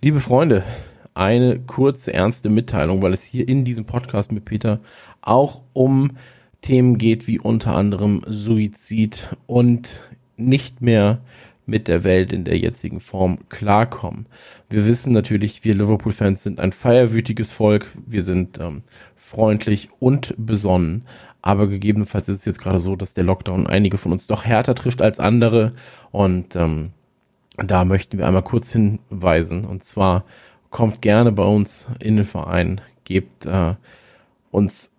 Liebe Freunde, eine kurze, ernste Mitteilung, weil es hier in diesem Podcast mit Peter auch um Themen geht, wie unter anderem Suizid und nicht mehr mit der Welt in der jetzigen Form klarkommen. Wir wissen natürlich, wir Liverpool-Fans sind ein feierwütiges Volk, wir sind ähm, freundlich und besonnen, aber gegebenenfalls ist es jetzt gerade so, dass der Lockdown einige von uns doch härter trifft als andere. Und ähm, da möchten wir einmal kurz hinweisen. Und zwar kommt gerne bei uns in den Verein, gebt äh, uns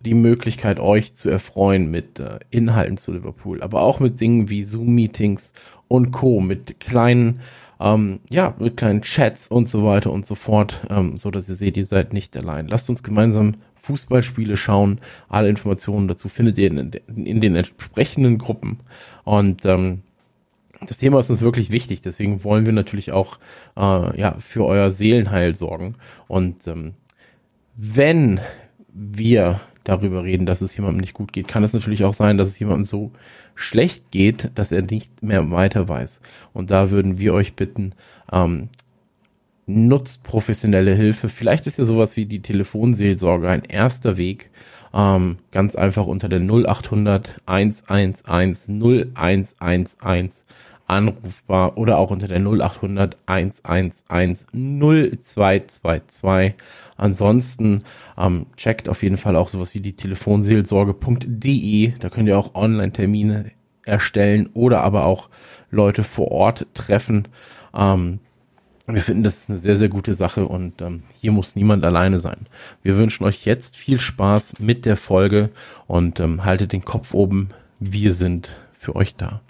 die Möglichkeit, euch zu erfreuen mit äh, Inhalten zu Liverpool, aber auch mit Dingen wie Zoom-Meetings und Co., mit kleinen, ähm, ja, mit kleinen Chats und so weiter und so fort, ähm, so dass ihr seht, ihr seid nicht allein. Lasst uns gemeinsam Fußballspiele schauen. Alle Informationen dazu findet ihr in, in den entsprechenden Gruppen. Und ähm, das Thema ist uns wirklich wichtig, deswegen wollen wir natürlich auch äh, ja, für euer Seelenheil sorgen. Und ähm, wenn wir darüber reden, dass es jemandem nicht gut geht, kann es natürlich auch sein, dass es jemandem so schlecht geht, dass er nicht mehr weiter weiß. Und da würden wir euch bitten, ähm, nutzt professionelle Hilfe. Vielleicht ist ja sowas wie die Telefonseelsorge ein erster Weg. Ähm, ganz einfach unter der 0800 111 0111 anrufbar oder auch unter der 0800 111 0222. Ansonsten ähm, checkt auf jeden Fall auch sowas wie die Telefonseelsorge.de. Da könnt ihr auch Online-Termine erstellen oder aber auch Leute vor Ort treffen. Ähm, wir finden, das ist eine sehr, sehr gute Sache und ähm, hier muss niemand alleine sein. Wir wünschen euch jetzt viel Spaß mit der Folge und ähm, haltet den Kopf oben. Wir sind für euch da.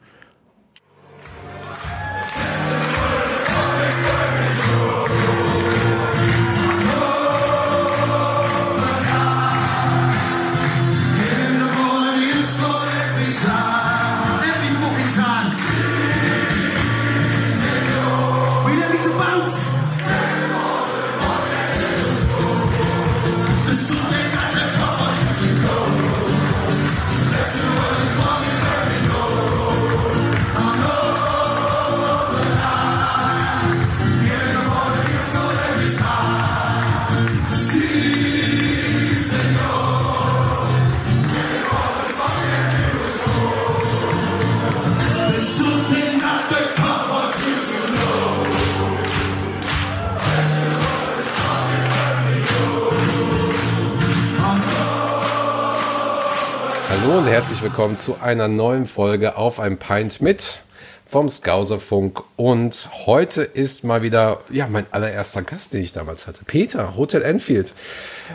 Herzlich willkommen zu einer neuen Folge auf ein Pint mit vom Skauserfunk. Und heute ist mal wieder, ja, mein allererster Gast, den ich damals hatte. Peter, Hotel Enfield.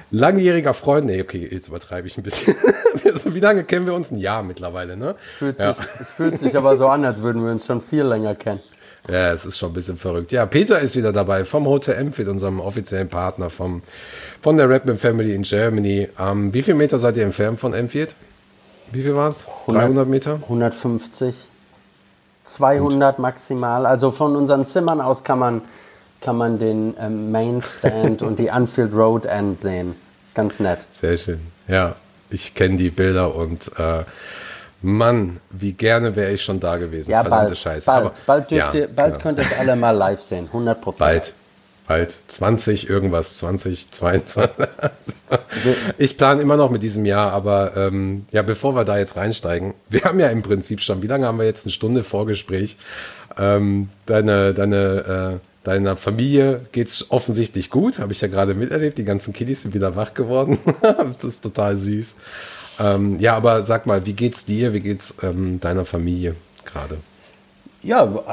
Langjähriger Freund. Nee, okay, jetzt übertreibe ich ein bisschen. Wie lange kennen wir uns? Ein Jahr mittlerweile, ne? Es fühlt, sich, ja. es fühlt sich aber so an, als würden wir uns schon viel länger kennen. Ja, es ist schon ein bisschen verrückt. Ja, Peter ist wieder dabei vom Hotel Enfield, unserem offiziellen Partner vom, von der Redman Family in Germany. Ähm, wie viele Meter seid ihr entfernt von Enfield? Wie viel waren es? 300 Meter? 150. 200 maximal. Also von unseren Zimmern aus kann man, kann man den ähm, Main Stand und die Anfield Road End sehen. Ganz nett. Sehr schön. Ja, ich kenne die Bilder und äh, Mann, wie gerne wäre ich schon da gewesen. Ja, Verdammte bald, Scheiße. Bald, Aber, bald, dürft ja, ihr, bald genau. könnt ihr es alle mal live sehen. 100 Prozent. Bald bald 20 irgendwas, 2022. ich plane immer noch mit diesem Jahr, aber ähm, ja, bevor wir da jetzt reinsteigen, wir haben ja im Prinzip schon, wie lange haben wir jetzt? Eine Stunde Vorgespräch. Ähm, deine, deine, äh, deiner Familie geht es offensichtlich gut, habe ich ja gerade miterlebt. Die ganzen Kiddies sind wieder wach geworden. das ist total süß. Ähm, ja, aber sag mal, wie geht's dir? Wie geht's ähm, deiner Familie gerade? Ja,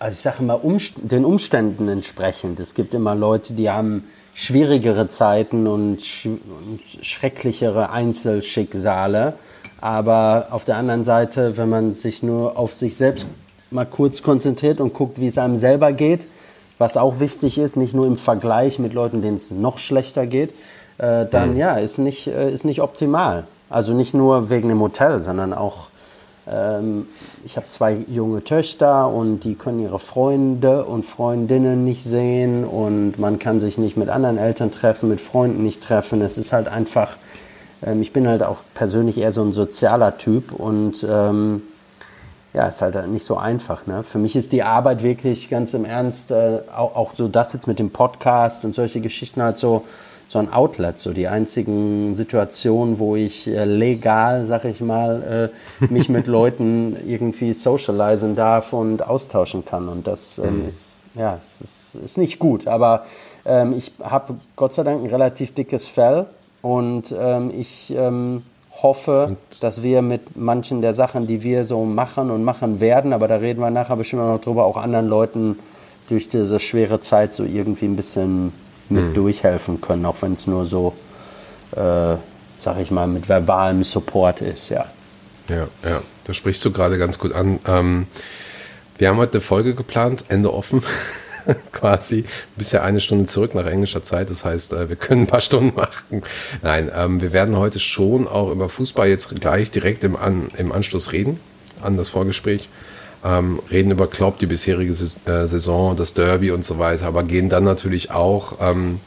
also ich sage immer, Umst den Umständen entsprechend. Es gibt immer Leute, die haben schwierigere Zeiten und, sch und schrecklichere Einzelschicksale. Aber auf der anderen Seite, wenn man sich nur auf sich selbst mal kurz konzentriert und guckt, wie es einem selber geht, was auch wichtig ist, nicht nur im Vergleich mit Leuten, denen es noch schlechter geht, äh, dann mhm. ja, ist nicht, äh, ist nicht optimal. Also nicht nur wegen dem Hotel, sondern auch ähm, ich habe zwei junge Töchter und die können ihre Freunde und Freundinnen nicht sehen und man kann sich nicht mit anderen Eltern treffen, mit Freunden nicht treffen. Es ist halt einfach, ähm, ich bin halt auch persönlich eher so ein sozialer Typ und ähm, ja, ist halt nicht so einfach. Ne? Für mich ist die Arbeit wirklich ganz im Ernst, äh, auch, auch so das jetzt mit dem Podcast und solche Geschichten halt so, so ein Outlet, so die einzigen Situationen, wo ich äh, legal, sag ich mal, äh, mich mit Leuten irgendwie socialisen darf und austauschen kann. Und das ähm, mhm. ist, ja, es ist, ist nicht gut. Aber ähm, ich habe Gott sei Dank ein relativ dickes Fell und ähm, ich ähm, hoffe, und dass wir mit manchen der Sachen, die wir so machen und machen werden, aber da reden wir nachher bestimmt noch drüber, auch anderen Leuten durch diese schwere Zeit so irgendwie ein bisschen mit mhm. durchhelfen können, auch wenn es nur so, äh, sag ich mal, mit verbalem Support ist, ja. Ja, ja, da sprichst du gerade ganz gut an. Ähm, wir haben heute eine Folge geplant, Ende offen. quasi bisher eine Stunde zurück nach englischer Zeit. Das heißt, äh, wir können ein paar Stunden machen. Nein, ähm, wir werden heute schon auch über Fußball jetzt gleich direkt im, An im Anschluss reden an das Vorgespräch. Ähm, reden über Klopp, die bisherige äh, Saison, das Derby und so weiter, aber gehen dann natürlich auch ähm,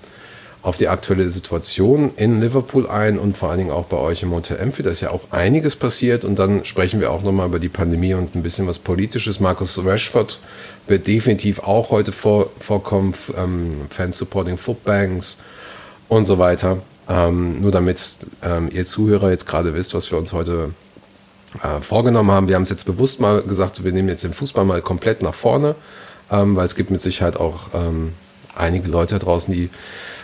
auf die aktuelle Situation in Liverpool ein und vor allen Dingen auch bei euch im Hotel Empfi. Da ist ja auch einiges passiert und dann sprechen wir auch nochmal über die Pandemie und ein bisschen was Politisches. Markus Rashford wird definitiv auch heute vor, vorkommen, ähm, Fans Supporting Footbanks und so weiter. Ähm, nur damit ähm, ihr Zuhörer jetzt gerade wisst, was wir uns heute äh, vorgenommen haben. Wir haben es jetzt bewusst mal gesagt, wir nehmen jetzt den Fußball mal komplett nach vorne, ähm, weil es gibt mit Sicherheit auch ähm, einige Leute draußen, die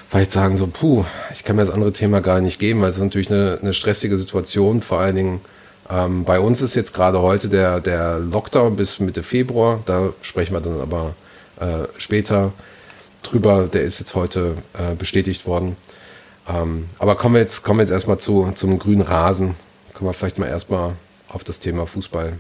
vielleicht sagen so, puh, ich kann mir das andere Thema gar nicht geben, weil es ist natürlich eine, eine stressige Situation, vor allen Dingen ähm, bei uns ist jetzt gerade heute der, der Lockdown bis Mitte Februar. Da sprechen wir dann aber äh, später drüber. Der ist jetzt heute äh, bestätigt worden. Ähm, aber kommen wir jetzt, kommen wir jetzt erstmal zu, zum grünen Rasen. Kommen wir vielleicht mal erstmal auf das Thema Fußball.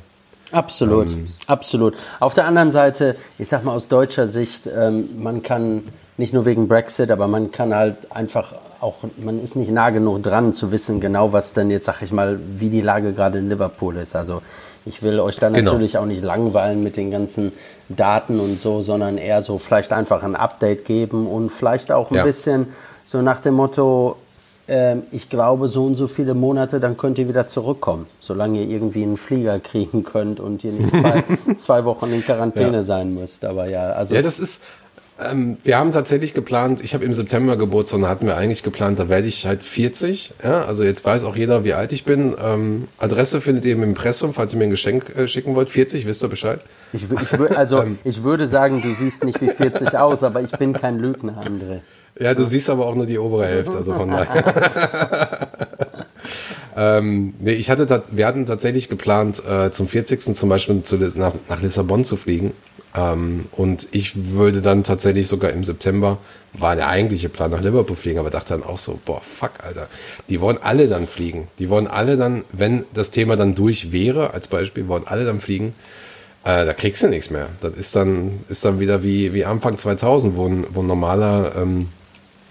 Absolut, ähm, absolut. Auf der anderen Seite, ich sag mal aus deutscher Sicht, ähm, man kann nicht nur wegen Brexit, aber man kann halt einfach auch, man ist nicht nah genug dran zu wissen genau, was denn jetzt, sag ich mal, wie die Lage gerade in Liverpool ist. Also ich will euch da genau. natürlich auch nicht langweilen mit den ganzen Daten und so, sondern eher so vielleicht einfach ein Update geben und vielleicht auch ein ja. bisschen so nach dem Motto, äh, ich glaube, so und so viele Monate, dann könnt ihr wieder zurückkommen, solange ihr irgendwie einen Flieger kriegen könnt und ihr nicht zwei, zwei Wochen in Quarantäne ja. sein müsst. Aber ja, also. Ja, das ist, ähm, wir haben tatsächlich geplant, ich habe im September Geburtstag, hatten wir eigentlich geplant, da werde ich halt 40. Ja? Also jetzt weiß auch jeder, wie alt ich bin. Ähm, Adresse findet ihr im Impressum, falls ihr mir ein Geschenk äh, schicken wollt. 40, wisst ihr Bescheid? Ich, ich, also ähm. ich würde sagen, du siehst nicht wie 40 aus, aber ich bin kein Lügner, André. Ja, du siehst aber auch nur die obere Hälfte, also von daher. ähm, nee, ich hatte, wir hatten tatsächlich geplant, äh, zum 40. zum Beispiel zu, nach, nach Lissabon zu fliegen. Ähm, und ich würde dann tatsächlich sogar im September, war der eigentliche Plan nach Liverpool fliegen, aber dachte dann auch so, boah, fuck, Alter. Die wollen alle dann fliegen. Die wollen alle dann, wenn das Thema dann durch wäre, als Beispiel, wollen alle dann fliegen. Äh, da kriegst du nichts mehr. Das ist dann, ist dann wieder wie, wie Anfang 2000, wo ein, wo ein normaler ähm,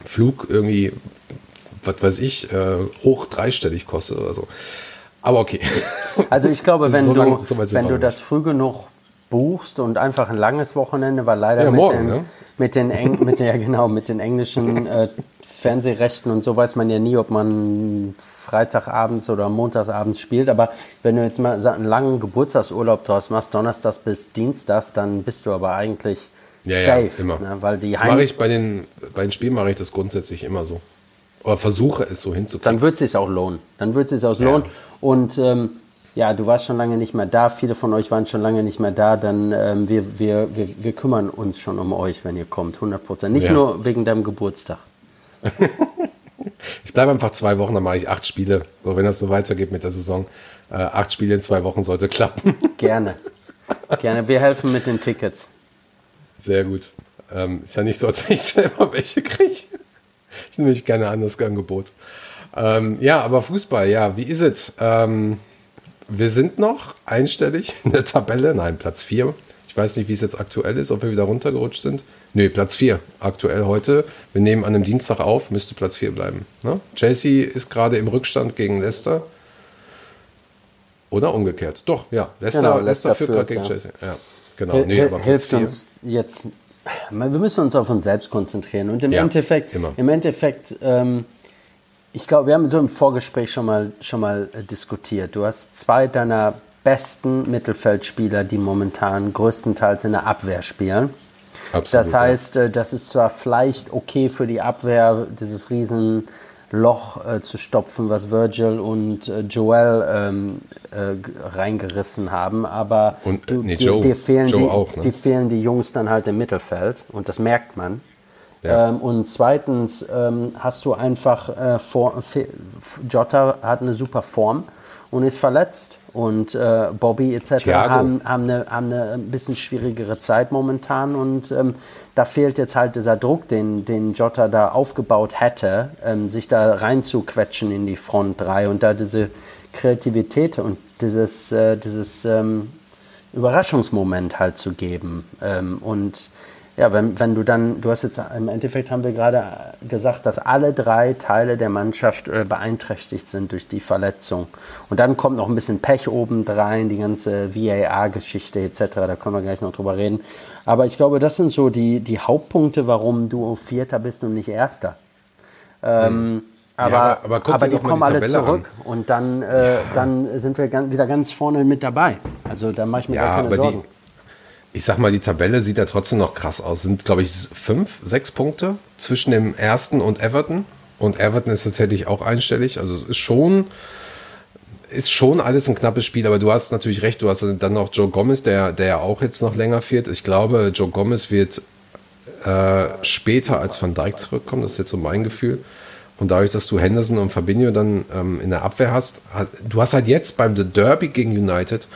Flug irgendwie, was weiß ich, äh, hoch dreistellig kostet oder so. Aber okay. Also ich glaube, wenn, so du, lang, so wenn du das früh genug buchst und einfach ein langes Wochenende, weil leider ja, mit, morgen, den, ja. mit, den Eng mit, ja, genau, mit den englischen äh, Fernsehrechten und so weiß man ja nie, ob man Freitagabends oder Montagsabends spielt. Aber wenn du jetzt mal einen langen Geburtstagsurlaub draus machst, Donnerstags bis Dienstags, dann bist du aber eigentlich ja, safe. Ja, immer. Ne? Weil die das mache ich bei den, bei den Spielen mache ich das grundsätzlich immer so. Oder versuche es so hinzukriegen. Dann wird es sich auch lohnen. Dann wird es sich auch lohnen. Und ähm, ja, du warst schon lange nicht mehr da, viele von euch waren schon lange nicht mehr da, dann ähm, wir, wir, wir, wir kümmern uns schon um euch, wenn ihr kommt, 100 Prozent. Nicht ja. nur wegen deinem Geburtstag. ich bleibe einfach zwei Wochen, dann mache ich acht Spiele. So, wenn das so weitergeht mit der Saison, äh, acht Spiele in zwei Wochen sollte klappen. Gerne. Gerne. Wir helfen mit den Tickets. Sehr gut. Ähm, ist ja nicht so, als wenn ich selber welche kriege. Ich nehme mich gerne an das Angebot. Ähm, ja, aber Fußball, ja, wie ist es? Ähm, wir sind noch einstellig in der Tabelle. Nein, Platz 4. Ich weiß nicht, wie es jetzt aktuell ist, ob wir wieder runtergerutscht sind. Nö, Platz 4. Aktuell heute. Wir nehmen an einem Dienstag auf, müsste Platz 4 bleiben. Ne? Chelsea ist gerade im Rückstand gegen Leicester. Oder umgekehrt. Doch, ja. Leicester, genau, Leicester führt gerade gegen ja. Chelsea. Ja, genau. Nee, aber hilft uns jetzt. Wir müssen uns auf uns selbst konzentrieren. Und im ja, Endeffekt, immer. im Endeffekt ähm, ich glaube, wir haben so im Vorgespräch schon mal, schon mal äh, diskutiert. Du hast zwei deiner besten Mittelfeldspieler, die momentan größtenteils in der Abwehr spielen. Absolut, das heißt, ja. Äh, das ist zwar vielleicht okay für die Abwehr, dieses Riesenloch äh, zu stopfen, was Virgil und äh, Joel ähm, äh, reingerissen haben, aber und, du, nee, Joe, dir, fehlen Joe die, auch, ne? die fehlen die Jungs dann halt im Mittelfeld und das merkt man. Ja. Ähm, und zweitens ähm, hast du einfach, äh, vor, Jota hat eine super Form und ist verletzt. Und äh, Bobby etc. haben, haben, eine, haben eine ein bisschen schwierigere Zeit momentan. Und ähm, da fehlt jetzt halt dieser Druck, den, den Jota da aufgebaut hätte, ähm, sich da reinzuquetschen in die Front 3 und da diese Kreativität und dieses, äh, dieses ähm, Überraschungsmoment halt zu geben. Ähm, und ja, wenn, wenn du dann, du hast jetzt im Endeffekt haben wir gerade gesagt, dass alle drei Teile der Mannschaft äh, beeinträchtigt sind durch die Verletzung. Und dann kommt noch ein bisschen Pech obendrein, die ganze VAR-Geschichte etc. Da können wir gleich noch drüber reden. Aber ich glaube, das sind so die, die Hauptpunkte, warum du Vierter bist und nicht Erster. Ähm, aber, ja, aber, aber, aber die kommen die alle zurück an. und dann, äh, ja. dann sind wir ganz, wieder ganz vorne mit dabei. Also da mache ich mir ja, gar keine Sorgen. Die, ich sag mal, die Tabelle sieht ja trotzdem noch krass aus. Sind, glaube ich, fünf, sechs Punkte zwischen dem ersten und Everton. Und Everton ist tatsächlich auch einstellig. Also es ist schon, ist schon alles ein knappes Spiel, aber du hast natürlich recht, du hast dann noch Joe Gomez, der, der auch jetzt noch länger fehlt. Ich glaube, Joe Gomez wird äh, später als Van Dijk zurückkommen, das ist jetzt so mein Gefühl. Und dadurch, dass du Henderson und Fabinho dann ähm, in der Abwehr hast, du hast halt jetzt beim The Derby gegen United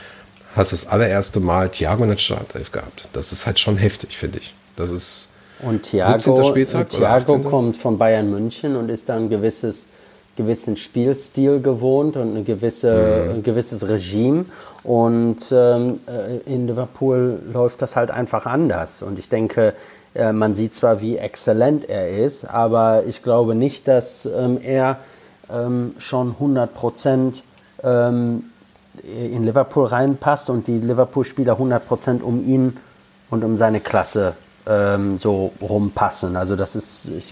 hast das allererste Mal Thiago in der Startelf gehabt. Das ist halt schon heftig, finde ich. Das ist und Thiago, Spieltag Thiago kommt von Bayern München und ist dann ein gewisses gewissen Spielstil gewohnt und eine gewisse, mhm. ein gewisses Regime. Und ähm, äh, in Liverpool läuft das halt einfach anders. Und ich denke, äh, man sieht zwar, wie exzellent er ist, aber ich glaube nicht, dass ähm, er ähm, schon 100 Prozent ähm, in Liverpool reinpasst und die Liverpool-Spieler 100% um ihn und um seine Klasse ähm, so rumpassen. Also das ist, ist,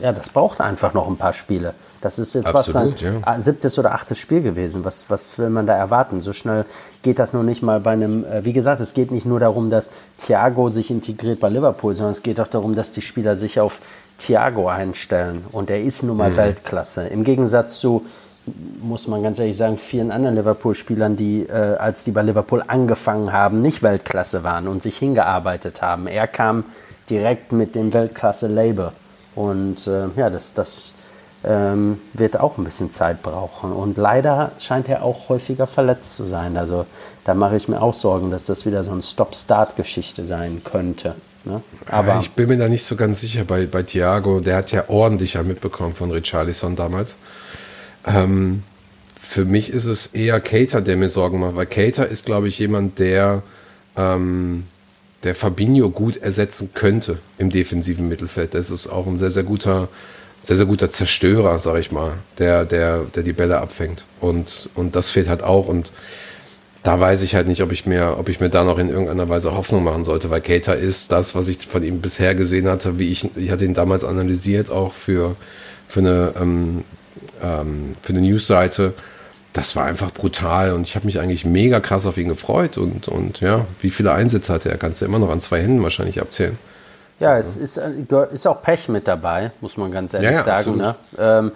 ja, das braucht einfach noch ein paar Spiele. Das ist jetzt Absolut, was dann ja. siebtes oder achtes Spiel gewesen. Was, was will man da erwarten? So schnell geht das noch nicht mal bei einem, äh, wie gesagt, es geht nicht nur darum, dass Thiago sich integriert bei Liverpool, sondern es geht auch darum, dass die Spieler sich auf Thiago einstellen. Und er ist nun mal mhm. Weltklasse. Im Gegensatz zu muss man ganz ehrlich sagen, vielen anderen Liverpool-Spielern, die, äh, als die bei Liverpool angefangen haben, nicht Weltklasse waren und sich hingearbeitet haben. Er kam direkt mit dem Weltklasse-Label. Und äh, ja, das, das ähm, wird auch ein bisschen Zeit brauchen. Und leider scheint er auch häufiger verletzt zu sein. Also da mache ich mir auch Sorgen, dass das wieder so eine Stop-Start-Geschichte sein könnte. Ne? Aber ja, ich bin mir da nicht so ganz sicher bei, bei Thiago. Der hat ja ordentlich mitbekommen von Richarlison damals. Ähm, für mich ist es eher Cater, der mir Sorgen macht, weil Cater ist, glaube ich, jemand, der, ähm, der Fabinho gut ersetzen könnte im defensiven Mittelfeld. Das ist auch ein sehr, sehr guter, sehr, sehr guter Zerstörer, sage ich mal, der, der, der die Bälle abfängt. Und, und das fehlt halt auch. Und da weiß ich halt nicht, ob ich mir, ob ich mir da noch in irgendeiner Weise Hoffnung machen sollte, weil Cater ist das, was ich von ihm bisher gesehen hatte, wie ich, ich hatte ihn damals analysiert, auch für, für eine ähm, ähm, für eine Newsseite. Das war einfach brutal und ich habe mich eigentlich mega krass auf ihn gefreut und, und ja, wie viele Einsätze hatte er, kannst du immer noch an zwei Händen wahrscheinlich abzählen. Ja, es ist, äh, ist auch Pech mit dabei, muss man ganz ehrlich ja, ja, sagen. Ne? Ähm,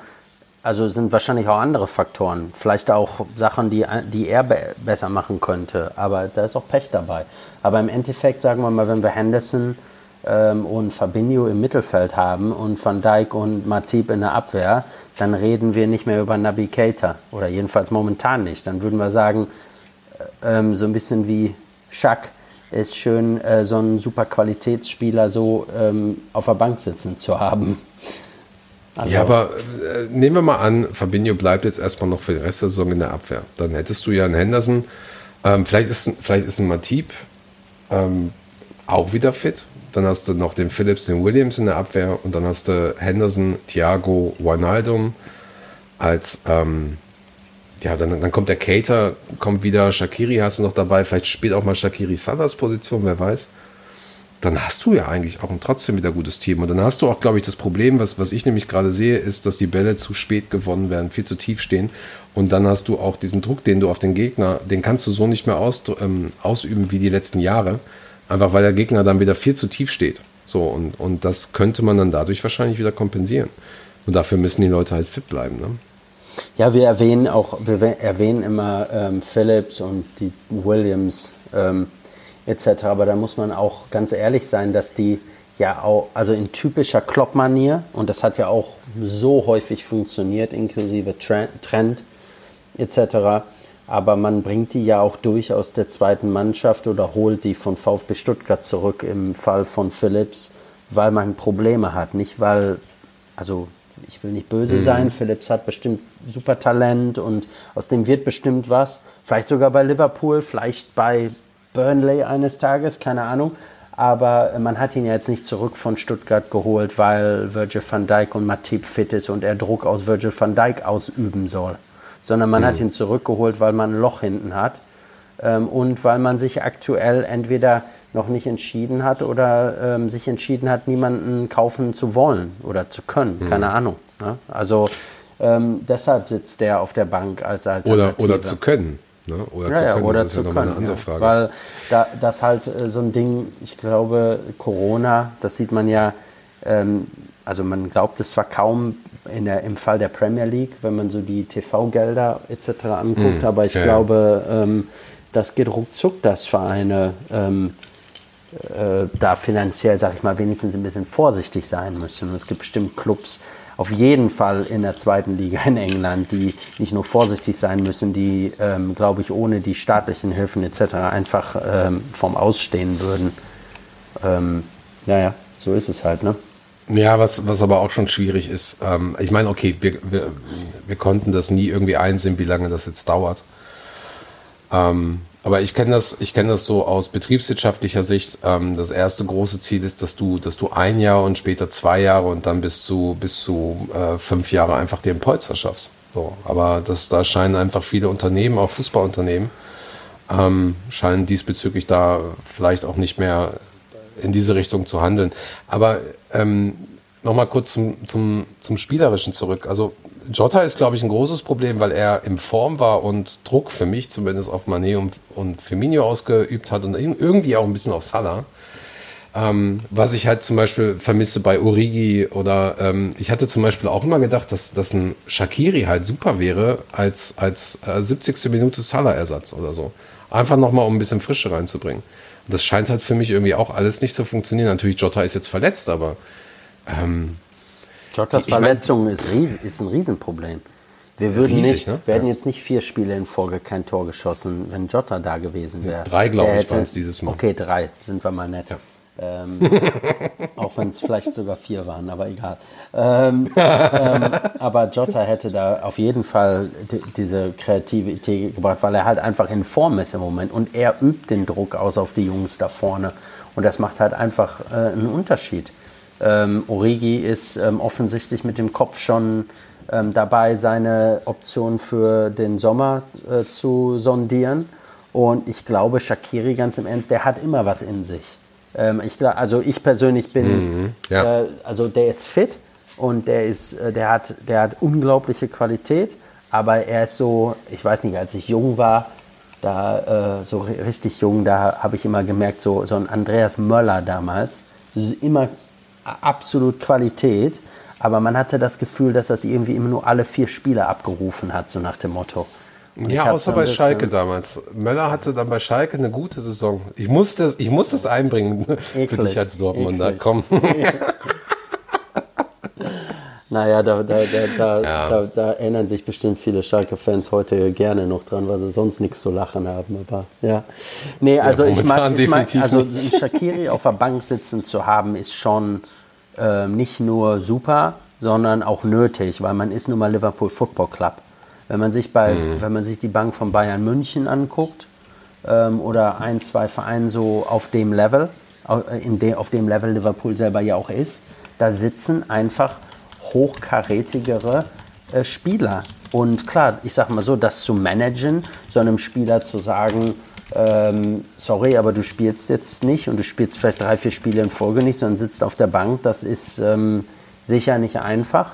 also sind wahrscheinlich auch andere Faktoren, vielleicht auch Sachen, die, die er be besser machen könnte, aber da ist auch Pech dabei. Aber im Endeffekt, sagen wir mal, wenn wir Henderson ähm, und Fabinho im Mittelfeld haben und Van Dijk und Matip in der Abwehr, dann reden wir nicht mehr über Nabi Keita oder jedenfalls momentan nicht. Dann würden wir sagen, äh, ähm, so ein bisschen wie Schack ist schön, äh, so einen super Qualitätsspieler so ähm, auf der Bank sitzen zu haben. Also, ja, aber äh, nehmen wir mal an, Fabinho bleibt jetzt erstmal noch für den Rest der Saison in der Abwehr. Dann hättest du ja einen Henderson, ähm, vielleicht, ist, vielleicht ist ein Matip ähm, auch wieder fit, dann hast du noch den Phillips, den Williams in der Abwehr und dann hast du Henderson, Thiago, Wijnaldum als ähm, ja, dann, dann kommt der Cater, kommt wieder, Shakiri hast du noch dabei, vielleicht spielt auch mal Shakiri Salas Position, wer weiß. dann hast du ja eigentlich auch ein trotzdem wieder gutes Team. Und dann hast du auch, glaube ich, das Problem, was, was ich nämlich gerade sehe, ist, dass die Bälle zu spät gewonnen werden, viel zu tief stehen. Und dann hast du auch diesen Druck, den du auf den Gegner, den kannst du so nicht mehr aus, ähm, ausüben wie die letzten Jahre. Einfach weil der Gegner dann wieder viel zu tief steht. So, und, und das könnte man dann dadurch wahrscheinlich wieder kompensieren. Und dafür müssen die Leute halt fit bleiben. Ne? Ja, wir erwähnen auch, wir erwähnen immer ähm, Phillips und die Williams. Ähm, etc. Aber da muss man auch ganz ehrlich sein, dass die ja auch, also in typischer Klopp-Manier, und das hat ja auch so häufig funktioniert, inklusive Trend etc., aber man bringt die ja auch durch aus der zweiten Mannschaft oder holt die von VfB Stuttgart zurück im Fall von Phillips, weil man Probleme hat. Nicht weil, also ich will nicht böse mhm. sein, Phillips hat bestimmt super Talent und aus dem wird bestimmt was. Vielleicht sogar bei Liverpool, vielleicht bei Burnley eines Tages, keine Ahnung. Aber man hat ihn ja jetzt nicht zurück von Stuttgart geholt, weil Virgil van Dijk und Matip fit ist und er Druck aus Virgil van Dijk ausüben soll. Sondern man mhm. hat ihn zurückgeholt, weil man ein Loch hinten hat ähm, und weil man sich aktuell entweder noch nicht entschieden hat oder ähm, sich entschieden hat, niemanden kaufen zu wollen oder zu können. Mhm. Keine Ahnung. Ne? Also ähm, deshalb sitzt der auf der Bank als Alternative. Oder, oder zu können. Ne? Oder ja, zu können, ja, oder zu ja können, eine andere Frage. Weil da, das halt äh, so ein Ding, ich glaube, Corona, das sieht man ja, ähm, also man glaubt es zwar kaum in der, im Fall der Premier League, wenn man so die TV-Gelder etc. anguckt, mm, aber ich ja, glaube, ähm, das geht ruckzuck, dass Vereine ähm, äh, da finanziell, sag ich mal, wenigstens ein bisschen vorsichtig sein müssen. Und es gibt bestimmt Clubs, auf jeden Fall in der zweiten Liga in England, die nicht nur vorsichtig sein müssen, die, ähm, glaube ich, ohne die staatlichen Hilfen etc. einfach ähm, vom Ausstehen würden. Ähm, ja, ja, so ist es halt, ne? Ja, was, was aber auch schon schwierig ist. Ähm, ich meine, okay, wir, wir, wir konnten das nie irgendwie einsehen, wie lange das jetzt dauert. Ähm, aber ich kenne das, ich das so aus betriebswirtschaftlicher Sicht. Ähm, das erste große Ziel ist, dass du, dass du ein Jahr und später zwei Jahre und dann bis zu, bis zu äh, fünf Jahre einfach dir einen Polster schaffst. So, aber das, da scheinen einfach viele Unternehmen, auch Fußballunternehmen, ähm, scheinen diesbezüglich da vielleicht auch nicht mehr in diese Richtung zu handeln. Aber ähm, nochmal kurz zum, zum, zum Spielerischen zurück. Also Jota ist, glaube ich, ein großes Problem, weil er im Form war und Druck für mich zumindest auf Mané und, und Firmino ausgeübt hat und irgendwie auch ein bisschen auf Salah. Ähm, was ich halt zum Beispiel vermisse bei Origi oder ähm, ich hatte zum Beispiel auch immer gedacht, dass, dass ein Shakiri halt super wäre als, als äh, 70. Minute Salah-Ersatz oder so. Einfach nochmal, um ein bisschen Frische reinzubringen. Das scheint halt für mich irgendwie auch alles nicht zu funktionieren. Natürlich, Jota ist jetzt verletzt, aber ähm, Jottas Verletzung mein, ist, ist, ein Riesenproblem. Wir würden riesig, nicht, ne? werden ja. jetzt nicht vier Spiele in Folge kein Tor geschossen, wenn Jota da gewesen wäre. Drei, glaube ich, waren es dieses Mal. Okay, drei, sind wir mal nett. Ja. Ähm, auch wenn es vielleicht sogar vier waren, aber egal. Ähm, ähm, aber Jota hätte da auf jeden Fall diese kreative Idee gebracht, weil er halt einfach in Form ist im Moment und er übt den Druck aus auf die Jungs da vorne. Und das macht halt einfach äh, einen Unterschied. Ähm, Origi ist ähm, offensichtlich mit dem Kopf schon ähm, dabei, seine Option für den Sommer äh, zu sondieren. Und ich glaube, Shakiri, ganz im Ernst, der hat immer was in sich. Ähm, ich, also ich persönlich bin, mhm, ja. äh, also der ist fit und der, ist, äh, der, hat, der hat unglaubliche Qualität. Aber er ist so, ich weiß nicht, als ich jung war, da äh, so richtig jung, da habe ich immer gemerkt, so, so ein Andreas Möller damals, immer absolut Qualität, aber man hatte das Gefühl, dass das irgendwie immer nur alle vier Spiele abgerufen hat, so nach dem Motto. Und ja, außer bei Schalke damals. Möller hatte dann bei Schalke eine gute Saison. Ich muss das, ich muss das einbringen eklig, für dich als Dortmunder. Komm. Naja, da, da, da, da, ja. da, da, erinnern sich bestimmt viele Schalke-Fans heute gerne noch dran, weil sie sonst nichts zu lachen haben. Aber ja. Nee, also ja, ich mag, ich mag also Shakiri auf der Bank sitzen zu haben, ist schon äh, nicht nur super, sondern auch nötig, weil man ist nun mal Liverpool Football Club. Wenn man sich bei, mhm. wenn man sich die Bank von Bayern München anguckt, ähm, oder ein, zwei Vereine so auf dem Level, in de, auf dem Level Liverpool selber ja auch ist, da sitzen einfach hochkarätigere äh, Spieler. Und klar, ich sage mal so, das zu managen, so einem Spieler zu sagen, ähm, sorry, aber du spielst jetzt nicht und du spielst vielleicht drei, vier Spiele in Folge nicht, sondern sitzt auf der Bank. Das ist ähm, sicher nicht einfach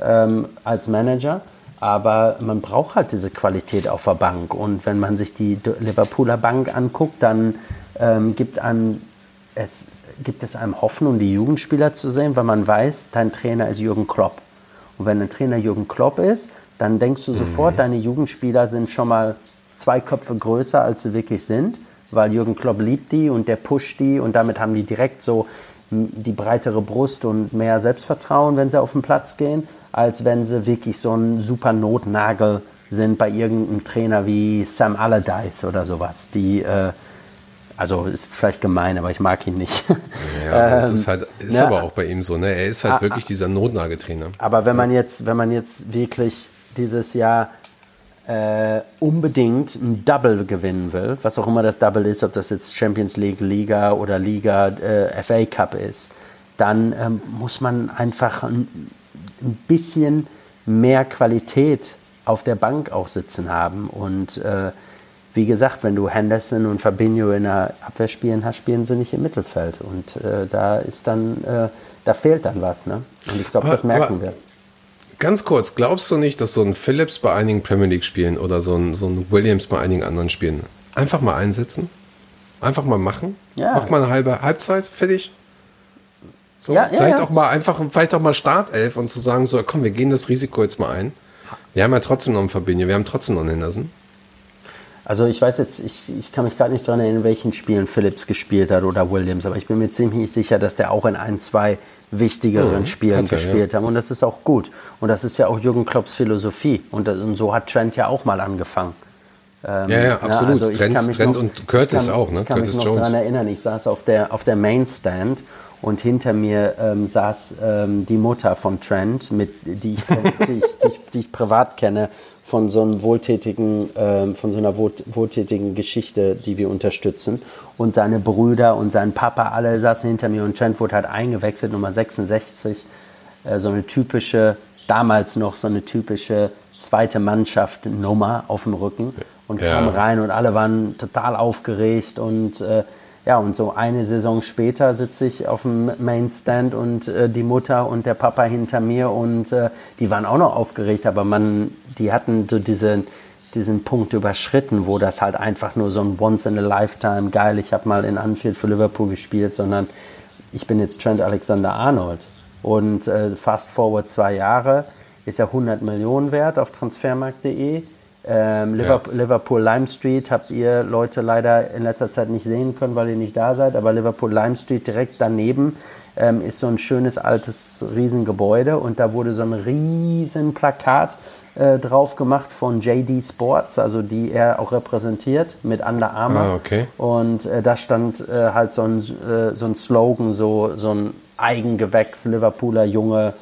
ähm, als Manager, aber man braucht halt diese Qualität auf der Bank. Und wenn man sich die Liverpooler Bank anguckt, dann ähm, gibt, einem es, gibt es einem Hoffnung, die Jugendspieler zu sehen, weil man weiß, dein Trainer ist Jürgen Klopp. Und wenn ein Trainer Jürgen Klopp ist, dann denkst du sofort, mhm. deine Jugendspieler sind schon mal zwei Köpfe größer, als sie wirklich sind, weil Jürgen Klopp liebt die und der pusht die und damit haben die direkt so die breitere Brust und mehr Selbstvertrauen, wenn sie auf den Platz gehen, als wenn sie wirklich so ein super Notnagel sind bei irgendeinem Trainer wie Sam Allardyce oder sowas, die äh, also ist vielleicht gemein, aber ich mag ihn nicht. Ja, ähm, ist, halt, ist ne, aber auch bei ihm so, ne? Er ist halt ah, wirklich dieser Notnageltrainer. Aber wenn man jetzt, wenn man jetzt wirklich dieses Jahr äh, unbedingt ein Double gewinnen will, was auch immer das Double ist, ob das jetzt Champions League, Liga oder Liga äh, FA Cup ist, dann ähm, muss man einfach ein, ein, bisschen mehr Qualität auf der Bank auch sitzen haben. Und äh, wie gesagt, wenn du Henderson und Fabinho in der Abwehr spielen hast, spielen sie nicht im Mittelfeld. Und äh, da ist dann, äh, da fehlt dann was. Ne? Und ich glaube, das merken aber, wir. Ganz kurz, glaubst du nicht, dass so ein Phillips bei einigen Premier League Spielen oder so ein, so ein Williams bei einigen anderen Spielen einfach mal einsetzen? Einfach mal machen? Ja. Mach mal eine halbe Halbzeit, fertig? So, ja, vielleicht ja. auch mal einfach, vielleicht auch mal Startelf und zu sagen, so, komm, wir gehen das Risiko jetzt mal ein. Wir haben ja trotzdem noch einen Fabinho, wir haben trotzdem noch einen Henderson. Also ich weiß jetzt, ich, ich kann mich gerade nicht daran erinnern, in welchen Spielen Phillips gespielt hat oder Williams, aber ich bin mir ziemlich sicher, dass der auch in ein, zwei wichtigeren mhm, Spielen gespielt ja. haben. Und das ist auch gut. Und das ist ja auch Jürgen Klopps Philosophie. Und, und so hat Trent ja auch mal angefangen. Ähm, ja, ja, absolut. Ja, also Trent, Trent noch, und Curtis kann, auch, ne? Ich kann Curtis mich noch daran erinnern, ich saß auf der, auf der Mainstand und hinter mir ähm, saß ähm, die Mutter von Trent, mit, die, ich, die, ich, die, ich, die ich privat kenne von so einem wohltätigen, äh, von so einer wohltätigen Geschichte, die wir unterstützen. Und seine Brüder und sein Papa, alle saßen hinter mir und Trent wurde halt eingewechselt, Nummer 66. Äh, so eine typische, damals noch so eine typische zweite Mannschaft Nummer auf dem Rücken und ja. kam rein und alle waren total aufgeregt und äh, ja, und so eine Saison später sitze ich auf dem Mainstand und äh, die Mutter und der Papa hinter mir und äh, die waren auch noch aufgeregt, aber man, die hatten so diesen, diesen Punkt überschritten, wo das halt einfach nur so ein Once in a Lifetime, geil, ich habe mal in Anfield für Liverpool gespielt, sondern ich bin jetzt Trent Alexander-Arnold. Und äh, fast forward zwei Jahre ist er 100 Millionen wert auf transfermarkt.de ähm, Liverpool, ja. Liverpool, Lime Street habt ihr Leute leider in letzter Zeit nicht sehen können, weil ihr nicht da seid, aber Liverpool Lime Street direkt daneben ähm, ist so ein schönes altes Riesengebäude und da wurde so ein riesen Plakat äh, drauf gemacht von JD Sports, also die er auch repräsentiert mit Under Armour. Ah, okay. Und äh, da stand äh, halt so ein, äh, so ein Slogan, so, so ein Eigengewächs, Liverpooler Junge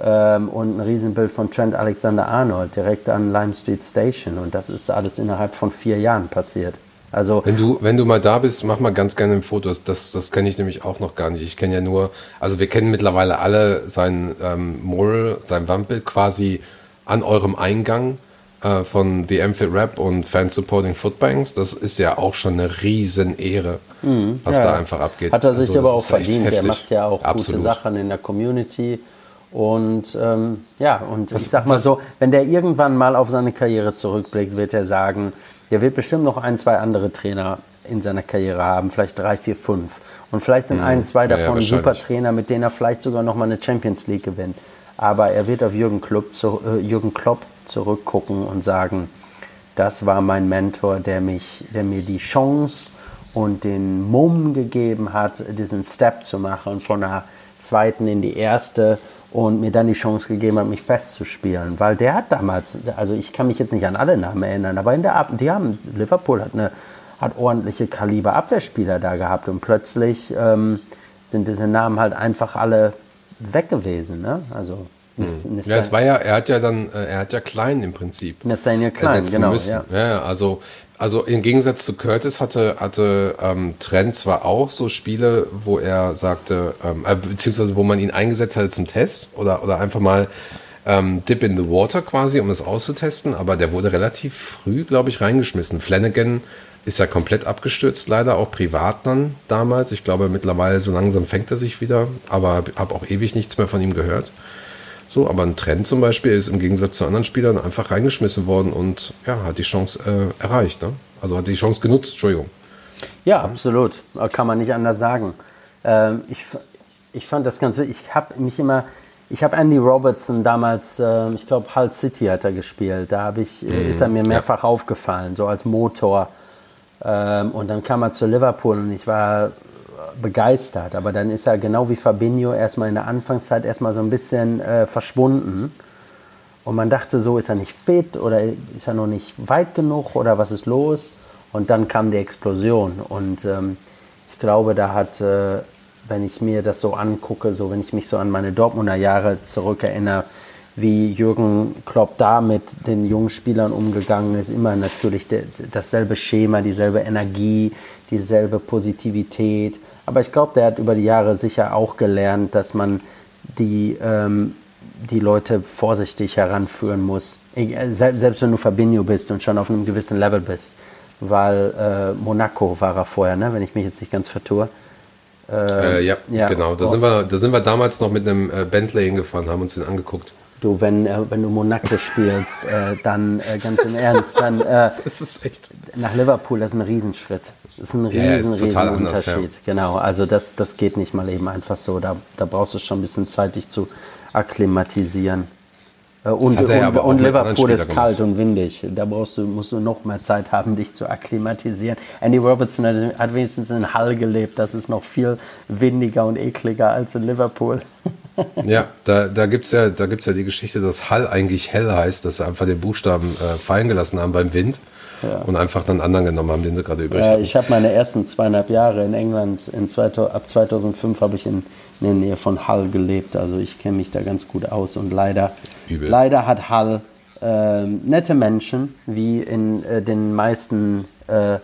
ähm, und ein Riesenbild von Trent Alexander-Arnold direkt an Lime Street Station. Und das ist alles innerhalb von vier Jahren passiert. Also wenn du, wenn du mal da bist, mach mal ganz gerne ein Foto. Das, das kenne ich nämlich auch noch gar nicht. Ich kenne ja nur, also wir kennen mittlerweile alle sein ähm, Mural, sein Wandbild quasi an eurem Eingang äh, von The Amphit Rap und Fans Supporting Footbanks. Das ist ja auch schon eine riesen Ehre, mhm, was ja, da einfach abgeht. Hat er sich also, aber auch verdient. Er macht ja auch Absolut. gute Sachen in der Community. Und ähm, ja, und was, ich sag mal so, wenn der irgendwann mal auf seine Karriere zurückblickt, wird er sagen, der wird bestimmt noch ein, zwei andere Trainer in seiner Karriere haben, vielleicht drei, vier, fünf. Und vielleicht sind mh, ein, zwei davon ja, super Trainer, mit denen er vielleicht sogar noch mal eine Champions League gewinnt. Aber er wird auf Jürgen Klopp, zu, äh, Jürgen Klopp zurückgucken und sagen, das war mein Mentor, der, mich, der mir die Chance und den Mumm gegeben hat, diesen Step zu machen von der zweiten in die erste und mir dann die Chance gegeben hat, mich festzuspielen. Weil der hat damals, also ich kann mich jetzt nicht an alle Namen erinnern, aber in der Ab die haben, Liverpool hat eine hat ordentliche Kaliber Abwehrspieler da gehabt und plötzlich ähm, sind diese Namen halt einfach alle weg gewesen. Ne? Also hm. Ja, es war ja, er hat ja dann, äh, er hat ja Klein im Prinzip. Nathaniel Klein, genau. Müssen. Ja. ja, also also im Gegensatz zu Curtis hatte, hatte ähm, Trent zwar auch so Spiele, wo er sagte, ähm, äh, beziehungsweise wo man ihn eingesetzt hatte zum Test oder, oder einfach mal ähm, Dip in the Water quasi, um es auszutesten, aber der wurde relativ früh, glaube ich, reingeschmissen. Flanagan ist ja komplett abgestürzt, leider auch privat dann damals. Ich glaube, mittlerweile so langsam fängt er sich wieder, aber habe auch ewig nichts mehr von ihm gehört. So, aber ein Trend zum Beispiel ist im Gegensatz zu anderen Spielern einfach reingeschmissen worden und ja, hat die Chance äh, erreicht. Ne? Also hat die Chance genutzt, Entschuldigung. Ja, absolut. Kann man nicht anders sagen. Ähm, ich, ich fand das ganz. Ich habe mich immer, ich habe Andy Robertson damals, äh, ich glaube Hull City hat er gespielt. Da ich, mm, ist er mir mehrfach ja. aufgefallen, so als Motor. Ähm, und dann kam er zu Liverpool und ich war begeistert. Aber dann ist er genau wie Fabinho erstmal in der Anfangszeit erstmal so ein bisschen äh, verschwunden. Und man dachte so, ist er nicht fit oder ist er noch nicht weit genug oder was ist los? Und dann kam die Explosion. Und ähm, ich glaube, da hat, äh, wenn ich mir das so angucke, so wenn ich mich so an meine Dortmunder Jahre zurückerinnere, wie Jürgen Klopp da mit den jungen Spielern umgegangen ist, immer natürlich de, dasselbe Schema, dieselbe Energie, dieselbe Positivität. Aber ich glaube, der hat über die Jahre sicher auch gelernt, dass man die, ähm, die Leute vorsichtig heranführen muss. Äh, selbst wenn du Fabinho bist und schon auf einem gewissen Level bist. Weil äh, Monaco war er vorher, ne? wenn ich mich jetzt nicht ganz vertue. Äh, ja, ja, genau. Da, oh. sind wir, da sind wir damals noch mit einem äh, Bentley hingefahren, haben uns den angeguckt. Du, wenn, äh, wenn du Monaco spielst, äh, dann äh, ganz im Ernst, dann äh, das ist echt. nach Liverpool, das ist ein Riesenschritt. Das ist ein riesen, ja, ist riesen Unterschied. Anders, ja. Genau, also das, das geht nicht mal eben einfach so. Da, da brauchst du schon ein bisschen Zeit, dich zu akklimatisieren. Äh, und, und, ja und Liverpool ist kalt gemacht. und windig. Da brauchst du, musst du noch mehr Zeit haben, dich zu akklimatisieren. Andy Robertson hat, hat wenigstens in Hull gelebt. Das ist noch viel windiger und ekliger als in Liverpool. ja, da, da gibt es ja, ja die Geschichte, dass Hull eigentlich hell heißt, dass sie einfach den Buchstaben äh, fallen gelassen haben beim Wind. Ja. und einfach dann anderen genommen haben, den sie gerade übrig ja, haben. Ich habe meine ersten zweieinhalb Jahre in England, in zwei, ab 2005 habe ich in, in, der Nähe von Hull gelebt, also ich kenne mich da ganz gut aus und leider, leider hat Hull äh, nette Menschen, wie in äh, den meisten äh,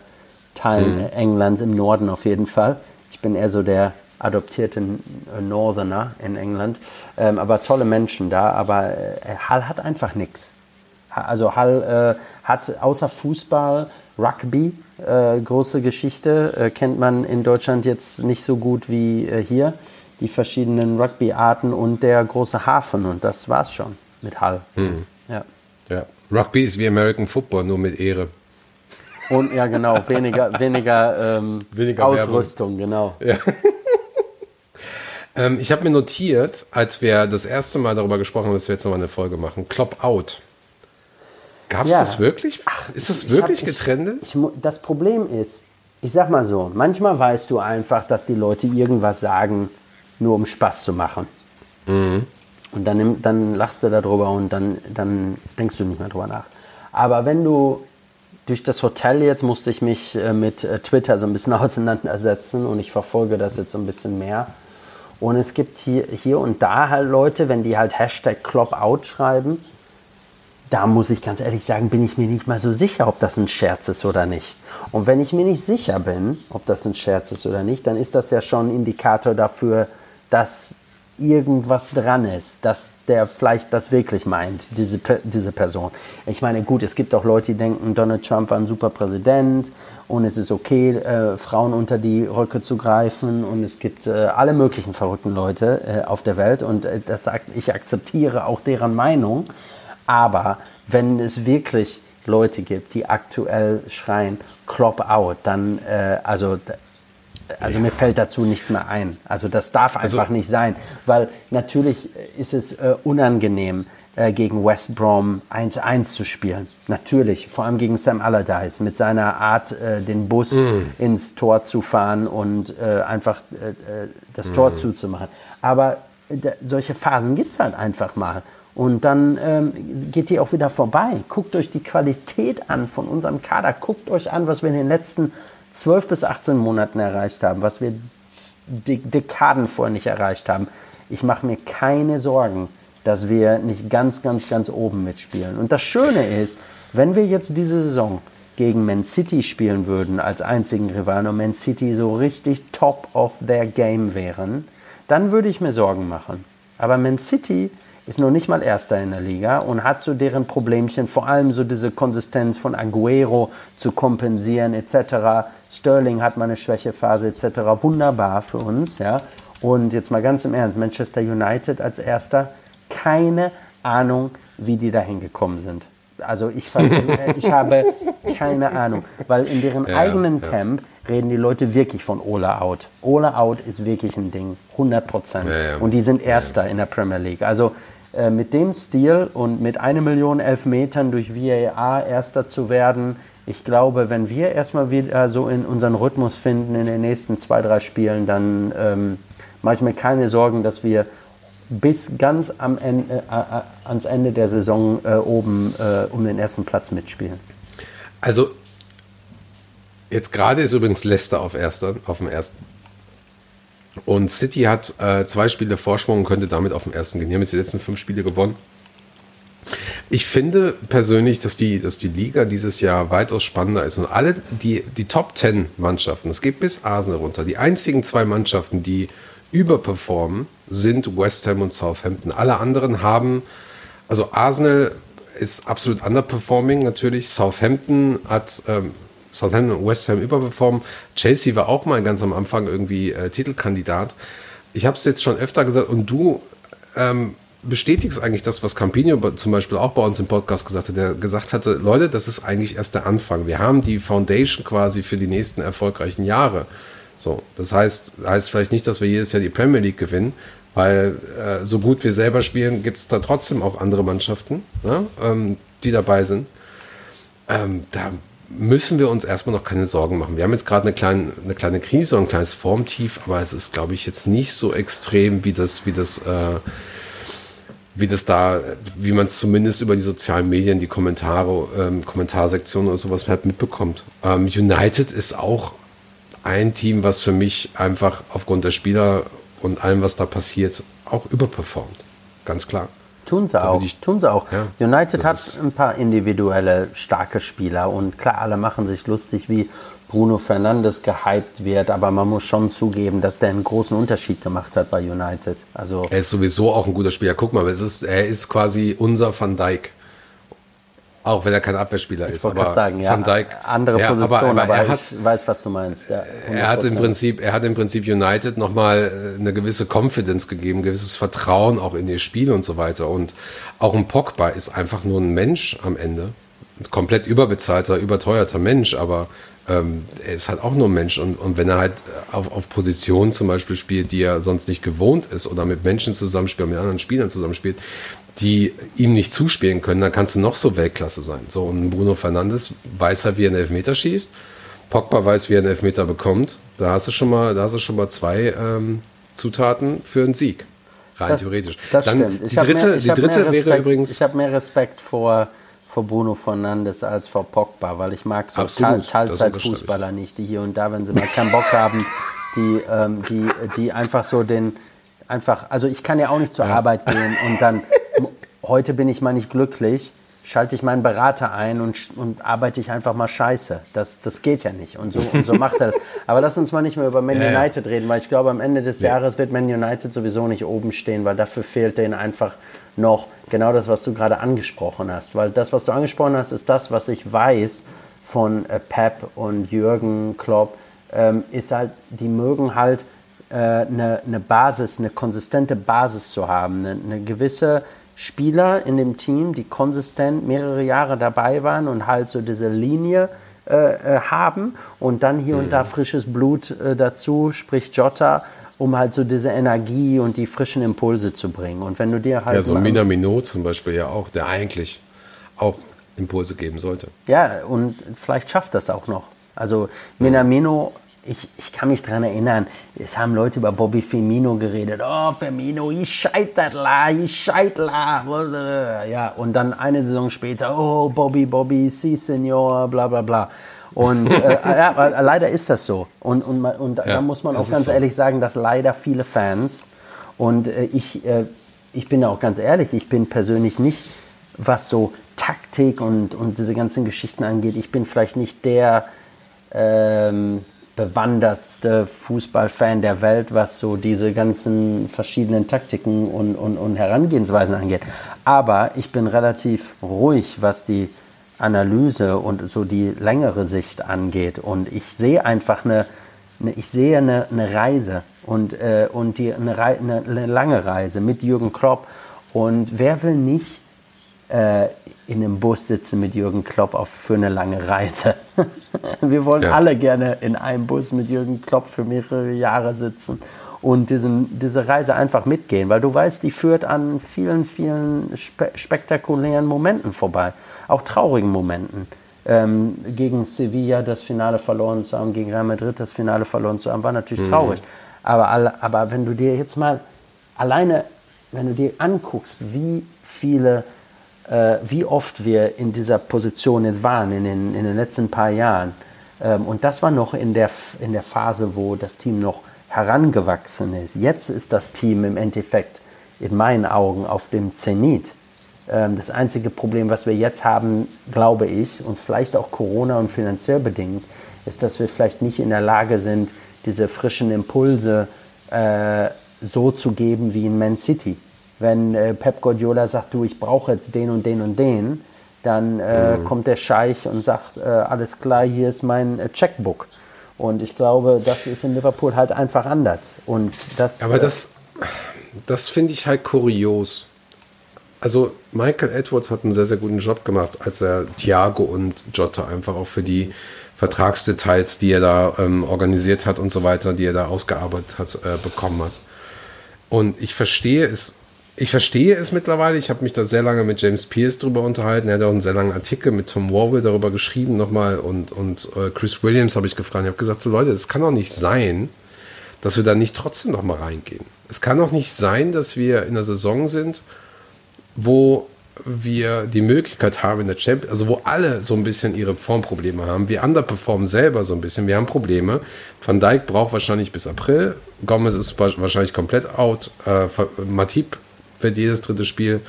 Teilen mhm. Englands, im Norden auf jeden Fall. Ich bin eher so der adoptierte äh, Northerner in England, ähm, aber tolle Menschen da, aber äh, Hull hat einfach nichts. Also Hull äh, hat außer Fußball Rugby, äh, große Geschichte, äh, kennt man in Deutschland jetzt nicht so gut wie äh, hier. Die verschiedenen Rugby-Arten und der große Hafen und das war's schon mit Hull. Hm. Ja. ja. Rugby ist wie American Football, nur mit Ehre. Und ja, genau, weniger, weniger, ähm, weniger Ausrüstung, Werbung. genau. Ja. ähm, ich habe mir notiert, als wir das erste Mal darüber gesprochen haben, dass wir jetzt nochmal eine Folge machen, Clop Out. Gab es ja. das wirklich? Ach, ist das wirklich hab, getrennt? Ich, ich, das Problem ist, ich sag mal so, manchmal weißt du einfach, dass die Leute irgendwas sagen, nur um Spaß zu machen. Mhm. Und dann, dann lachst du darüber und dann, dann denkst du nicht mehr drüber nach. Aber wenn du durch das Hotel jetzt musste ich mich äh, mit äh, Twitter so ein bisschen auseinandersetzen und ich verfolge das jetzt so ein bisschen mehr. Und es gibt hier, hier und da halt Leute, wenn die halt Hashtag Clop schreiben, da muss ich ganz ehrlich sagen, bin ich mir nicht mal so sicher, ob das ein Scherz ist oder nicht. Und wenn ich mir nicht sicher bin, ob das ein Scherz ist oder nicht, dann ist das ja schon ein Indikator dafür, dass irgendwas dran ist, dass der vielleicht das wirklich meint, diese, diese Person. Ich meine, gut, es gibt auch Leute, die denken, Donald Trump war ein super Präsident und es ist okay, äh, Frauen unter die Röcke zu greifen und es gibt äh, alle möglichen verrückten Leute äh, auf der Welt und äh, das ich akzeptiere auch deren Meinung. Aber wenn es wirklich Leute gibt, die aktuell schreien, Crop out, dann, äh, also, also mir fällt dazu nichts mehr ein. Also das darf also einfach also, nicht sein, weil natürlich ist es äh, unangenehm, äh, gegen West Brom 1-1 zu spielen. Natürlich, vor allem gegen Sam Allardyce mit seiner Art, äh, den Bus mm. ins Tor zu fahren und äh, einfach äh, das Tor mm. zuzumachen. Aber solche Phasen gibt es halt einfach mal. Und dann ähm, geht die auch wieder vorbei. Guckt euch die Qualität an von unserem Kader. Guckt euch an, was wir in den letzten 12 bis 18 Monaten erreicht haben, was wir De Dekaden vorher nicht erreicht haben. Ich mache mir keine Sorgen, dass wir nicht ganz, ganz, ganz oben mitspielen. Und das Schöne ist, wenn wir jetzt diese Saison gegen Man City spielen würden als einzigen Rivalen und Man City so richtig top of their game wären, dann würde ich mir Sorgen machen. Aber Man City ist noch nicht mal Erster in der Liga und hat so deren Problemchen, vor allem so diese Konsistenz von Aguero zu kompensieren etc. Sterling hat mal eine Schwächephase etc. Wunderbar für uns, ja. Und jetzt mal ganz im Ernst, Manchester United als Erster, keine Ahnung, wie die da hingekommen sind. Also ich, ich habe keine Ahnung, weil in deren ja, eigenen ja. Camp reden die Leute wirklich von Ola Out. Ola Out ist wirklich ein Ding, 100 Prozent. Ja, und die sind Erster in der Premier League. Also äh, mit dem Stil und mit einer Million Elfmetern durch VAR Erster zu werden, ich glaube, wenn wir erstmal wieder so in unseren Rhythmus finden in den nächsten zwei, drei Spielen, dann ähm, mache ich mir keine Sorgen, dass wir bis ganz am Ende, äh, äh, ans Ende der Saison äh, oben äh, um den ersten Platz mitspielen. Also jetzt gerade ist übrigens Leicester auf, erster, auf dem ersten. Und City hat äh, zwei Spiele Vorsprung und könnte damit auf dem ersten gehen. Die haben jetzt die letzten fünf Spiele gewonnen. Ich finde persönlich, dass die, dass die Liga dieses Jahr weitaus spannender ist. Und alle die, die Top Ten Mannschaften, es geht bis Arsenal runter, die einzigen zwei Mannschaften, die überperformen, sind West Ham und Southampton. Alle anderen haben, also Arsenal ist absolut underperforming natürlich. Southampton hat ähm, Southampton und West Ham überperformen. Chelsea war auch mal ganz am Anfang irgendwie äh, Titelkandidat. Ich habe es jetzt schon öfter gesagt und du ähm, bestätigst eigentlich das, was Campino zum Beispiel auch bei uns im Podcast gesagt hat, der gesagt hatte, Leute, das ist eigentlich erst der Anfang. Wir haben die Foundation quasi für die nächsten erfolgreichen Jahre. So, das heißt, heißt vielleicht nicht, dass wir jedes Jahr die Premier League gewinnen, weil äh, so gut wir selber spielen, gibt es da trotzdem auch andere Mannschaften, ne, ähm, die dabei sind. Ähm, da müssen wir uns erstmal noch keine Sorgen machen. Wir haben jetzt gerade eine kleine, eine kleine Krise und ein kleines Formtief, aber es ist, glaube ich, jetzt nicht so extrem, wie das, wie das, äh, wie das da, wie man es zumindest über die sozialen Medien, die Kommentare, ähm, Kommentarsektionen oder sowas halt mitbekommt. Ähm, United ist auch ein Team, was für mich einfach aufgrund der Spieler und allem, was da passiert, auch überperformt. Ganz klar. Tun sie auch. Tun sie auch. Ja, United hat ein paar individuelle starke Spieler und klar, alle machen sich lustig, wie Bruno Fernandes gehypt wird, aber man muss schon zugeben, dass der einen großen Unterschied gemacht hat bei United. Also er ist sowieso auch ein guter Spieler. Guck mal, es ist, er ist quasi unser Van Dijk. Auch wenn er kein Abwehrspieler ich ist. Wollte sagen, ja, Van Dijk, andere ja, Position, aber, aber, aber hat, ich weiß, was du meinst. Ja, er hat im Prinzip, er hat im Prinzip United nochmal äh, eine gewisse Confidence gegeben, ein gewisses Vertrauen auch in ihr Spiel und so weiter. Und auch ein Pogba ist einfach nur ein Mensch am Ende. Ein komplett überbezahlter, überteuerter Mensch, aber ähm, er ist halt auch nur ein Mensch. Und, und wenn er halt auf, auf Positionen zum Beispiel spielt, die er sonst nicht gewohnt ist oder mit Menschen zusammenspielt, mit anderen Spielern zusammenspielt, die ihm nicht zuspielen können, dann kannst du noch so Weltklasse sein. So, und Bruno Fernandes weiß halt, wie er einen Elfmeter schießt. Pogba weiß, wie er einen Elfmeter bekommt. Da hast du schon mal, da hast du schon mal zwei ähm, Zutaten für einen Sieg. Rein das, theoretisch. Das dann stimmt. Die dritte, mehr, die dritte Respekt, wäre übrigens. Ich habe mehr Respekt vor, vor Bruno Fernandes als vor Pogba, weil ich mag so Teilzeitfußballer nicht, die hier und da, wenn sie mal keinen Bock haben, die, ähm, die, die einfach so den, einfach, also ich kann ja auch nicht zur ja. Arbeit gehen und dann, heute bin ich mal nicht glücklich, schalte ich meinen Berater ein und, und arbeite ich einfach mal scheiße. Das, das geht ja nicht. Und so, und so macht er das. Aber lass uns mal nicht mehr über Man ja, United reden, weil ich glaube, am Ende des ja. Jahres wird Man United sowieso nicht oben stehen, weil dafür fehlt denen einfach noch genau das, was du gerade angesprochen hast. Weil das, was du angesprochen hast, ist das, was ich weiß von äh, Pep und Jürgen Klopp, ähm, ist halt, die mögen halt eine, äh, eine Basis, eine konsistente Basis zu haben, eine, eine gewisse Spieler in dem Team, die konsistent mehrere Jahre dabei waren und halt so diese Linie äh, äh haben und dann hier mhm. und da mhm. frisches Blut äh, dazu, sprich Jota, um halt so diese Energie und die frischen Impulse zu bringen. Und wenn du dir halt. Ja, so Minamino zum Beispiel ja auch, der eigentlich auch Impulse geben sollte. Ja, und vielleicht schafft das auch noch. Also Minamino ich, ich kann mich daran erinnern, es haben Leute über Bobby Firmino geredet. Oh, Firmino, ich scheitert la, ich scheitert la. Ja, und dann eine Saison später, oh, Bobby, Bobby, si, Senor, bla, bla, bla. Und äh, ja, leider ist das so. Und, und, und ja, da muss man auch ganz so. ehrlich sagen, dass leider viele Fans, und äh, ich, äh, ich bin auch ganz ehrlich, ich bin persönlich nicht, was so Taktik und, und diese ganzen Geschichten angeht, ich bin vielleicht nicht der, ähm, bewandertste Fußballfan der Welt, was so diese ganzen verschiedenen Taktiken und, und, und Herangehensweisen angeht. Aber ich bin relativ ruhig, was die Analyse und so die längere Sicht angeht. Und ich sehe einfach eine, eine ich sehe eine, eine Reise und, äh, und die, eine, eine, eine lange Reise mit Jürgen Klopp. Und wer will nicht äh, in einem Bus sitzen mit Jürgen Klopp auf, für eine lange Reise. Wir wollen ja. alle gerne in einem Bus mit Jürgen Klopp für mehrere Jahre sitzen und diesen, diese Reise einfach mitgehen, weil du weißt, die führt an vielen, vielen spe spektakulären Momenten vorbei, auch traurigen Momenten. Ähm, gegen Sevilla das Finale verloren zu haben, gegen Real Madrid das Finale verloren zu haben, war natürlich mhm. traurig. Aber, aber wenn du dir jetzt mal alleine, wenn du dir anguckst, wie viele äh, wie oft wir in dieser Position waren in den, in den letzten paar Jahren. Ähm, und das war noch in der, in der Phase, wo das Team noch herangewachsen ist. Jetzt ist das Team im Endeffekt in meinen Augen auf dem Zenit. Ähm, das einzige Problem, was wir jetzt haben, glaube ich, und vielleicht auch Corona und finanziell bedingt, ist, dass wir vielleicht nicht in der Lage sind, diese frischen Impulse äh, so zu geben wie in Man City wenn äh, Pep Guardiola sagt, du, ich brauche jetzt den und den und den, dann äh, mhm. kommt der Scheich und sagt, äh, alles klar, hier ist mein äh, Checkbook. Und ich glaube, das ist in Liverpool halt einfach anders. Und das, Aber das, das finde ich halt kurios. Also Michael Edwards hat einen sehr, sehr guten Job gemacht, als er Thiago und Jota einfach auch für die Vertragsdetails, die er da ähm, organisiert hat und so weiter, die er da ausgearbeitet hat, äh, bekommen hat. Und ich verstehe es ich verstehe es mittlerweile. Ich habe mich da sehr lange mit James Pierce drüber unterhalten. Er hat auch einen sehr langen Artikel mit Tom Warwell darüber geschrieben nochmal und, und äh, Chris Williams habe ich gefragt. Ich habe gesagt, so Leute, es kann doch nicht sein, dass wir da nicht trotzdem nochmal reingehen. Es kann doch nicht sein, dass wir in der Saison sind, wo wir die Möglichkeit haben in der Champions, also wo alle so ein bisschen ihre Formprobleme haben. Wir underperformen selber so ein bisschen. Wir haben Probleme. Van Dijk braucht wahrscheinlich bis April. Gomez ist wahrscheinlich komplett out. Äh, Matip wird jedes dritte Spiel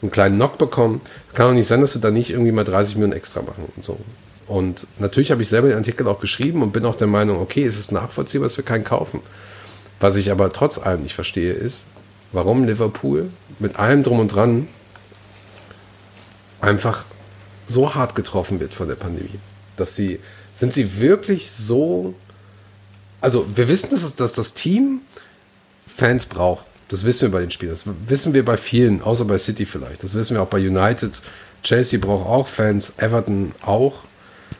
einen kleinen Knock bekommen. Kann doch nicht sein, dass wir da nicht irgendwie mal 30 Millionen extra machen und so. Und natürlich habe ich selber den Artikel auch geschrieben und bin auch der Meinung, okay, es ist nachvollziehbar, dass wir keinen kaufen. Was ich aber trotz allem nicht verstehe, ist, warum Liverpool mit allem drum und dran einfach so hart getroffen wird von der Pandemie. Dass sie, sind sie wirklich so, also wir wissen, dass, es, dass das Team Fans braucht. Das wissen wir bei den Spielen. Das wissen wir bei vielen, außer bei City vielleicht. Das wissen wir auch bei United. Chelsea braucht auch Fans, Everton auch.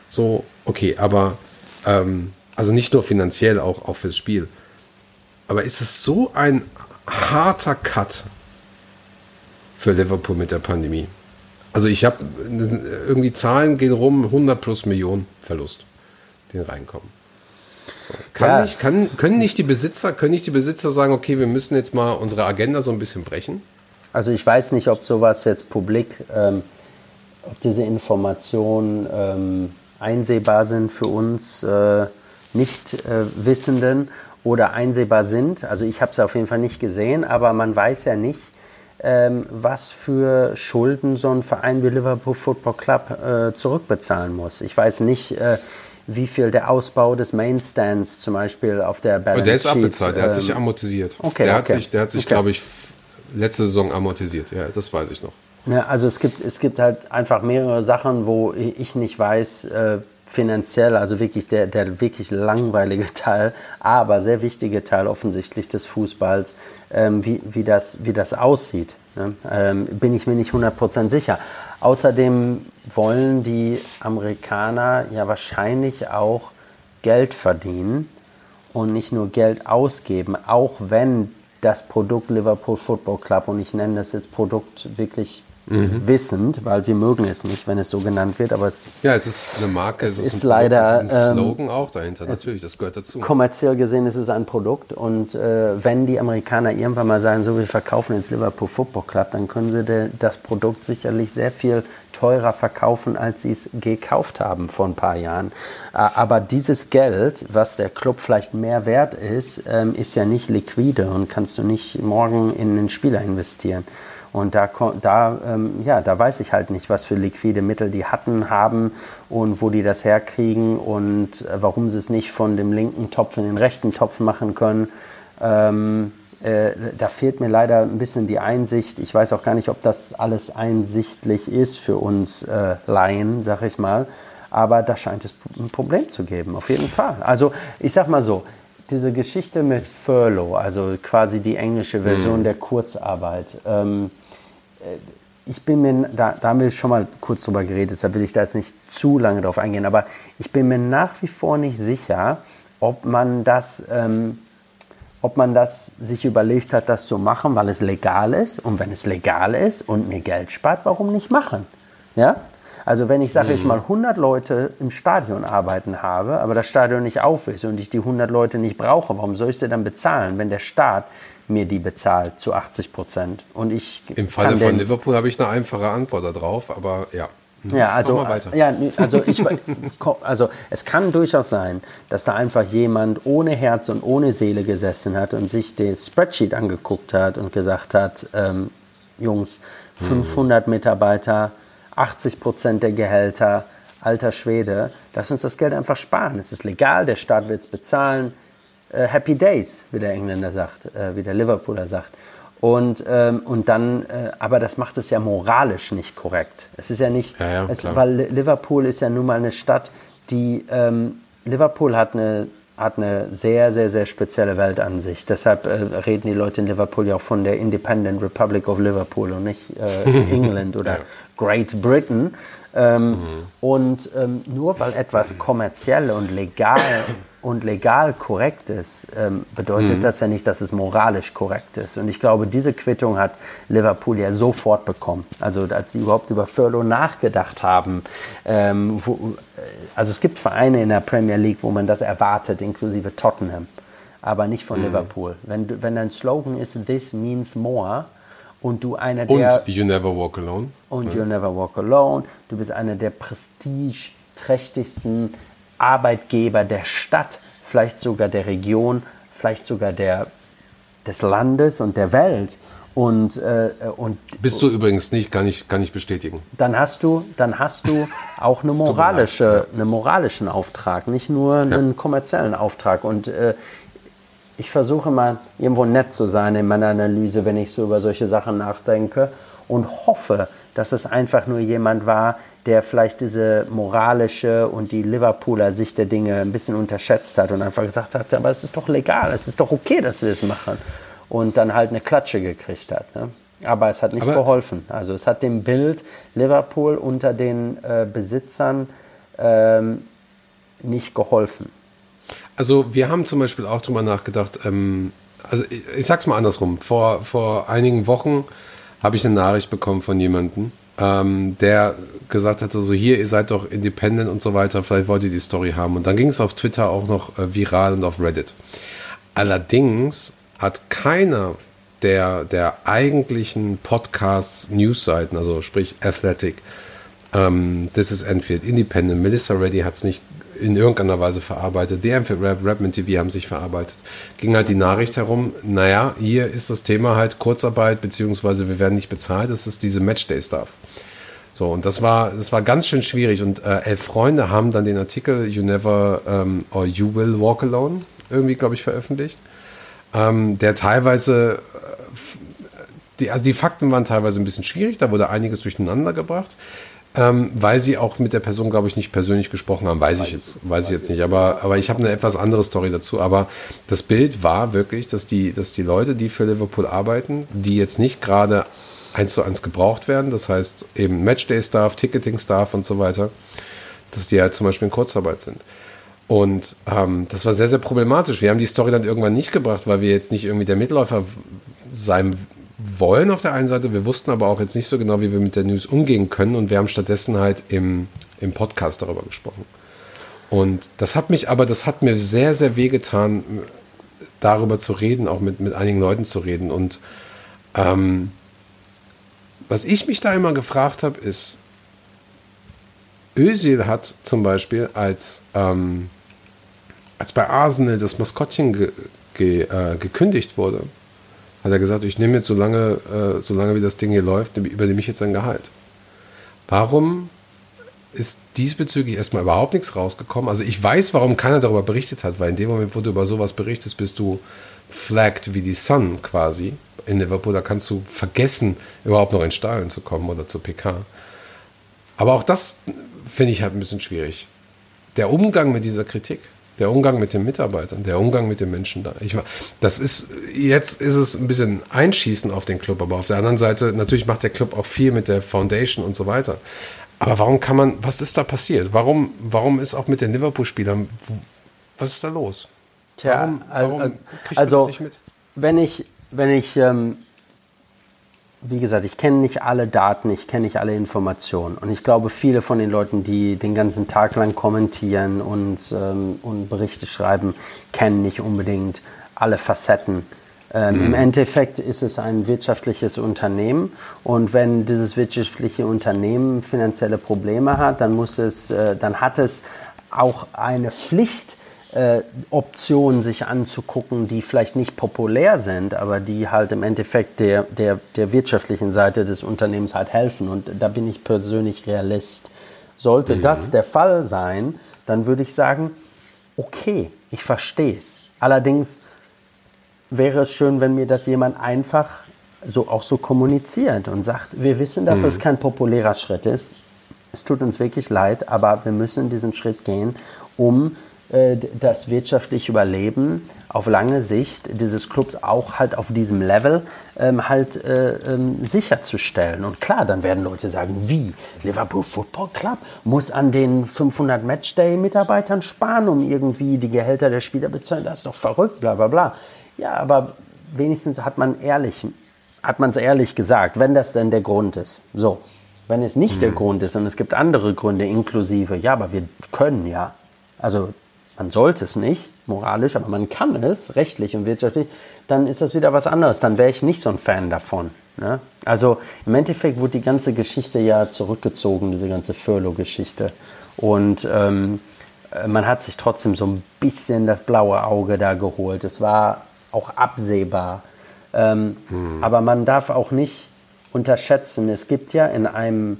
So, okay, aber ähm, also nicht nur finanziell, auch, auch fürs Spiel. Aber ist es so ein harter Cut für Liverpool mit der Pandemie? Also ich habe irgendwie Zahlen gehen rum, 100 plus Millionen Verlust, den reinkommen. Kann ja. nicht, kann, können nicht die Besitzer, können nicht die Besitzer sagen, okay, wir müssen jetzt mal unsere Agenda so ein bisschen brechen? Also ich weiß nicht, ob sowas jetzt publik, ähm, ob diese Informationen ähm, einsehbar sind für uns äh, Nicht-Wissenden äh, oder einsehbar sind. Also ich habe es auf jeden Fall nicht gesehen, aber man weiß ja nicht, ähm, was für Schulden so ein Verein wie Liverpool Football Club äh, zurückbezahlen muss. Ich weiß nicht, äh, wie viel der Ausbau des Mainstands zum Beispiel auf der Balance Und der ist abbezahlt, der hat sich ähm, amortisiert. Okay, der hat sich, der hat sich, okay. glaube ich, letzte Saison amortisiert. Ja, das weiß ich noch. Ja, also es gibt, es gibt halt einfach mehrere Sachen, wo ich nicht weiß, äh, finanziell, also wirklich der, der wirklich langweilige Teil, aber sehr wichtige Teil offensichtlich des Fußballs, ähm, wie, wie, das, wie das aussieht. Ne? Ähm, bin ich mir nicht 100% sicher. Außerdem wollen die Amerikaner ja wahrscheinlich auch Geld verdienen und nicht nur Geld ausgeben, auch wenn das Produkt Liverpool Football Club, und ich nenne das jetzt Produkt wirklich mhm. wissend, weil wir mögen es nicht, wenn es so genannt wird, aber es Ja, es ist eine Marke, es, es ist, ein leider Produkt, es ist ein Slogan ähm, auch dahinter, natürlich, das gehört dazu. Kommerziell gesehen ist es ein Produkt und äh, wenn die Amerikaner irgendwann mal sagen, so wir verkaufen jetzt Liverpool Football Club, dann können sie de, das Produkt sicherlich sehr viel teurer verkaufen, als sie es gekauft haben vor ein paar Jahren. Äh, aber dieses Geld, was der Club vielleicht mehr wert ist, ähm, ist ja nicht liquide und kannst du nicht morgen in einen Spieler investieren. Und da, da, ähm, ja, da weiß ich halt nicht, was für liquide Mittel die hatten, haben und wo die das herkriegen und äh, warum sie es nicht von dem linken Topf in den rechten Topf machen können. Ähm, äh, da fehlt mir leider ein bisschen die Einsicht. Ich weiß auch gar nicht, ob das alles einsichtlich ist für uns äh, Laien, sag ich mal. Aber da scheint es ein Problem zu geben, auf jeden Fall. Also ich sag mal so, diese Geschichte mit Furlough, also quasi die englische Version mhm. der Kurzarbeit. Ähm, äh, ich bin mir, da, da haben wir schon mal kurz drüber geredet, deshalb will ich da jetzt nicht zu lange drauf eingehen, aber ich bin mir nach wie vor nicht sicher, ob man das, ähm, ob man das sich überlegt hat, das zu machen, weil es legal ist. Und wenn es legal ist und mir Geld spart, warum nicht machen? Ja? Also wenn ich, sage ich mhm. mal, 100 Leute im Stadion arbeiten habe, aber das Stadion nicht auf ist und ich die 100 Leute nicht brauche, warum soll ich sie dann bezahlen, wenn der Staat mir die bezahlt zu 80 Prozent. Und ich Im Falle von Liverpool habe ich eine einfache Antwort darauf, aber ja. Mhm. Ja, also, ja, also, ich, also es kann durchaus sein, dass da einfach jemand ohne Herz und ohne Seele gesessen hat und sich das Spreadsheet angeguckt hat und gesagt hat, ähm, Jungs, 500 mhm. Mitarbeiter, 80 Prozent der Gehälter, alter Schwede, lass uns das Geld einfach sparen. Es ist legal, der Staat wird es bezahlen, äh, Happy Days, wie der Engländer sagt, äh, wie der Liverpooler sagt. Und, ähm, und dann, äh, aber das macht es ja moralisch nicht korrekt. Es ist ja nicht, ja, ja, es, weil Liverpool ist ja nun mal eine Stadt, die, ähm, Liverpool hat eine, hat eine sehr, sehr, sehr spezielle Weltansicht. Deshalb äh, reden die Leute in Liverpool ja auch von der Independent Republic of Liverpool und nicht äh, England oder ja. Great Britain. Ähm, mhm. Und ähm, nur weil etwas kommerziell und legal und legal korrekt ist, ähm, bedeutet mhm. das ja nicht, dass es moralisch korrekt ist. Und ich glaube, diese Quittung hat Liverpool ja sofort bekommen. Also als sie überhaupt über Furlough nachgedacht haben. Ähm, wo, also es gibt Vereine in der Premier League, wo man das erwartet, inklusive Tottenham, aber nicht von mhm. Liverpool. Wenn, wenn dein Slogan ist, this means more, und du einer der... Und You Never Walk Alone. Und ja. You Never Walk Alone. Du bist einer der prestigeträchtigsten Arbeitgeber der Stadt, vielleicht sogar der Region, vielleicht sogar der, des Landes und der Welt. Und, äh, und bist du übrigens nicht, kann ich, kann ich bestätigen. Dann hast du, dann hast du auch eine moralische, einen moralischen Auftrag, nicht nur einen ja. kommerziellen Auftrag. Und äh, ich versuche mal irgendwo nett zu sein in meiner Analyse, wenn ich so über solche Sachen nachdenke und hoffe, dass es einfach nur jemand war, der vielleicht diese moralische und die Liverpooler Sicht der Dinge ein bisschen unterschätzt hat und einfach gesagt hat, aber es ist doch legal, es ist doch okay, dass wir es machen. Und dann halt eine Klatsche gekriegt hat. Ne? Aber es hat nicht aber geholfen. Also es hat dem Bild Liverpool unter den äh, Besitzern ähm, nicht geholfen. Also wir haben zum Beispiel auch drüber nachgedacht, ähm, also ich, ich sag's mal andersrum, vor, vor einigen Wochen habe ich eine Nachricht bekommen von jemandem, ähm, der gesagt hat, so hier, ihr seid doch independent und so weiter, vielleicht wollt ihr die Story haben. Und dann ging es auf Twitter auch noch äh, viral und auf Reddit. Allerdings hat keiner der, der eigentlichen Podcasts, Newsseiten, also sprich Athletic, ähm, This is Enfield, Independent, Melissa Reddy hat es nicht in irgendeiner Weise verarbeitet. Die Enfield Rap, Rap mit TV haben sich verarbeitet. Ging halt die Nachricht herum, naja, hier ist das Thema halt Kurzarbeit, beziehungsweise wir werden nicht bezahlt, das ist diese Matchday-Stuff. So, und das war, das war ganz schön schwierig. Und äh, elf Freunde haben dann den Artikel You Never um, or You Will Walk Alone irgendwie, glaube ich, veröffentlicht. Ähm, der teilweise, äh, die, also die Fakten waren teilweise ein bisschen schwierig, da wurde einiges durcheinander gebracht. Ähm, weil sie auch mit der Person, glaube ich, nicht persönlich gesprochen haben, weiß ich jetzt, weiß ich jetzt nicht. Aber, aber ich habe eine etwas andere Story dazu. Aber das Bild war wirklich, dass die, dass die Leute, die für Liverpool arbeiten, die jetzt nicht gerade eins zu eins gebraucht werden. Das heißt eben Matchday-Staff, Ticketing-Staff und so weiter, dass die halt zum Beispiel in Kurzarbeit sind. Und ähm, das war sehr, sehr problematisch. Wir haben die Story dann irgendwann nicht gebracht, weil wir jetzt nicht irgendwie der Mitläufer sein wollen auf der einen Seite. Wir wussten aber auch jetzt nicht so genau, wie wir mit der News umgehen können. Und wir haben stattdessen halt im, im Podcast darüber gesprochen. Und das hat mich aber, das hat mir sehr, sehr wehgetan, darüber zu reden, auch mit, mit einigen Leuten zu reden. Und ähm, was ich mich da immer gefragt habe, ist, Özil hat zum Beispiel, als, ähm, als bei Arsenal das Maskottchen ge, ge, äh, gekündigt wurde, hat er gesagt, ich nehme jetzt so lange, äh, so lange wie das Ding hier läuft, übernehme ich jetzt sein Gehalt. Warum ist diesbezüglich erstmal überhaupt nichts rausgekommen? Also ich weiß, warum keiner darüber berichtet hat, weil in dem Moment, wo du über sowas berichtest, bist du flagged wie die Sun quasi in Liverpool. Da kannst du vergessen, überhaupt noch in Stadion zu kommen oder zur PK. Aber auch das finde ich halt ein bisschen schwierig. Der Umgang mit dieser Kritik, der Umgang mit den Mitarbeitern, der Umgang mit den Menschen da. Ich, das ist, jetzt ist es ein bisschen Einschießen auf den Club, aber auf der anderen Seite, natürlich macht der Club auch viel mit der Foundation und so weiter. Aber warum kann man, was ist da passiert? Warum, warum ist auch mit den Liverpool-Spielern, was ist da los? Tja, warum, warum also, wenn ich, wenn ich ähm, wie gesagt, ich kenne nicht alle Daten, ich kenne nicht alle Informationen. Und ich glaube, viele von den Leuten, die den ganzen Tag lang kommentieren und, ähm, und Berichte schreiben, kennen nicht unbedingt alle Facetten. Ähm, mhm. Im Endeffekt ist es ein wirtschaftliches Unternehmen und wenn dieses wirtschaftliche Unternehmen finanzielle Probleme hat, dann muss es, äh, dann hat es auch eine Pflicht, äh, Optionen sich anzugucken, die vielleicht nicht populär sind, aber die halt im Endeffekt der, der, der wirtschaftlichen Seite des Unternehmens halt helfen. Und da bin ich persönlich Realist. Sollte mhm. das der Fall sein, dann würde ich sagen, okay, ich verstehe es. Allerdings wäre es schön, wenn mir das jemand einfach so auch so kommuniziert und sagt, wir wissen, dass mhm. es kein populärer Schritt ist. Es tut uns wirklich leid, aber wir müssen diesen Schritt gehen, um das wirtschaftliche Überleben auf lange Sicht dieses Clubs auch halt auf diesem Level ähm, halt äh, ähm, sicherzustellen. Und klar, dann werden Leute sagen, wie? Liverpool Football Club muss an den 500 Matchday-Mitarbeitern sparen, um irgendwie die Gehälter der Spieler bezahlen. Das ist doch verrückt, bla bla bla. Ja, aber wenigstens hat man ehrlich, hat man es ehrlich gesagt, wenn das denn der Grund ist. So, wenn es nicht mhm. der Grund ist und es gibt andere Gründe inklusive, ja, aber wir können ja. Also man sollte es nicht, moralisch, aber man kann es, rechtlich und wirtschaftlich, dann ist das wieder was anderes. Dann wäre ich nicht so ein Fan davon. Ne? Also im Endeffekt wurde die ganze Geschichte ja zurückgezogen, diese ganze Furlough-Geschichte. Und ähm, äh, man hat sich trotzdem so ein bisschen das blaue Auge da geholt. Es war auch absehbar. Ähm, hm. Aber man darf auch nicht unterschätzen, es gibt ja in einem,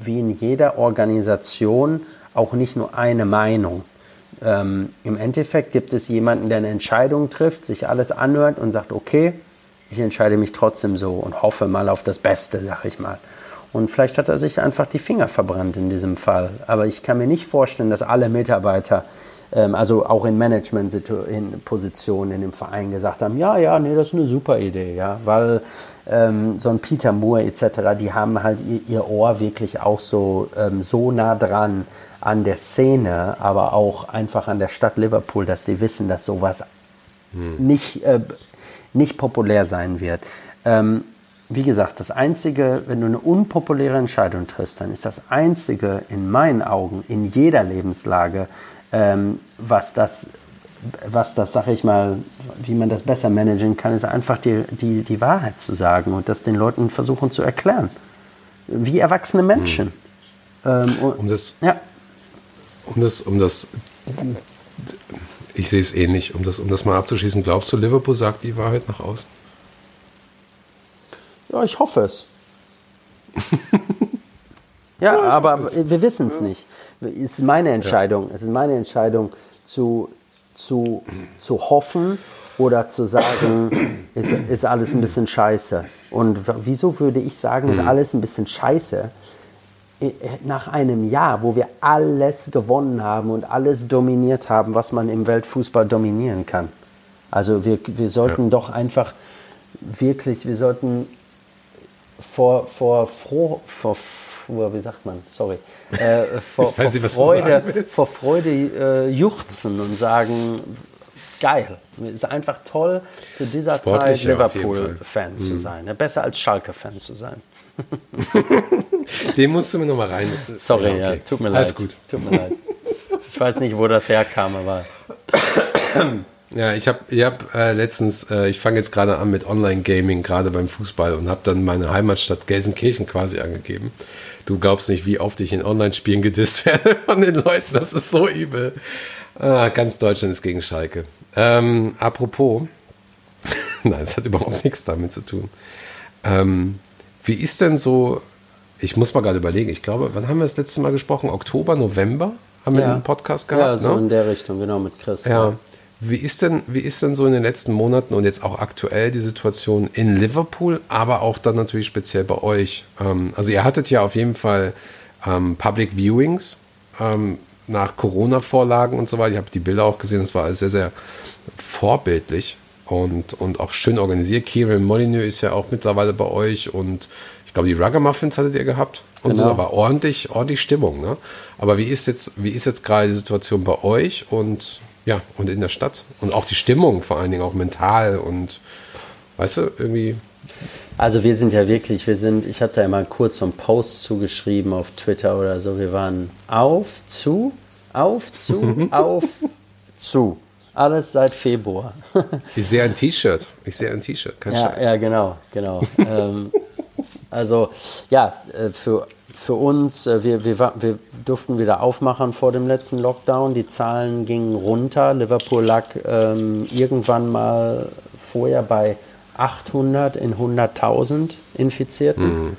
wie in jeder Organisation, auch nicht nur eine Meinung. Ähm, Im Endeffekt gibt es jemanden, der eine Entscheidung trifft, sich alles anhört und sagt, okay, ich entscheide mich trotzdem so und hoffe mal auf das Beste, sag ich mal. Und vielleicht hat er sich einfach die Finger verbrannt in diesem Fall. Aber ich kann mir nicht vorstellen, dass alle Mitarbeiter, ähm, also auch in Management-Positionen in dem Verein gesagt haben, ja, ja, nee, das ist eine super Idee, ja, weil ähm, so ein Peter Moore etc., die haben halt ihr, ihr Ohr wirklich auch so, ähm, so nah dran an der Szene, aber auch einfach an der Stadt Liverpool, dass die wissen, dass sowas hm. nicht, äh, nicht populär sein wird. Ähm, wie gesagt, das Einzige, wenn du eine unpopuläre Entscheidung triffst, dann ist das Einzige in meinen Augen, in jeder Lebenslage, ähm, was das, was das, sag ich mal, wie man das besser managen kann, ist einfach die, die, die Wahrheit zu sagen und das den Leuten versuchen zu erklären. Wie erwachsene Menschen. Hm. Ähm, um das, ja um das, um das, ich sehe es ähnlich, um das, um das mal abzuschließen, glaubst du, Liverpool sagt die Wahrheit nach außen? Ja, ich hoffe es. ja, ja aber wir wissen es ja. nicht. Es ist meine Entscheidung. Ja. Es ist meine Entscheidung zu, zu, zu hoffen oder zu sagen, ist, ist alles ein bisschen scheiße. Und wieso würde ich sagen, ist mhm. alles ein bisschen scheiße? Nach einem Jahr, wo wir alles gewonnen haben und alles dominiert haben, was man im Weltfußball dominieren kann. Also wir, wir sollten ja. doch einfach wirklich, wir sollten vor, vor, froh, vor, wie sagt man, sorry, äh, vor, vor, nicht, Freude, vor Freude äh, juchzen und sagen, geil. Es ist einfach toll, zu dieser Zeit Liverpool-Fan ja, zu mhm. sein. Ne? Besser als Schalke-Fan zu sein. Den musst du mir nochmal rein. Sorry, ja, okay. ja, tut mir leid. Alles gut. Tut mir leid. Ich weiß nicht, wo das herkam, aber. Ja, ich habe ich hab, äh, letztens, äh, ich fange jetzt gerade an mit Online-Gaming, gerade beim Fußball und habe dann meine Heimatstadt Gelsenkirchen quasi angegeben. Du glaubst nicht, wie oft ich in Online-Spielen gedisst werde von den Leuten. Das ist so übel. Ah, ganz Deutschland ist gegen Schalke. Ähm, apropos, Nein, es hat überhaupt nichts damit zu tun. Ähm, wie ist denn so, ich muss mal gerade überlegen, ich glaube, wann haben wir das letzte Mal gesprochen? Oktober, November haben wir Ja. einen Podcast gehabt? Ja, so ne? in der Richtung, genau, mit Chris. Ja. Wie ist, denn, wie ist denn so in den letzten Monaten und jetzt auch aktuell die Situation in Liverpool, aber auch dann natürlich speziell bei euch? Ähm, also ihr hattet ja auf jeden Fall ähm, Public Viewings ähm, nach Corona-Vorlagen und so weiter. Ich habe die Bilder auch gesehen, das war alles sehr, sehr vorbildlich und, und auch schön organisiert. Kieran Molyneux ist ja auch mittlerweile bei euch und ich glaube, die Ruggermuffins hattet ihr gehabt. Und so, Genau. da war ordentlich, ordentlich Stimmung. Ne? Aber wie ist jetzt, wie ist jetzt gerade die Situation bei euch und ja, und in der Stadt? Und auch die Stimmung vor allen Dingen, auch mental und weißt du, irgendwie. Also wir sind ja wirklich, wir sind, ich habe da immer kurz so einen Post zugeschrieben auf Twitter oder so, wir waren auf, zu, auf, zu, auf, zu. Alles seit Februar. Ich sehe ein T-Shirt. Ich sehe ein T-Shirt, kein Ja, Scheiß. ja, genau, genau. ähm, also ja, äh, für, für uns, äh, wir, wir, wir durften wieder aufmachen vor dem letzten Lockdown. Die Zahlen gingen runter. Liverpool lag ähm, irgendwann mal vorher bei 800 in 100.000 Infizierten.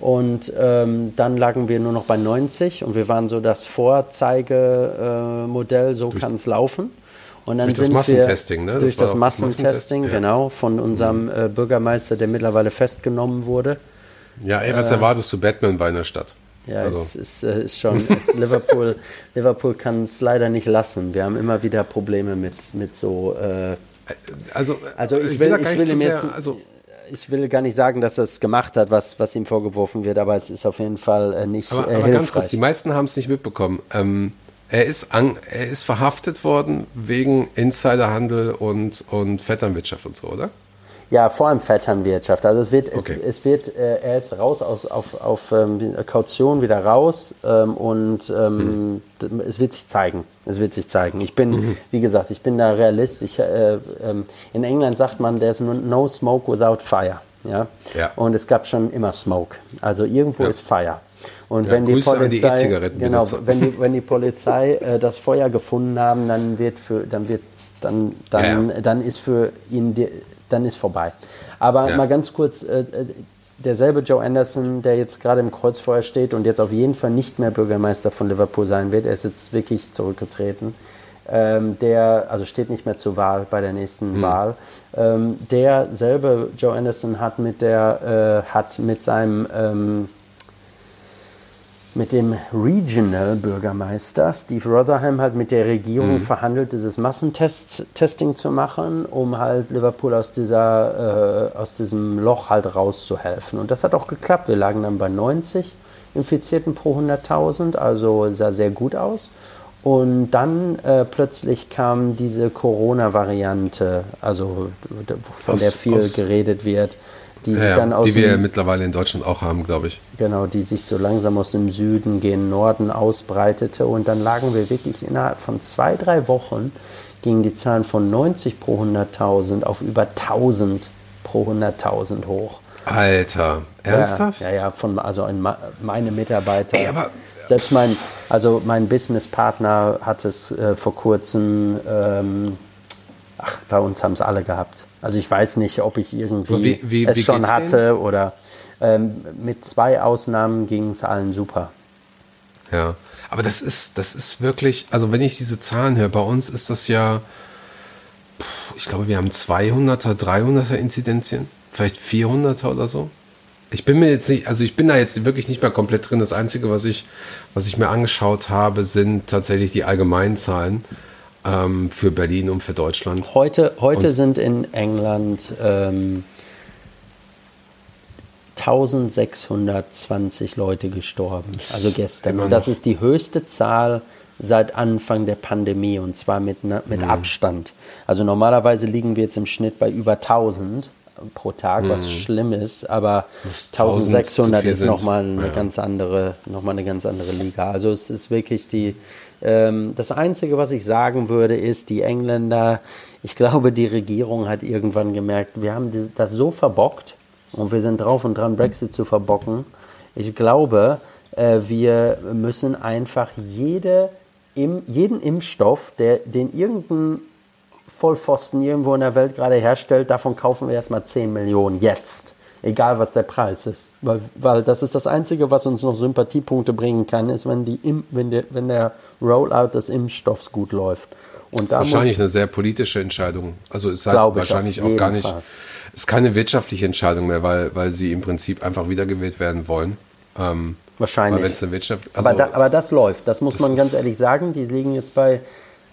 Und ähm, dann lagen wir nur noch bei 90 und wir waren so das Vorzeigemodell, äh, so kann es laufen. Und dann Durch das sind Massentesting, wir, ne? Das Durch das das Massentesting, ja. genau, von unserem äh, Bürgermeister, der mittlerweile festgenommen wurde. Ja, ey, was erwartest du Batman bei einer Stadt? Ja, Also- es ist, äh, ist schon, es, Liverpool, Liverpool kann es leider nicht lassen. Wir haben immer wieder Probleme mit, mit so, äh, Also, also ich will, gar ich nicht will zu ihm sehr- jetzt, also, ich will gar nicht sagen, dass er es gemacht hat, was, was ihm vorgeworfen wird, aber es ist auf jeden Fall äh, nicht Aber, äh, aber ganz kurz, hilfreich. die meisten haben es nicht mitbekommen. Ähm, er, ist an, er ist verhaftet worden wegen Insiderhandel und, und Vetternwirtschaft und so, oder? Ja, vor allem Vetternwirtschaft. Also es wird, Okay. es, es wird, äh, er ist raus aus, auf, auf ähm, Kaution wieder raus ähm, und ähm, d- es wird sich zeigen. Es wird sich zeigen. Ich bin, wie gesagt, ich bin da Realist. Ich, äh, ähm, in England sagt man, there's no smoke without fire. Ja? Ja. Und es gab schon immer Smoke. Also irgendwo Ja. ist Fire. Und Ja, wenn die die Polizei, E-Zigarettenbenutzer. genau, wenn die, wenn die Polizei äh, das Feuer gefunden haben, dann wird für, dann wird, dann, dann, Ja, dann ist für ihn, die, dann ist vorbei. Aber mal ganz kurz, äh, äh, derselbe Joe Anderson, der jetzt gerade im Kreuzfeuer steht und jetzt auf jeden Fall nicht mehr Bürgermeister von Liverpool sein wird, er ist jetzt wirklich zurückgetreten. Ähm, der, also steht nicht mehr zur Wahl bei der nächsten Hm. Wahl. Ähm, derselbe Joe Anderson hat mit der, äh, hat mit seinem ähm, mit dem Regional-Bürgermeister Steve Rotherham halt mit der Regierung verhandelt, dieses Massentesting zu machen, um halt Liverpool aus, dieser, äh, aus diesem Loch halt rauszuhelfen. Und das hat auch geklappt. Wir lagen dann bei 90 Infizierten pro 100.000, also sah sehr gut aus. Und dann äh, plötzlich kam diese Corona-Variante, also von Aus- der viel aus- geredet wird, die sich Ja, dann aus die wir dem- mittlerweile in Deutschland auch haben, glaube ich. Genau, die sich so langsam aus dem Süden gen Norden ausbreitete. Und dann lagen wir wirklich innerhalb von zwei, drei Wochen gingen die Zahlen von 90 pro 100.000 auf über 1000 pro 100.000 hoch. Alter, ernsthaft? Ja, ja, ja von, also ein, meine Mitarbeiter. Ey, aber- selbst mein, also mein Businesspartner hat es äh, vor kurzem, ähm, ach, bei uns haben es alle gehabt. Also ich weiß nicht, ob ich irgendwie wie- wie- es wie schon hatte oder ähm, mit zwei Ausnahmen ging es allen super. Ja, aber das ist, das ist wirklich, also wenn ich diese Zahlen höre, bei uns ist das ja, ich glaube, wir haben 200er, 300er Inzidenzien, vielleicht 400er oder so. Ich bin mir jetzt nicht, also ich bin da jetzt wirklich nicht mehr komplett drin. Das Einzige, was ich, was ich mir angeschaut habe, sind tatsächlich die allgemeinen Zahlen ähm, für Berlin und für Deutschland. Heute, heute Und- sind in England ähm, 1620 Leute gestorben, also gestern. Und das ist die höchste Zahl seit Anfang der Pandemie und zwar mit, ne- mit Mhm. Abstand. Also normalerweise liegen wir jetzt im Schnitt bei über 1000 pro Tag, was schlimm ist, aber 1600 Mhm. zu viel ist nochmal eine Ja. ganz andere, noch mal eine ganz andere Liga. Also es ist wirklich die, ähm, das Einzige, was ich sagen würde, ist, die Engländer, ich glaube, die Regierung hat irgendwann gemerkt, wir haben das so verbockt und wir sind drauf und dran, Brexit zu verbocken. Ich glaube, äh, wir müssen einfach jede, im, jeden Impfstoff, der, den irgendein Vollpfosten irgendwo in der Welt gerade herstellt, davon kaufen wir erstmal 10 Millionen jetzt. Egal was der Preis ist. Weil, weil das ist das Einzige, was uns noch Sympathiepunkte bringen kann, ist, wenn, die, wenn, der, wenn der Rollout des Impfstoffs gut läuft. Und da wahrscheinlich eine sehr politische Entscheidung. Also es ist halt wahrscheinlich auch gar nicht, es ist keine wirtschaftliche Entscheidung mehr, weil, weil sie im Prinzip einfach wiedergewählt werden wollen. Ähm, wahrscheinlich. Weil eine Wirtschaft, also aber, da, aber das läuft, das muss das man ganz ehrlich sagen. Die liegen jetzt bei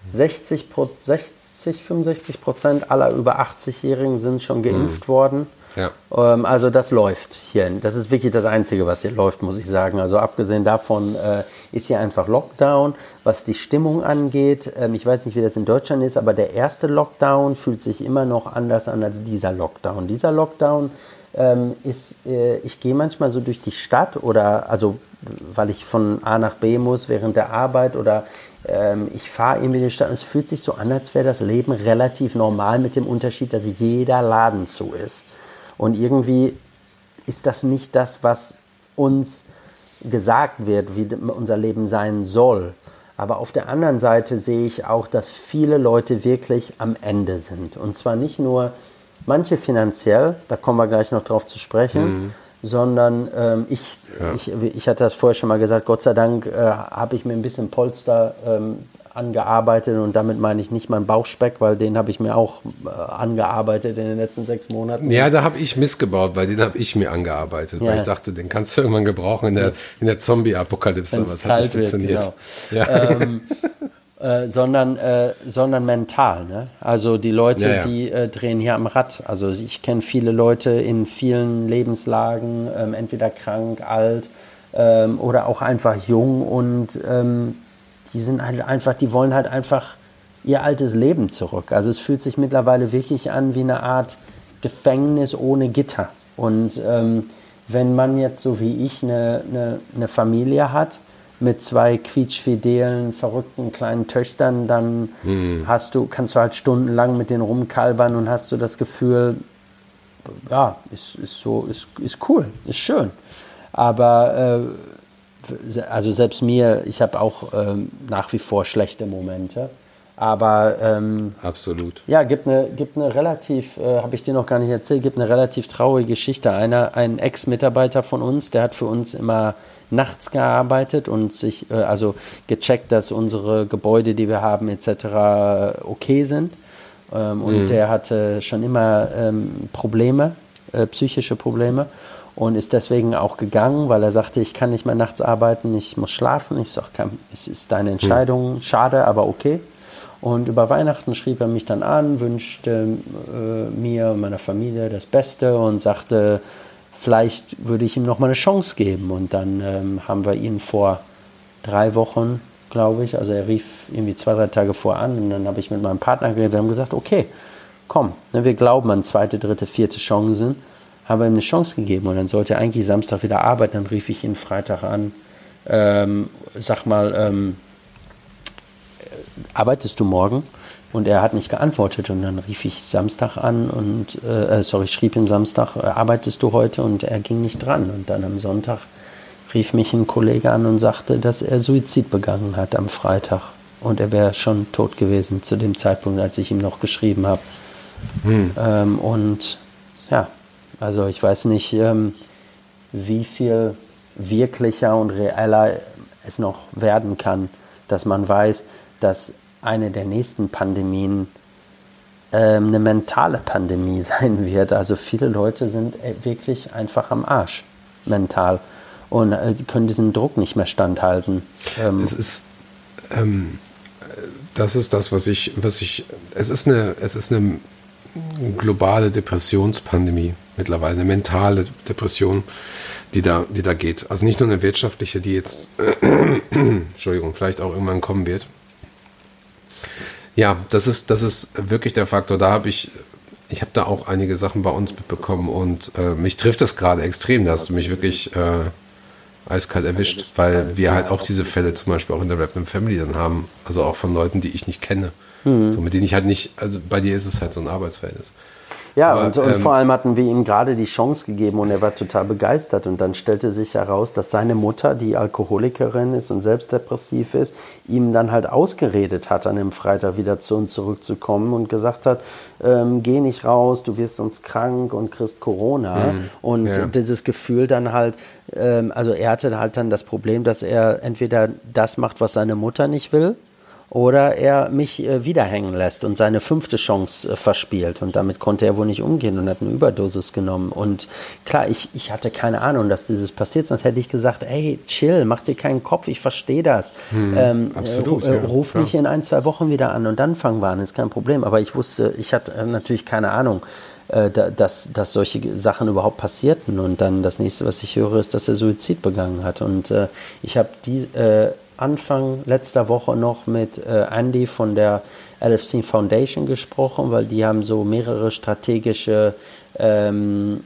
60, 60 65 Prozent aller über 80-Jährigen sind schon geimpft mhm. worden. Ja. Ähm, also das läuft hier. Das ist wirklich das Einzige, was hier läuft, muss ich sagen. Also abgesehen davon äh, ist hier einfach Lockdown. Was die Stimmung angeht, ähm, ich weiß nicht, wie das in Deutschland ist, aber der erste Lockdown fühlt sich immer noch anders an als dieser Lockdown. Dieser Lockdown ähm, ist, äh, ich gehe manchmal so durch die Stadt oder also weil ich von A nach B muss während der Arbeit oder ähm, ich fahre irgendwie in die Stadt und es fühlt sich so an, als wäre das Leben relativ normal mit dem Unterschied, dass jeder Laden zu ist. Und irgendwie ist das nicht das, was uns gesagt wird, wie unser Leben sein soll. Aber auf der anderen Seite sehe ich auch, dass viele Leute wirklich am Ende sind. Und zwar nicht nur manche finanziell, da kommen wir gleich noch drauf zu sprechen, mhm sondern ähm, ich, ja. ich, ich hatte das vorher schon mal gesagt, Gott sei Dank äh, habe ich mir ein bisschen Polster ähm, angearbeitet und damit meine ich nicht meinen Bauchspeck, weil den habe ich mir auch äh, angearbeitet in den letzten sechs Monaten. Ja, da habe ich missgebaut, weil den habe ich mir angearbeitet, ja. weil ich dachte, den kannst du irgendwann gebrauchen in der, in der Zombie-Apokalypse. Wenn es kalt wird, genau. Ja. Ähm, äh, sondern, äh, sondern mental. Ne? Also die Leute, ja, ja. die äh, drehen hier am Rad. Also ich kenne viele Leute in vielen Lebenslagen, ähm, entweder krank, alt ähm, oder auch einfach jung und ähm, die sind halt einfach, die wollen halt einfach ihr altes Leben zurück. Also es fühlt sich mittlerweile wirklich an wie eine Art Gefängnis ohne Gitter. Und ähm, wenn man jetzt so wie ich eine, eine, eine Familie hat, mit zwei quietschfidelen, verrückten kleinen Töchtern, dann mhm. hast du, kannst du halt stundenlang mit denen rumkalbern und hast du das Gefühl, ja, ist, ist so, ist, ist cool, ist schön. Aber äh, also selbst mir, ich habe auch ähm, nach wie vor schlechte Momente. Aber ähm, absolut. Ja, gibt eine, gibt eine relativ, äh, habe ich dir noch gar nicht erzählt, gibt eine relativ traurige Geschichte. Einer, ein Ex-Mitarbeiter von uns, der hat für uns immer nachts gearbeitet und sich äh, also gecheckt, dass unsere Gebäude, die wir haben, etc. okay sind. Ähm, und mhm. der hatte schon immer ähm, Probleme, äh, psychische Probleme und ist deswegen auch gegangen, weil er sagte, ich kann nicht mehr nachts arbeiten, ich muss schlafen. Ich sage, es ist deine mhm. Entscheidung, schade, aber okay. Und über Weihnachten schrieb er mich dann an, wünschte äh, mir und meiner Familie das Beste und sagte, vielleicht würde ich ihm noch mal eine Chance geben. Und dann ähm, haben wir ihn vor drei Wochen, glaube ich, also er rief irgendwie zwei, drei Tage vor an und dann habe ich mit meinem Partner geredet und haben gesagt, okay, komm, ne, wir glauben an zweite, dritte, vierte Chancen, haben wir ihm eine Chance gegeben und dann sollte er eigentlich Samstag wieder arbeiten. Dann rief ich ihn Freitag an, ähm, sag mal, ähm, arbeitest du morgen? Und er hat nicht geantwortet und dann rief ich Samstag an und, äh, sorry, schrieb ihm Samstag, äh, arbeitest du heute? Und er ging nicht dran. Und dann am Sonntag rief mich ein Kollege an und sagte, dass er Suizid begangen hat am Freitag. Und er wäre schon tot gewesen zu dem Zeitpunkt, als ich ihm noch geschrieben habe. Hm. Ähm, und ja, also ich weiß nicht, ähm, wie viel wirklicher und reeller es noch werden kann, dass man weiß, dass eine der nächsten Pandemien ähm, eine mentale Pandemie sein wird. Also viele Leute sind äh, wirklich einfach am Arsch mental und äh, die können diesen Druck nicht mehr standhalten. Ähm, es ist ähm, das ist das, was ich, was ich, es ist eine, es ist eine globale Depressionspandemie mittlerweile, eine mentale Depression, die da, die da geht. Also nicht nur eine wirtschaftliche, die jetzt, Entschuldigung, vielleicht auch irgendwann kommen wird, ja, das ist, das ist wirklich der Faktor. Da habe ich, ich habe da auch einige Sachen bei uns mitbekommen und äh, mich trifft das gerade extrem. Da hast du mich wirklich äh, eiskalt erwischt, weil wir halt auch diese Fälle zum Beispiel auch in der Rap Family dann haben. Also auch von Leuten, die ich nicht kenne. Mhm. So, mit denen ich halt nicht, also bei dir ist es halt so ein Arbeitsverhältnis. Ja, Aber, und, und ähm, vor allem hatten wir ihm gerade die Chance gegeben und er war total begeistert. Und dann stellte sich heraus, dass seine Mutter, die Alkoholikerin ist und selbst depressiv ist, ihm dann halt ausgeredet hat, an dem Freitag wieder zu uns zurückzukommen und gesagt hat, ähm, geh nicht raus, du wirst sonst krank und kriegst Corona. Mhm, und ja. dieses Gefühl dann halt, ähm, also er hatte halt dann das Problem, dass er entweder das macht, was seine Mutter nicht will, oder er mich äh, wiederhängen lässt und seine fünfte Chance äh, verspielt. Und damit konnte er wohl nicht umgehen und hat eine Überdosis genommen. Und klar, ich, ich hatte keine Ahnung, dass dieses passiert, sonst hätte ich gesagt, ey, chill, mach dir keinen Kopf, ich verstehe das. Hm, ähm, absolut, äh, ruf ja, mich in ein, zwei Wochen wieder an und dann fangen wir an, ist kein Problem. Aber ich wusste, ich hatte äh, natürlich keine Ahnung äh, dass, dass solche Sachen überhaupt passierten. Und dann das nächste, was ich höre, ist, dass er Suizid begangen hat. Und äh, ich habe die äh, Anfang letzter Woche noch mit äh, Andy von der LFC Foundation gesprochen, weil die haben so mehrere strategische ähm,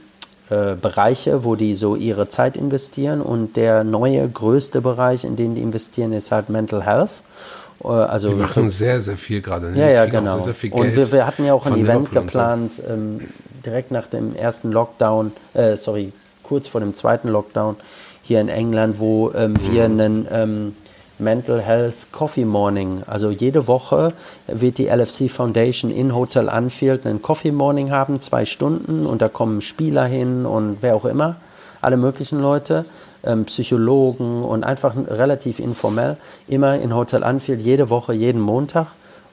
äh, Bereiche, wo die so ihre Zeit investieren. Und der neue größte Bereich, in den die investieren, ist halt Mental Health. Äh, also die machen sehr, sehr viel gerade. Ne? Ja, ja, genau. Sehr, sehr und wir, wir, hatten ja auch ein Event geplant, so. ähm, direkt nach dem ersten Lockdown, äh, sorry, kurz vor dem zweiten Lockdown hier in England, wo ähm, mhm. wir einen ähm, Mental Health Coffee Morning, also jede Woche wird die LFC Foundation in Hotel Anfield einen Coffee Morning haben, zwei Stunden, und da kommen Spieler hin und wer auch immer, alle möglichen Leute ähm, Psychologen und einfach relativ informell, immer in Hotel Anfield, jede Woche, jeden Montag.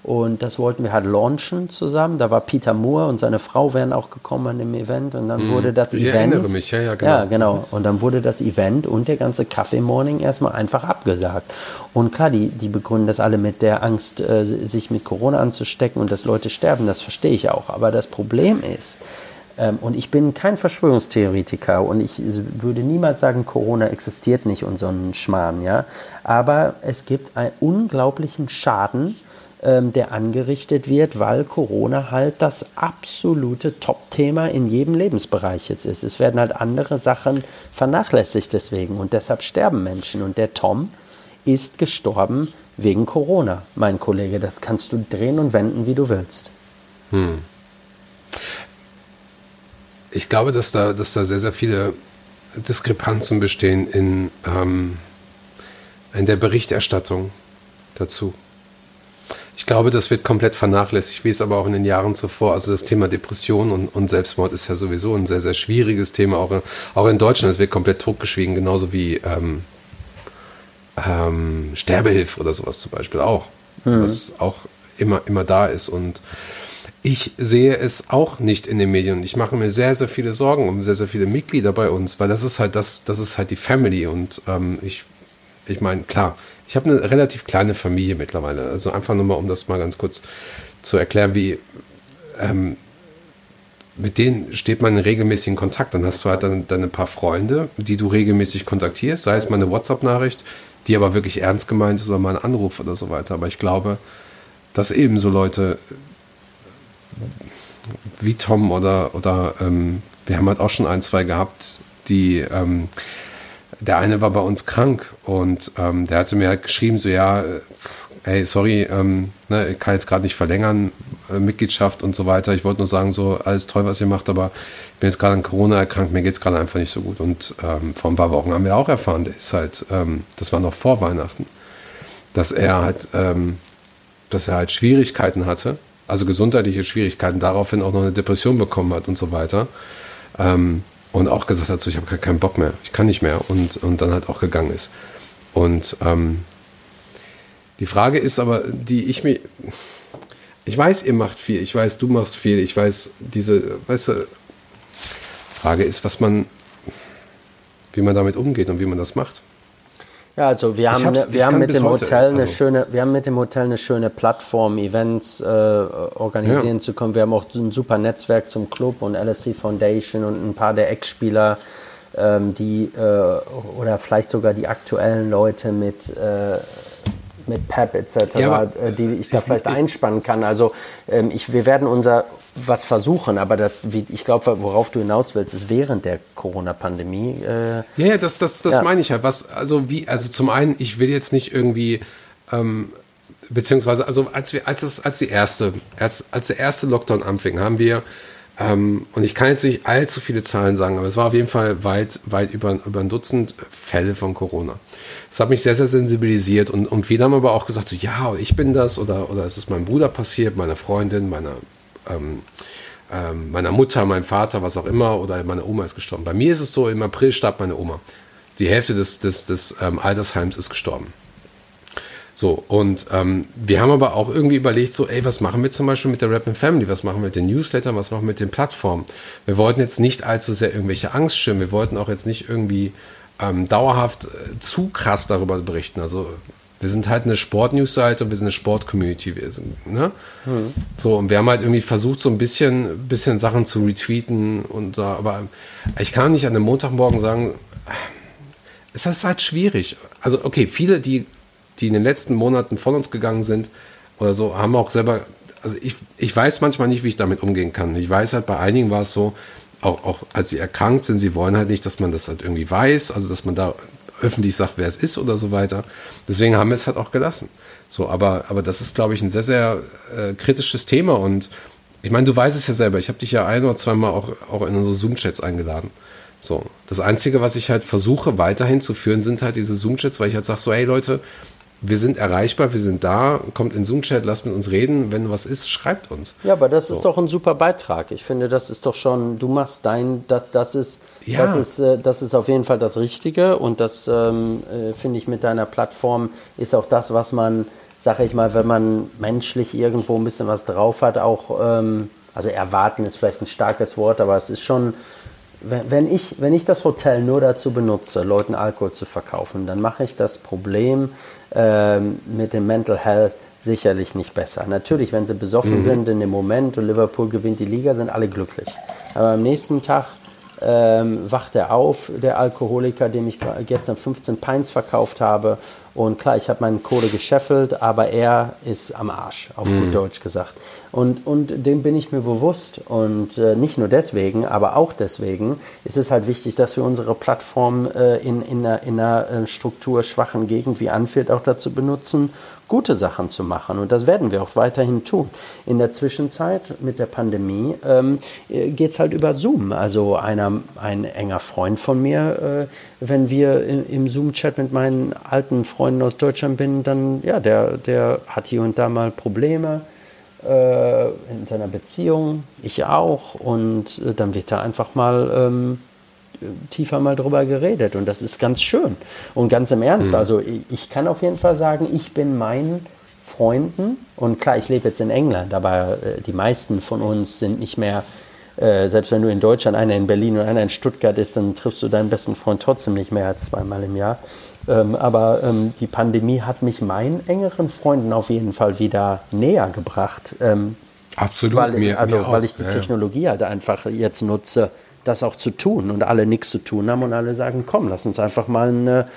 Und das wollten wir halt launchen zusammen. Da war Peter Moore und seine Frau wären auch gekommen an dem Event. Und dann mm, wurde das ich Event. Ich erinnere mich, ja, ja, genau. Ja, genau. Und dann wurde das Event und der ganze Kaffee Morning erstmal einfach abgesagt. Und klar, die, die begründen das alle mit der Angst, äh, sich mit Corona anzustecken und dass Leute sterben. Das verstehe ich auch. Aber das Problem ist, ähm, und ich bin kein Verschwörungstheoretiker und ich würde niemals sagen, Corona existiert nicht und so ein Schmarrn, ja. Aber es gibt einen unglaublichen Schaden, ähm, der angerichtet wird, weil Corona halt das absolute Top-Thema in jedem Lebensbereich jetzt ist. Es werden halt andere Sachen vernachlässigt deswegen und deshalb sterben Menschen. Und der Tom ist gestorben wegen Corona, mein Kollege. Das kannst du drehen und wenden, wie du willst. Hm ich glaube, dass da, dass da sehr, sehr viele Diskrepanzen bestehen in, ähm, in der Berichterstattung dazu. Ich glaube, das wird komplett vernachlässigt, wie es aber auch in den Jahren zuvor. Also das Thema Depression und, und Selbstmord ist ja sowieso ein sehr, sehr schwieriges Thema. Auch in, auch in Deutschland, es wird komplett totgeschwiegen, genauso wie ähm, ähm, Sterbehilfe oder sowas zum Beispiel auch. Mhm. Was auch immer, immer da ist. Und ich sehe es auch nicht in den Medien. Ich mache mir sehr, sehr viele Sorgen um sehr, sehr viele Mitglieder bei uns, weil das ist halt das, das ist halt die Family. Und ähm, ich, ich meine, klar, ich habe eine relativ kleine Familie mittlerweile. Also einfach nur mal, um das mal ganz kurz zu erklären, wie ähm, mit denen steht man in regelmäßigen Kontakt. Dann hast du halt dann, dann ein paar Freunde, die du regelmäßig kontaktierst, sei es mal eine WhatsApp-Nachricht, die aber wirklich ernst gemeint ist oder mal ein Anruf oder so weiter. Aber ich glaube, dass ebenso Leute wie Tom oder, oder ähm, wir haben halt auch schon ein, zwei gehabt, die, ähm, der eine war bei uns krank und ähm, der hatte mir halt geschrieben, so ja, äh, hey, sorry, ähm, ne, ich kann jetzt gerade nicht verlängern, äh, Mitgliedschaft und so weiter. Ich wollte nur sagen, so alles toll, was ihr macht, aber ich bin jetzt gerade an Corona erkrankt, mir geht es gerade einfach nicht so gut. Und ähm, vor ein paar Wochen haben wir auch erfahren, der ist halt, ähm, das war noch vor Weihnachten, dass er halt, ähm, dass er halt Schwierigkeiten hatte also gesundheitliche Schwierigkeiten, daraufhin auch noch eine Depression bekommen hat und so weiter. Und auch gesagt hat, so, ich habe keinen Bock mehr, ich kann nicht mehr und, und dann halt auch gegangen ist. Und ähm, die Frage ist aber, die ich mir, ich weiß, ihr macht viel, ich weiß, du machst viel, ich weiß, diese, weißt du, Frage ist, was man, wie man damit umgeht und wie man das macht. Ja, also wir haben, wir haben mit dem Hotel eine also schöne, wir haben mit dem Hotel eine schöne Plattform, Events äh, organisieren ja. zu können. Wir haben auch ein super Netzwerk zum Club und LFC Foundation und ein paar der Ex-Spieler, ähm, die äh, oder vielleicht sogar die aktuellen Leute mit äh, mit Pep etc., ja, äh, die ich da vielleicht einspannen kann. Also ähm, ich, wir werden unser was versuchen, aber das, wie, ich glaube, worauf du hinaus willst, ist während der Corona-Pandemie. Äh, ja, ja, das, das, das ja. meine ich ja. Was, also wie, also zum einen, ich will jetzt nicht irgendwie ähm, beziehungsweise also als wir als es als die erste als als der erste Lockdown anfing haben wir Ähm, und ich kann jetzt nicht allzu viele Zahlen sagen, aber es war auf jeden Fall weit, weit über, über ein Dutzend Fälle von Corona. Das hat mich sehr, sehr sensibilisiert und, und viele haben aber auch gesagt, so, ja, ich bin das oder, oder es ist meinem Bruder passiert, meiner Freundin, meiner, ähm, ähm, meiner Mutter, meinem Vater, was auch immer, oder meine Oma ist gestorben. Bei mir ist es so, im April starb meine Oma. Die Hälfte des, des, des ähm, Altersheims ist gestorben. So, und ähm, wir haben aber auch irgendwie überlegt, so, ey, was machen wir zum Beispiel mit der Rap Family? Was machen wir mit den Newslettern? Was machen wir mit den Plattformen? Wir wollten jetzt nicht allzu sehr irgendwelche Angst schirmen. Wir wollten auch jetzt nicht irgendwie ähm, dauerhaft äh, zu krass darüber berichten. Also, wir sind halt eine Sport-News-Seite und wir sind eine Sport-Community. ne? Hm. So, und wir haben halt irgendwie versucht, so ein bisschen, bisschen Sachen zu retweeten und da, aber ich kann nicht an einem Montagmorgen sagen, es ist halt schwierig. Also, okay, viele, die die in den letzten Monaten von uns gegangen sind oder so, haben auch selber, also ich, ich weiß manchmal nicht, wie ich damit umgehen kann. Ich weiß halt, bei einigen war es so, auch, auch als sie erkrankt sind, sie wollen halt nicht, dass man das halt irgendwie weiß, also dass man da öffentlich sagt, wer es ist oder so weiter. Deswegen haben wir es halt auch gelassen. So, aber, aber das ist, glaube ich, ein sehr, sehr äh, kritisches Thema und ich meine, du weißt es ja selber. Ich habe dich ja ein oder zweimal auch, auch in unsere Zoom-Chats eingeladen. So, das Einzige, was ich halt versuche weiterhin zu führen, sind halt diese Zoom-Chats, weil ich halt sage so, hey Leute, wir sind erreichbar, wir sind da, kommt in Zoom-Chat, lasst mit uns reden. Wenn was ist, schreibt uns. Ja, aber das so. ist doch ein super Beitrag. Ich finde, das ist doch schon, du machst dein, das, das, ist, ja. das, ist, äh, das ist auf jeden Fall das Richtige und das ähm, äh, finde ich mit deiner Plattform ist auch das, was man, sage ich mal, wenn man menschlich irgendwo ein bisschen was drauf hat, auch, ähm, also erwarten ist vielleicht ein starkes Wort, aber es ist schon, wenn ich, wenn ich das Hotel nur dazu benutze, Leuten Alkohol zu verkaufen, dann mache ich das Problem ähm, mit dem Mental Health sicherlich nicht besser. Natürlich, wenn sie besoffen mhm. sind in dem Moment und Liverpool gewinnt die Liga, sind alle glücklich. Aber am nächsten Tag ähm, wacht er auf, der Alkoholiker, dem ich gestern 15 Pints verkauft habe und klar, ich habe meinen Kohle gescheffelt, aber er ist am Arsch, auf mhm. gut Deutsch gesagt. Und, und dem bin ich mir bewusst. Und äh, nicht nur deswegen, aber auch deswegen ist es halt wichtig, dass wir unsere Plattform äh, in, in einer, in einer äh, strukturschwachen Gegend wie Anfield auch dazu benutzen, gute Sachen zu machen. Und das werden wir auch weiterhin tun. In der Zwischenzeit mit der Pandemie ähm, äh, geht es halt über Zoom. Also einer, ein enger Freund von mir, äh, wenn wir im Zoom-Chat mit meinen alten Freunden aus Deutschland bin, dann ja, der, der hat hier und da mal Probleme äh, in seiner Beziehung, ich auch. Und äh, dann wird da einfach mal ähm, tiefer mal drüber geredet. Und das ist ganz schön. Und ganz im Ernst, mhm. also ich, ich kann auf jeden Fall sagen, ich bin meinen Freunden, und klar, ich lebe jetzt in England, aber äh, die meisten von uns sind nicht mehr äh, selbst wenn du in Deutschland, einer in Berlin und einer in Stuttgart ist, dann triffst du deinen besten Freund trotzdem nicht mehr als zweimal im Jahr. Ähm, aber ähm, die Pandemie hat mich meinen engeren Freunden auf jeden Fall wieder näher gebracht. Ähm, Absolut. Weil, mir, also, mir weil ich die ja, Technologie halt einfach jetzt nutze, das auch zu tun und alle nichts zu tun haben und alle sagen, komm, lass uns einfach mal eine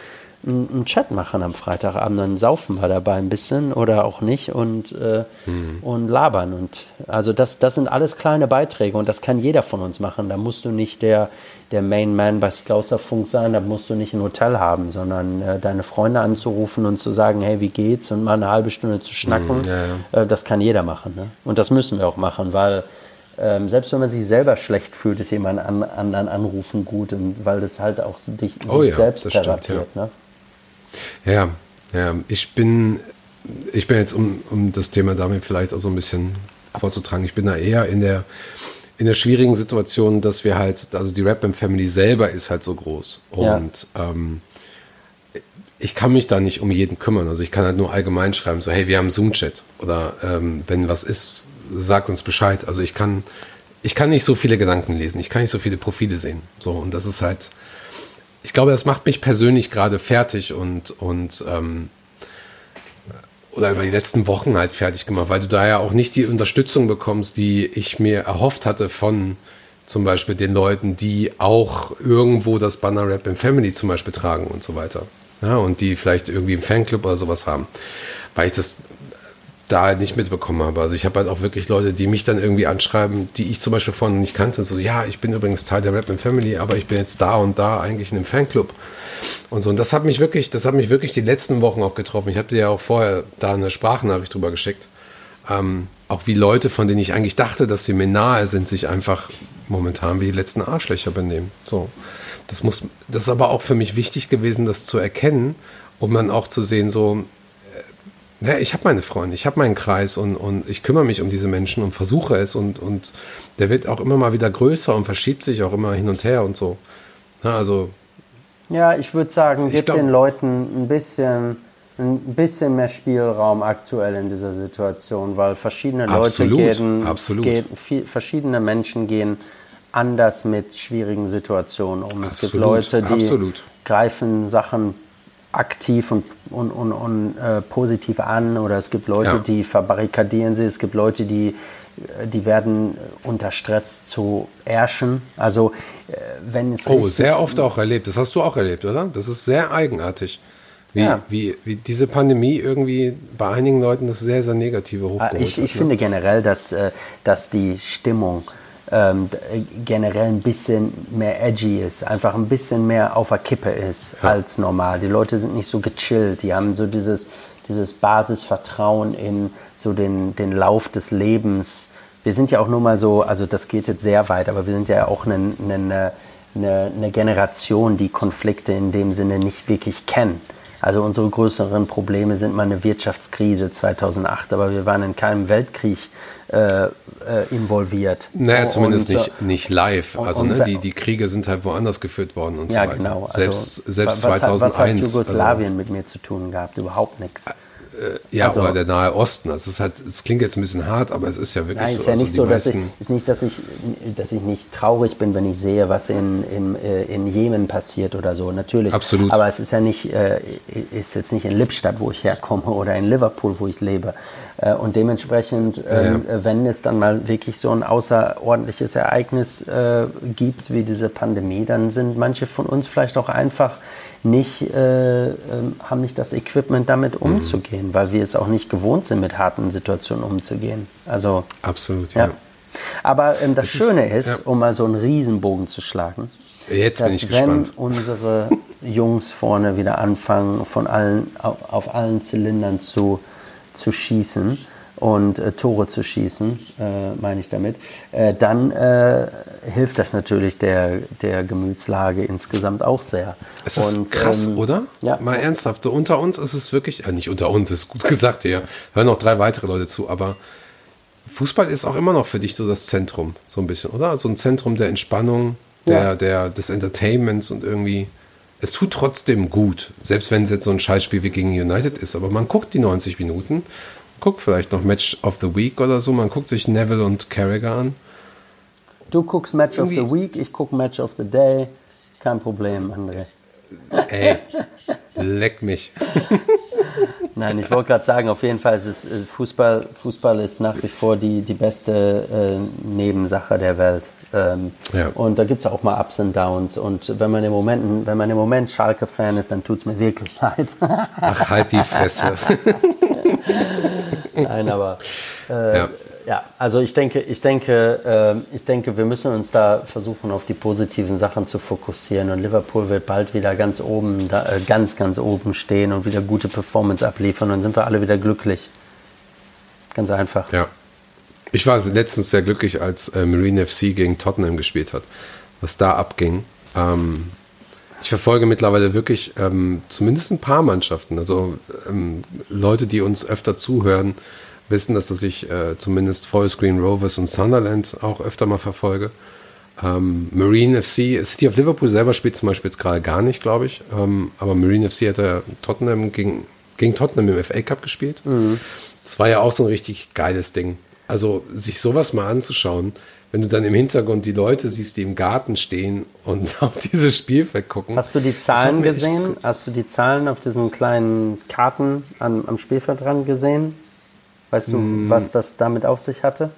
einen Chat machen am Freitagabend, dann saufen wir dabei ein bisschen oder auch nicht und, äh, mhm. und labern. Und also das, das sind alles kleine Beiträge und das kann jeder von uns machen. Da musst du nicht der, der Main Man bei Scouserfunk sein, da musst du nicht ein Hotel haben, sondern äh, deine Freunde anzurufen und zu sagen, hey, wie geht's? Und mal eine halbe Stunde zu schnacken. Mhm, ja, ja. Äh, das kann jeder machen. Ne? Und das müssen wir auch machen, weil ähm, selbst wenn man sich selber schlecht fühlt, ist jemand an, anderen anrufen gut, weil das halt auch dich, oh, sich ja, selbst therapiert. Stimmt, ne? Ja, ja, ich bin, ich bin jetzt, um, um das Thema damit vielleicht auch so ein bisschen vorzutragen, ich bin da eher in der, in der schwierigen Situation, dass wir halt, also die Rap Family selber ist halt so groß. Und ja. ähm, ich kann mich da nicht um jeden kümmern. Also ich kann halt nur allgemein schreiben, so hey, wir haben Zoom-Chat oder ähm, wenn was ist, sagt uns Bescheid. Also ich kann, ich kann nicht so viele Gedanken lesen, ich kann nicht so viele Profile sehen. So, und das ist halt, ich glaube, das macht mich persönlich gerade fertig und, und ähm, oder über die letzten Wochen halt fertig gemacht, weil du da ja auch nicht die Unterstützung bekommst, die ich mir erhofft hatte von zum Beispiel den Leuten, die auch irgendwo das Banner Rap in Family zum Beispiel tragen und so weiter. Ja, und die vielleicht irgendwie im Fanclub oder sowas haben. Weil ich das da halt nicht mitbekommen habe. Also ich habe halt auch wirklich Leute, die mich dann irgendwie anschreiben, die ich zum Beispiel vorhin nicht kannte. So, ja, ich bin übrigens Teil der Rap Family, aber ich bin jetzt da und da eigentlich in einem Fanclub. Und so. Und das hat mich wirklich, das hat mich wirklich die letzten Wochen auch getroffen. Ich habe dir ja auch vorher da eine Sprachnachricht drüber geschickt. ähm, auch wie Leute, von denen ich eigentlich dachte, dass sie mir nahe sind, sich einfach momentan wie die letzten Arschlöcher benehmen. So. Das muss, das ist aber auch für mich wichtig gewesen, das zu erkennen, um dann auch zu sehen, so, äh, ja, ich habe meine Freunde, ich habe meinen Kreis und, und ich kümmere mich um diese Menschen und versuche es und, und der wird auch immer mal wieder größer und verschiebt sich auch immer hin und her und so. Ja, also. Ja, ich würde sagen, gib den Leuten ein bisschen ein bisschen mehr Spielraum aktuell in dieser Situation, weil verschiedene absolut, Leute gehen, absolut. gehen viel, verschiedene Menschen gehen anders mit schwierigen Situationen um. Absolut, es gibt Leute, die absolut. greifen Sachen aktiv und, und, und, und äh, positiv an oder es gibt Leute, ja. die verbarrikadieren sie, es gibt Leute, die, äh, die werden unter Stress zu herrschen. Also äh, wenn es Oh, sehr oft auch erlebt. Das hast du auch erlebt, oder? Das ist sehr eigenartig. Wie, ja. wie, wie diese Pandemie irgendwie bei einigen Leuten das sehr, sehr negative hochgeholt Ich, ich hat, finde generell, dass, äh, dass die Stimmung ähm, generell ein bisschen mehr edgy ist, einfach ein bisschen mehr auf der Kippe ist ja. als normal. Die Leute sind nicht so gechillt, die haben so dieses, dieses Basisvertrauen in so den, den Lauf des Lebens. Wir sind ja auch nur mal so, also das geht jetzt sehr weit, aber wir sind ja auch eine, eine, eine, eine Generation, die Konflikte in dem Sinne nicht wirklich kennt. Also unsere größeren Probleme sind mal eine Wirtschaftskrise 2008, aber wir waren in keinem Weltkrieg äh, äh, involviert. Naja, zumindest und, nicht, nicht live. Also ne, die, die Kriege sind halt woanders geführt worden und ja, so weiter. Genau. Also, selbst selbst was, 2001. Was hat Jugoslawien also, mit mir zu tun gehabt? Überhaupt nichts. Äh, ja, also, oder der Nahe Osten. Halt, es klingt jetzt ein bisschen hart, aber es ist ja wirklich nein, so. Ist ja nicht also so, dass ich, ist nicht, dass ich, dass ich nicht traurig bin, wenn ich sehe, was in, in, äh, in Jemen passiert oder so. Natürlich. Absolut. Aber es ist ja nicht, äh, ist jetzt nicht in Lippstadt, wo ich herkomme, oder in Liverpool, wo ich lebe. Und dementsprechend, ähm, ja, ja. wenn es dann mal wirklich so ein außerordentliches Ereignis gibt wie diese Pandemie, dann sind manche von uns vielleicht auch einfach nicht, äh, äh, haben nicht das Equipment, damit mhm. umzugehen, mhm. weil wir es auch nicht gewohnt sind, mit harten Situationen umzugehen. Also absolut, ja. ja. Aber ähm, das, das, Schöne ist, ist ja. um mal so einen Riesenbogen zu schlagen, Jetzt dass wenn unsere Jungs vorne wieder anfangen, von allen auf, auf allen Zylindern zu, zu schießen, und äh, Tore zu schießen, äh, meine ich damit, äh, dann äh, hilft das natürlich der, der Gemütslage insgesamt auch sehr. Es ist und, krass, ähm, oder? Ja. Mal ernsthaft, so unter uns ist es wirklich, äh, nicht unter uns, ist gut gesagt hier, hören noch drei weitere Leute zu, aber Fußball ist auch immer noch für dich so das Zentrum, so ein bisschen, oder? So ein Zentrum der Entspannung, der, ja. der, des Entertainments und irgendwie es tut trotzdem gut, selbst wenn es jetzt so ein Scheißspiel wie gegen United ist. Aber man guckt die 90 Minuten guckt vielleicht noch Match of the Week oder so. Man guckt sich Neville und Carragher an. Du guckst Match Irgendwie. of the Week, ich gucke Match of the Day. Kein Problem, André. Ey, leck mich. Nein, ich wollte gerade sagen, auf jeden Fall ist es, äh, Fußball, Fußball ist nach wie vor die, die beste äh, Nebensache der Welt. Ähm, ja. Und da gibt es auch mal Ups und Downs. Und wenn man im Moment, wenn man im Moment Schalke-Fan ist, dann tut es mir wirklich leid. Ach, halt die Fresse. Nein, aber äh, ja. ja. also ich denke, ich denke, äh, ich denke, wir müssen uns da versuchen, auf die positiven Sachen zu fokussieren. Und Liverpool wird bald wieder ganz oben, da, äh, ganz, ganz oben stehen und wieder gute Performance abliefern. Und dann sind wir alle wieder glücklich. Ganz einfach. Ja. Ich war letztens sehr glücklich, als äh, Marine FC gegen Tottenham gespielt hat. Was da abging. Ähm, ich verfolge mittlerweile wirklich ähm, zumindest ein paar Mannschaften. Also ähm, Leute, die uns öfter zuhören, wissen, dass ich äh, zumindest Forest Green Rovers und Sunderland auch öfter mal verfolge. Ähm, Marine FC, City of Liverpool selber spielt zum Beispiel jetzt gerade gar nicht, glaube ich. Ähm, aber Marine FC hat ja Tottenham gegen, gegen Tottenham im FA Cup gespielt. Mhm. Das war ja auch so ein richtig geiles Ding. Also sich sowas mal anzuschauen, wenn du dann im Hintergrund die Leute siehst, die im Garten stehen und auf dieses Spielfeld gucken. Hast du die Zahlen gesehen? Hast du die Zahlen auf diesen kleinen Karten am, am Spielfeld dran gesehen? Weißt du, mm. was das damit auf sich hatte?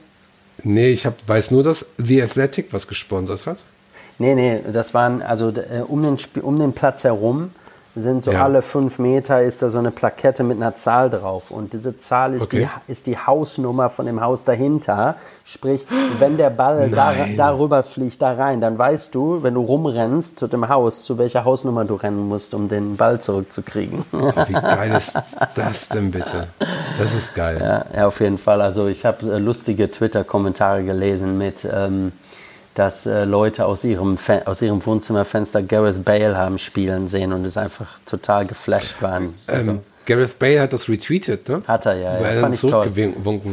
Nee, ich hab, weiß nur, dass The Athletic was gesponsert hat. Nee, nee, das waren also äh, um, den, um den Platz herum sind so Ja. alle fünf Meter ist da so eine Plakette mit einer Zahl drauf. Und diese Zahl ist, Okay. die, ist die Hausnummer von dem Haus dahinter. Sprich, wenn der Ball da, darüber fliegt, da rein, dann weißt du, wenn du rumrennst zu dem Haus, zu welcher Hausnummer du rennen musst, um den Ball zurückzukriegen. Wie geil ist das denn bitte? Das ist geil. Ja, ja, auf jeden Fall. Also ich habe äh, lustige Twitter-Kommentare gelesen mit, ähm, dass äh, Leute aus ihrem, Fe aus ihrem Wohnzimmerfenster Gareth Bale haben spielen sehen und es einfach total geflasht waren. Also, Ähm, Gareth Bale hat das retweetet, ne? hat er ja, Wo ja er fand ich toll.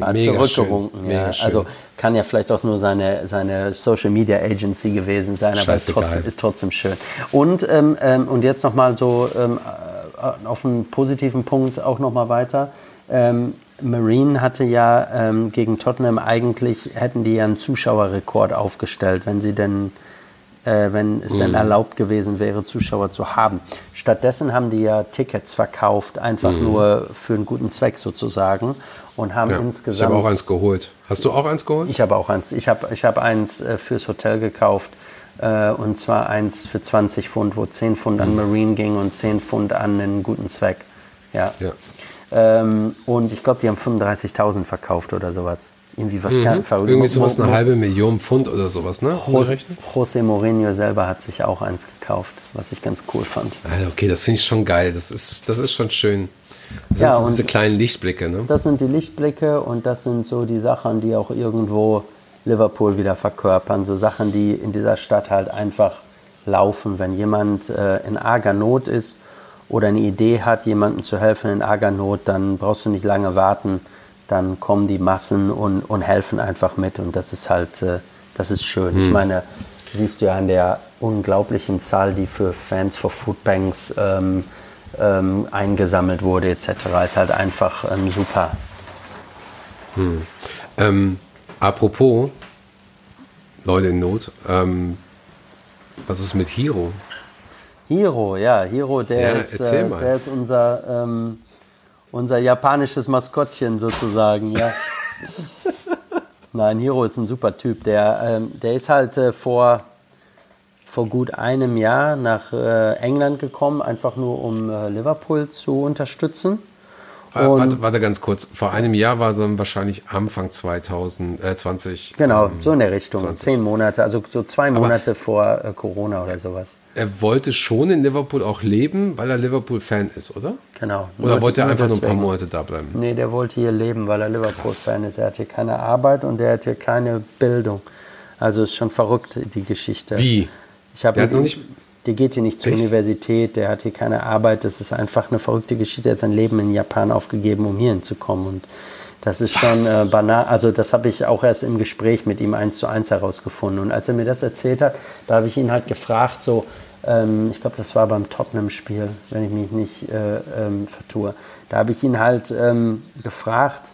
Hat Mega zurückgewunken, schön. ja. Mega schön. Also kann ja vielleicht auch nur seine, seine Social Media Agency gewesen sein, aber ist trotzdem, ist trotzdem schön. Und, ähm, ähm, und jetzt nochmal so ähm, äh, auf einen positiven Punkt auch nochmal weiter. Ähm, Marine hatte ja ähm, gegen Tottenham eigentlich, hätten die ja einen Zuschauerrekord aufgestellt, wenn sie denn äh, wenn es Mhm. denn erlaubt gewesen wäre, Zuschauer zu haben. Stattdessen haben die ja Tickets verkauft, einfach nur für einen guten Zweck sozusagen und haben Mhm. ja. Ich insgesamt. habe auch eins geholt. Hast du auch eins geholt? Ich habe auch eins. Ich habe ich habe eins äh, fürs Hotel gekauft. Äh, und zwar eins für 20 Pfund, wo 10 Pfund an Marine ging und 10 Pfund an einen guten Zweck. Ja. Ja. Ähm, und ich glaube, die haben 35.000 verkauft oder sowas. Irgendwie was. Mhm. Irgendwie sowas eine halbe Million Pfund oder sowas, ne? José Mourinho selber hat sich auch eins gekauft, was ich ganz cool fand. Also okay, das finde ich schon geil. Das ist, das ist schon schön. Das Ja, sind so und- diese kleinen Lichtblicke, ne? Das sind die Lichtblicke und das sind so die Sachen, die auch irgendwo Liverpool wieder verkörpern. So Sachen, die in dieser Stadt halt einfach laufen. Wenn jemand äh, in arger Not ist oder eine Idee hat, jemandem zu helfen in arger Not, dann brauchst du nicht lange warten. Dann kommen die Massen und, und helfen einfach mit. Und das ist halt, äh, das ist schön. Ich meine, siehst du ja an der unglaublichen Zahl, die für Fans for Foodbanks ähm, ähm, eingesammelt wurde etc. Ist halt einfach ähm, super. Ähm, apropos Leute in Not, ähm, was ist mit Hiro? Hiro, ja, Hiro, der, Ja, ist, äh, der ist unser, ähm, unser japanisches Maskottchen sozusagen, ja. Nein, Hiro ist ein super Typ. Der, ähm, der ist halt äh, vor, vor gut einem Jahr nach äh, England gekommen, einfach nur um äh, Liverpool zu unterstützen. Äh, Und- warte, warte ganz kurz. Vor einem Jahr war es dann wahrscheinlich Anfang 2020. Genau, ähm, so in der Richtung. 20. Zehn Monate, also so zwei Monate vor äh, Corona oder sowas. Er wollte schon in Liverpool auch leben, weil er Liverpool-Fan ist, oder? Genau. Oder wollte er einfach nur ein paar. Monate da bleiben? Nee, der wollte hier leben, weil er Liverpool-Fan ist. Er hat hier keine Arbeit und er hat hier keine Bildung. Also ist schon verrückt, die Geschichte. Wie? Ich hab Der noch nicht- geht hier nicht zur Echt? Universität, der hat hier keine Arbeit. Das ist einfach eine verrückte Geschichte. Er hat sein Leben in Japan aufgegeben, um hier hinzukommen. Und das ist schon äh, banal. Also das habe ich auch erst im Gespräch mit ihm eins zu eins herausgefunden. Und als er mir das erzählt hat, da habe ich ihn halt gefragt, so, ähm, ich glaube, das war beim Tottenham-Spiel, wenn ich mich nicht äh, ähm, vertue. Da habe ich ihn halt ähm, gefragt,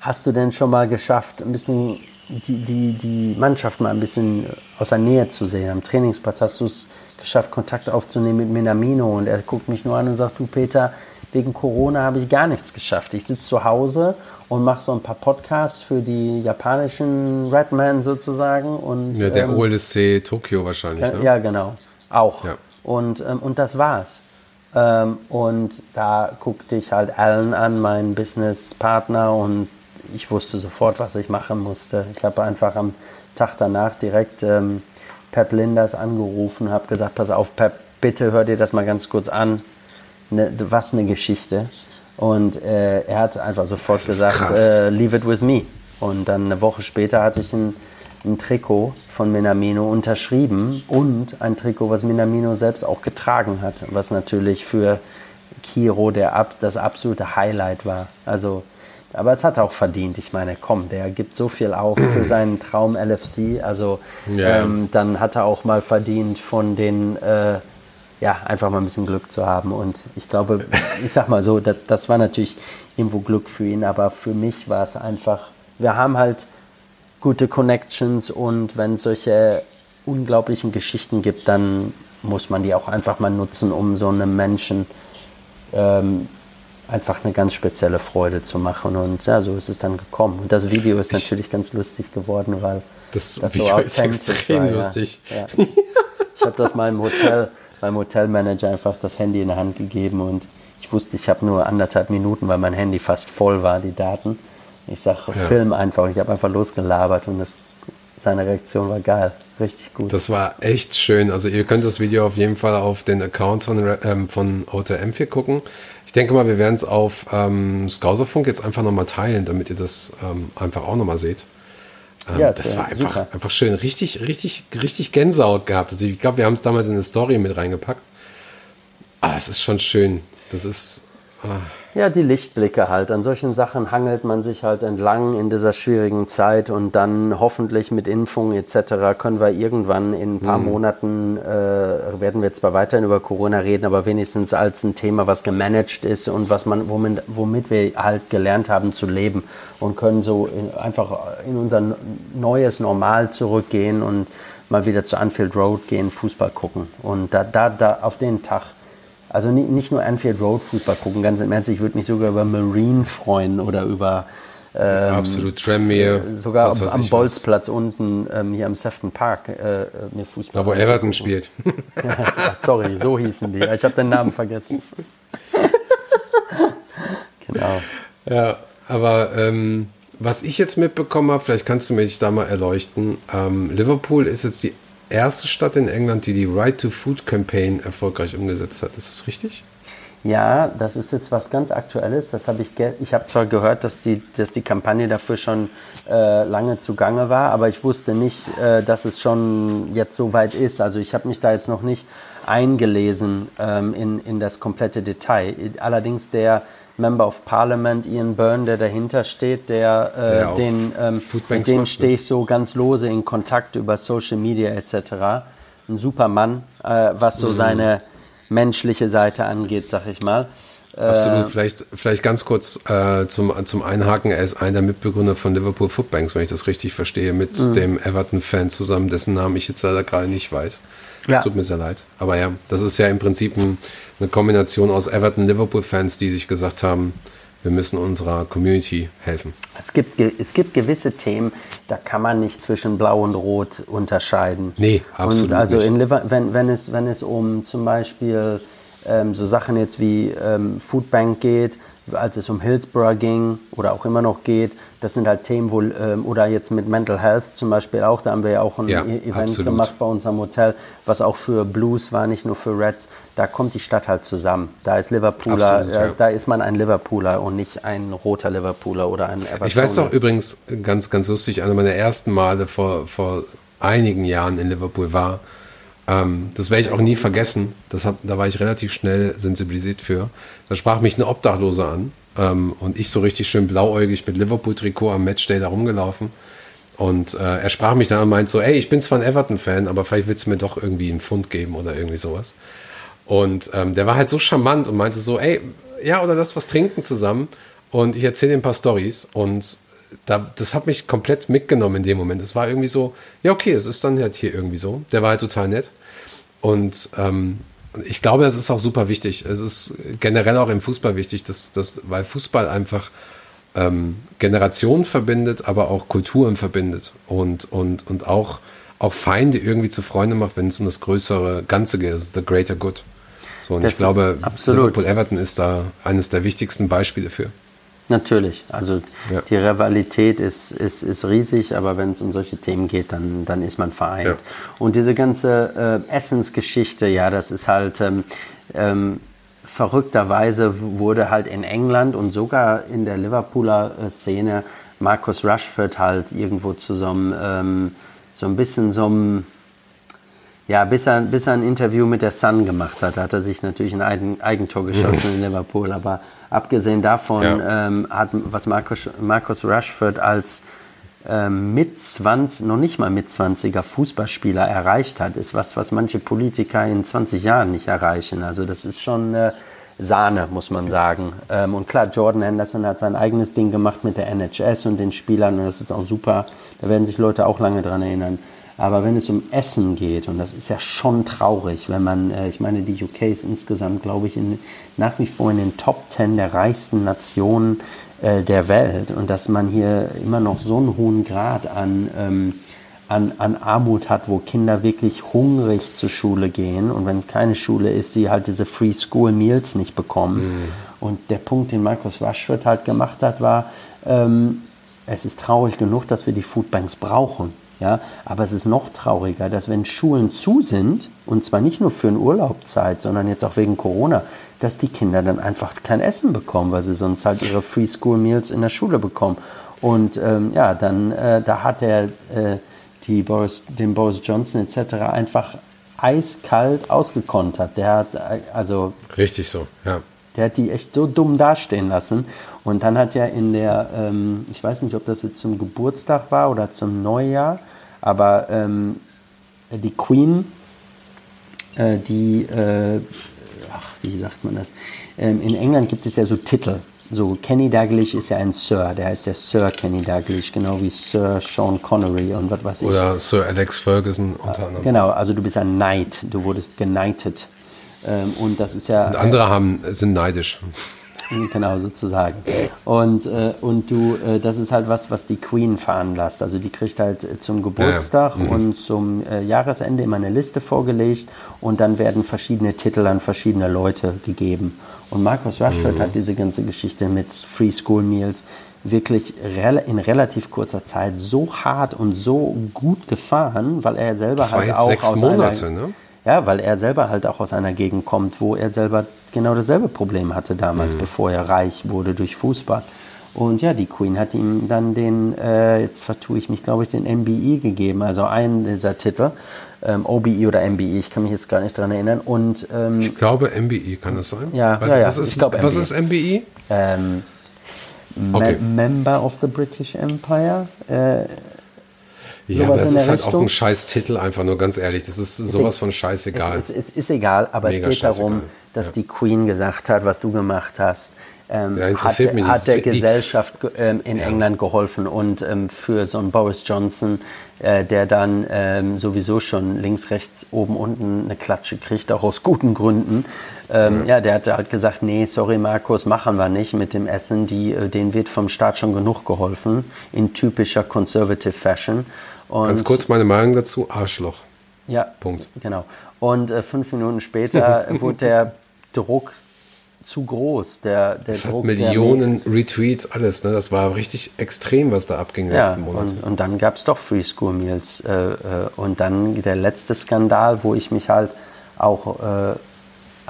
Hast du denn schon mal geschafft, ein bisschen die, die, die Mannschaft mal ein bisschen aus der Nähe zu sehen? Am Trainingsplatz hast du es geschafft, Kontakt aufzunehmen mit Minamino und er guckt mich nur an und sagt, du Peter, wegen Corona habe ich gar nichts geschafft. Ich sitze zu Hause und mache so ein paar Podcasts für die japanischen Redmen sozusagen. Und, Ja, der ähm, OLSC Tokio wahrscheinlich, ja, ne? ja, genau. Auch. Ja. Und, ähm, und das war's. Ähm, und da guckte ich halt Alan an, meinen Businesspartner, und ich wusste sofort, was ich machen musste. Ich habe einfach am Tag danach direkt ähm, Pep Linders angerufen, habe gesagt, pass auf, Pep, bitte hör dir das mal ganz kurz an. Ne, was eine Geschichte. Und äh, er hat einfach sofort gesagt, äh, leave it with me. Und dann eine Woche später hatte ich ein, ein Trikot von Minamino unterschrieben und ein Trikot, was Minamino selbst auch getragen hat, was natürlich für Kiro der, ab- das absolute Highlight war. Also, aber es hat auch verdient. Ich meine, komm, der gibt so viel auf für seinen Traum LFC. Also Ja. ähm, dann hat er auch mal verdient von den äh, ja, einfach mal ein bisschen Glück zu haben. Und ich glaube, ich sag mal so, das, das war natürlich irgendwo Glück für ihn, aber für mich war es einfach, wir haben halt gute Connections und wenn es solche unglaublichen Geschichten gibt, dann muss man die auch einfach mal nutzen, um so einem Menschen ähm, einfach eine ganz spezielle Freude zu machen. Und ja, so ist es dann gekommen. Und das Video ist natürlich ganz lustig geworden, weil Das das Video ist extrem war, lustig. Ja. Ja. Ich habe das mal im Hotel meinem Hotelmanager einfach das Handy in der Hand gegeben und ich wusste, ich habe nur anderthalb Minuten, weil mein Handy fast voll war, die Daten. Ich sage, ja. film einfach. Und ich habe einfach losgelabert und das, seine Reaktion war geil. Richtig gut. Das war echt schön. Also ihr könnt das Video auf jeden Fall auf den Accounts von, ähm, von Hotel M4 gucken. Ich denke mal, wir werden es auf ähm, Skauserfunk jetzt einfach nochmal teilen, damit ihr das ähm, einfach auch nochmal seht. Ähm, ja, das war einfach, einfach schön. Richtig, richtig, richtig Gänsehaut gehabt. Also ich glaube, wir haben es damals in eine Story mit reingepackt. Ah, es ist schon schön. Das ist. Ah. Ja, die Lichtblicke halt. An solchen Sachen hangelt man sich halt entlang in dieser schwierigen Zeit und dann hoffentlich mit Impfung etc. können wir irgendwann in ein paar mhm. Monaten, äh, werden wir zwar weiterhin über Corona reden, aber wenigstens als ein Thema, was gemanagt ist und was man, womit, womit wir halt gelernt haben zu leben und können so in, einfach in unser neues Normal zurückgehen und mal wieder zu Anfield Road gehen, Fußball gucken. Und da, da, da auf den Tag also nicht nur Anfield Road Fußball gucken, ganz im Ernst, ich würde mich sogar über Marine freuen oder über ähm, Absolut, Tranmere. Sogar am, am Bolzplatz unten ähm, hier am Sefton Park äh, mir Fußball. Da wo Everton spielt. ja, sorry, so hießen die. Ich habe den Namen vergessen. genau. Ja, aber ähm, was ich jetzt mitbekommen habe, vielleicht kannst du mich da mal erleuchten. Ähm, Liverpool ist jetzt die erste Stadt in England, die die Right to Food Campaign erfolgreich umgesetzt hat. Ist das richtig? Ja, das ist jetzt was ganz Aktuelles. Das habe ich, ich habe zwar gehört, dass die, dass die Kampagne dafür schon äh, lange zugange war, aber ich wusste nicht, äh, dass es schon jetzt so weit ist. Also ich habe mich da jetzt noch nicht eingelesen ähm, in, in das komplette Detail. Allerdings der Member of Parliament Ian Byrne, der dahinter steht, der, äh, den, ähm, mit dem stehe ich so ganz lose in Kontakt über Social Media etc. Ein super Mann, äh, was so mhm. seine menschliche Seite angeht, sag ich mal. Absolut, äh, vielleicht, vielleicht ganz kurz äh, zum, zum Einhaken. Er ist einer der Mitbegründer von Liverpool Footbanks, wenn ich das richtig verstehe, mit mhm. dem Everton-Fan zusammen, dessen Namen ich jetzt leider gerade nicht weiß. Ja. Tut mir sehr leid. Aber ja, das ist ja im Prinzip ein, eine Kombination aus Everton-Liverpool-Fans, die sich gesagt haben, wir müssen unserer Community helfen. Es gibt, es gibt gewisse Themen, da kann man nicht zwischen Blau und Rot unterscheiden. Nee, absolut und also. In Liver wenn, wenn, es, wenn es um zum Beispiel ähm, so Sachen jetzt wie ähm, Foodbank geht, als es um Hillsborough ging oder auch immer noch geht, das sind halt Themen, wo, ähm, oder jetzt mit Mental Health zum Beispiel auch, da haben wir ja auch ein ja, e- Event absolut. gemacht bei uns am Hotel, was auch für Blues war, nicht nur für Reds. Da kommt die Stadt halt zusammen. Da ist Liverpooler, absolut, äh, ja. da ist man ein Liverpooler und nicht ein roter Liverpooler oder ein Everton. Ich weiß doch übrigens, ganz, ganz lustig, einer meiner ersten Male vor, vor einigen Jahren in Liverpool war, ähm, das werde ich auch nie vergessen. Das hat, da war ich relativ schnell sensibilisiert für. Da sprach mich eine Obdachlose an ähm, und ich so richtig schön blauäugig mit Liverpool-Trikot am Matchday da rumgelaufen. Und äh, er sprach mich dann und meint so, ey, ich bin zwar ein Everton-Fan, aber vielleicht willst du mir doch irgendwie einen Pfund geben oder irgendwie sowas. Und ähm, der war halt so charmant und meinte so, ey, ja, oder lass was trinken zusammen. Und ich erzähle ihm ein paar Stories und da, das hat mich komplett mitgenommen in dem Moment. Es war irgendwie so, ja, okay, es ist dann halt hier irgendwie so. Der war halt total nett. Und ähm, ich glaube, das ist auch super wichtig. Es ist generell auch im Fußball wichtig, dass, dass, weil Fußball einfach ähm, Generationen verbindet, aber auch Kulturen verbindet und, und, und auch, auch Feinde irgendwie zu Freunden macht, wenn es um das größere Ganze geht, also the greater good. So, und das ich glaube, absolut. Liverpool Everton ist da eines der wichtigsten Beispiele für. Natürlich, also ja. die Rivalität ist, ist, ist riesig, aber wenn es um solche Themen geht, dann, dann ist man vereint. Ja. Und diese ganze äh, Essensgeschichte, ja, das ist halt ähm, ähm, verrückterweise wurde halt in England und sogar in der Liverpooler äh, Szene Marcus Rushford halt irgendwo zu so einem, ähm, so ein bisschen so einem ja, bis er, bis er ein Interview mit der Sun gemacht hat, hat er sich natürlich ein Eigen, Eigentor geschossen in Liverpool. Aber abgesehen davon ja. ähm, hat was Marcus, Marcus Rashford als ähm, mit 20, noch nicht mal mit 20er Fußballspieler erreicht hat, ist was, was manche Politiker in 20 Jahren nicht erreichen. Also das ist schon äh, Sahne, muss man sagen. Ähm, und klar, Jordan Henderson hat sein eigenes Ding gemacht mit der NHS und den Spielern und das ist auch super. Da werden sich Leute auch lange dran erinnern. Aber wenn es um Essen geht, und das ist ja schon traurig, wenn man, äh, ich meine, die UK ist insgesamt, glaube ich, in, nach wie vor in den Top Ten der reichsten Nationen äh, der Welt und dass man hier immer noch so einen hohen Grad an, ähm, an, an Armut hat, wo Kinder wirklich hungrig zur Schule gehen und wenn es keine Schule ist, sie halt diese Free School Meals nicht bekommen. Mhm. Und der Punkt, den Markus Rashford halt gemacht hat, war, ähm, es ist traurig genug, dass wir die Foodbanks brauchen. Ja, aber es ist noch trauriger, dass wenn Schulen zu sind, und zwar nicht nur für eine Urlaubszeit, sondern jetzt auch wegen Corona, dass die Kinder dann einfach kein Essen bekommen, weil sie sonst halt ihre Free School Meals in der Schule bekommen. Und ähm, ja, dann äh, da hat er äh, die Boris, den Boris Johnson etc. einfach eiskalt ausgekontert. Der hat äh, also richtig so, ja. Der hat die echt so dumm dastehen lassen. Und dann hat ja in der, ähm, ich weiß nicht, ob das jetzt zum Geburtstag war oder zum Neujahr, aber ähm, die Queen, äh, die, äh, ach, wie sagt man das? Ähm, in England gibt es ja so Titel. So, Kenny Dalglish ist ja ein Sir, der heißt der Sir Kenny Dalglish, genau wie Sir Sean Connery und was weiß ich. Oder Sir Alex Ferguson unter anderem. Genau, also du bist ein Knight, du wurdest knighted. Ähm, und das ist ja. Und andere äh, haben, sind neidisch. Genau, sozusagen. Und, äh, und du, äh, das ist halt was, was die Queen veranlasst. Also die kriegt halt äh, zum Geburtstag ja, ja. Mhm. und zum äh, Jahresende immer eine Liste vorgelegt und dann werden verschiedene Titel an verschiedene Leute gegeben. Und Markus Rashford mhm. hat diese ganze Geschichte mit Free School Meals wirklich in relativ kurzer Zeit so hart und so gut gefahren, weil er selber das halt auch sechs aus Monate, ne? Ja, weil er selber halt auch aus einer Gegend kommt, wo er selber genau dasselbe Problem hatte damals, mhm. bevor er reich wurde durch Fußball. Und ja, die Queen hat ihm dann den, äh, jetzt vertue ich mich, glaube ich, den MBE gegeben, also einen dieser Titel. Ähm, OBE oder MBE, ich kann mich jetzt gar nicht daran erinnern. Und, ähm, ich glaube, MBE kann das sein. Ja, weißt, ja, ja. Was ist, ich glaube, was ist MBE? Ähm, okay. Member of the British Empire. Äh, ja, aber das ist halt Richtung. auch ein Scheiß-Titel, einfach nur ganz ehrlich. Das ist sowas von scheißegal. Es, es, es ist egal, aber Mega es geht darum, dass ja. die Queen gesagt hat, was du gemacht hast. Ähm, ja, hat, hat, der die, Gesellschaft ähm, in ja. England geholfen und ähm, für so einen Boris Johnson, äh, der dann ähm, sowieso schon links, rechts, oben, unten eine Klatsche kriegt, auch aus guten Gründen. Ja. ja. der hat halt gesagt, nee, sorry Markus, machen wir nicht mit dem Essen, die, äh, denen wird vom Staat schon genug geholfen, in typischer Conservative Fashion. Und Ganz kurz meine Meinung dazu, Arschloch. Ja, Punkt. Genau. Und äh, fünf Minuten später wurde der Druck zu groß. Der, der das Druck, Millionen Retweets, alles. Ne? Das war richtig extrem, was da abging ja, letzten Monat. Und, und dann gab es doch Free School Meals. Äh, äh, und dann der letzte Skandal, wo ich mich halt auch äh,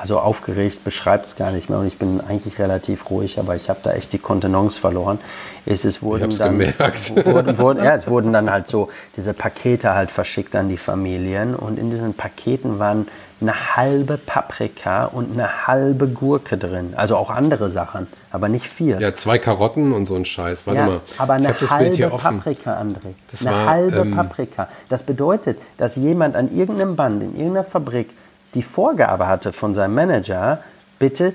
also aufgeregt beschreibt es gar nicht mehr und ich bin eigentlich relativ ruhig, aber ich habe da echt die Kontenance verloren. Ist, es wurden dann, wurden, wurden, ja, es wurden dann halt so diese Pakete halt verschickt an die Familien und in diesen Paketen waren eine halbe Paprika und eine halbe Gurke drin. Also auch andere Sachen, aber nicht viel. Ja, zwei Karotten und so ein Scheiß. Warte ja, mal. Aber eine halbe Paprika, André. Das eine war, halbe ähm, Paprika. Das bedeutet, dass jemand an irgendeinem Band, in irgendeiner Fabrik die Vorgabe hatte von seinem Manager, bitte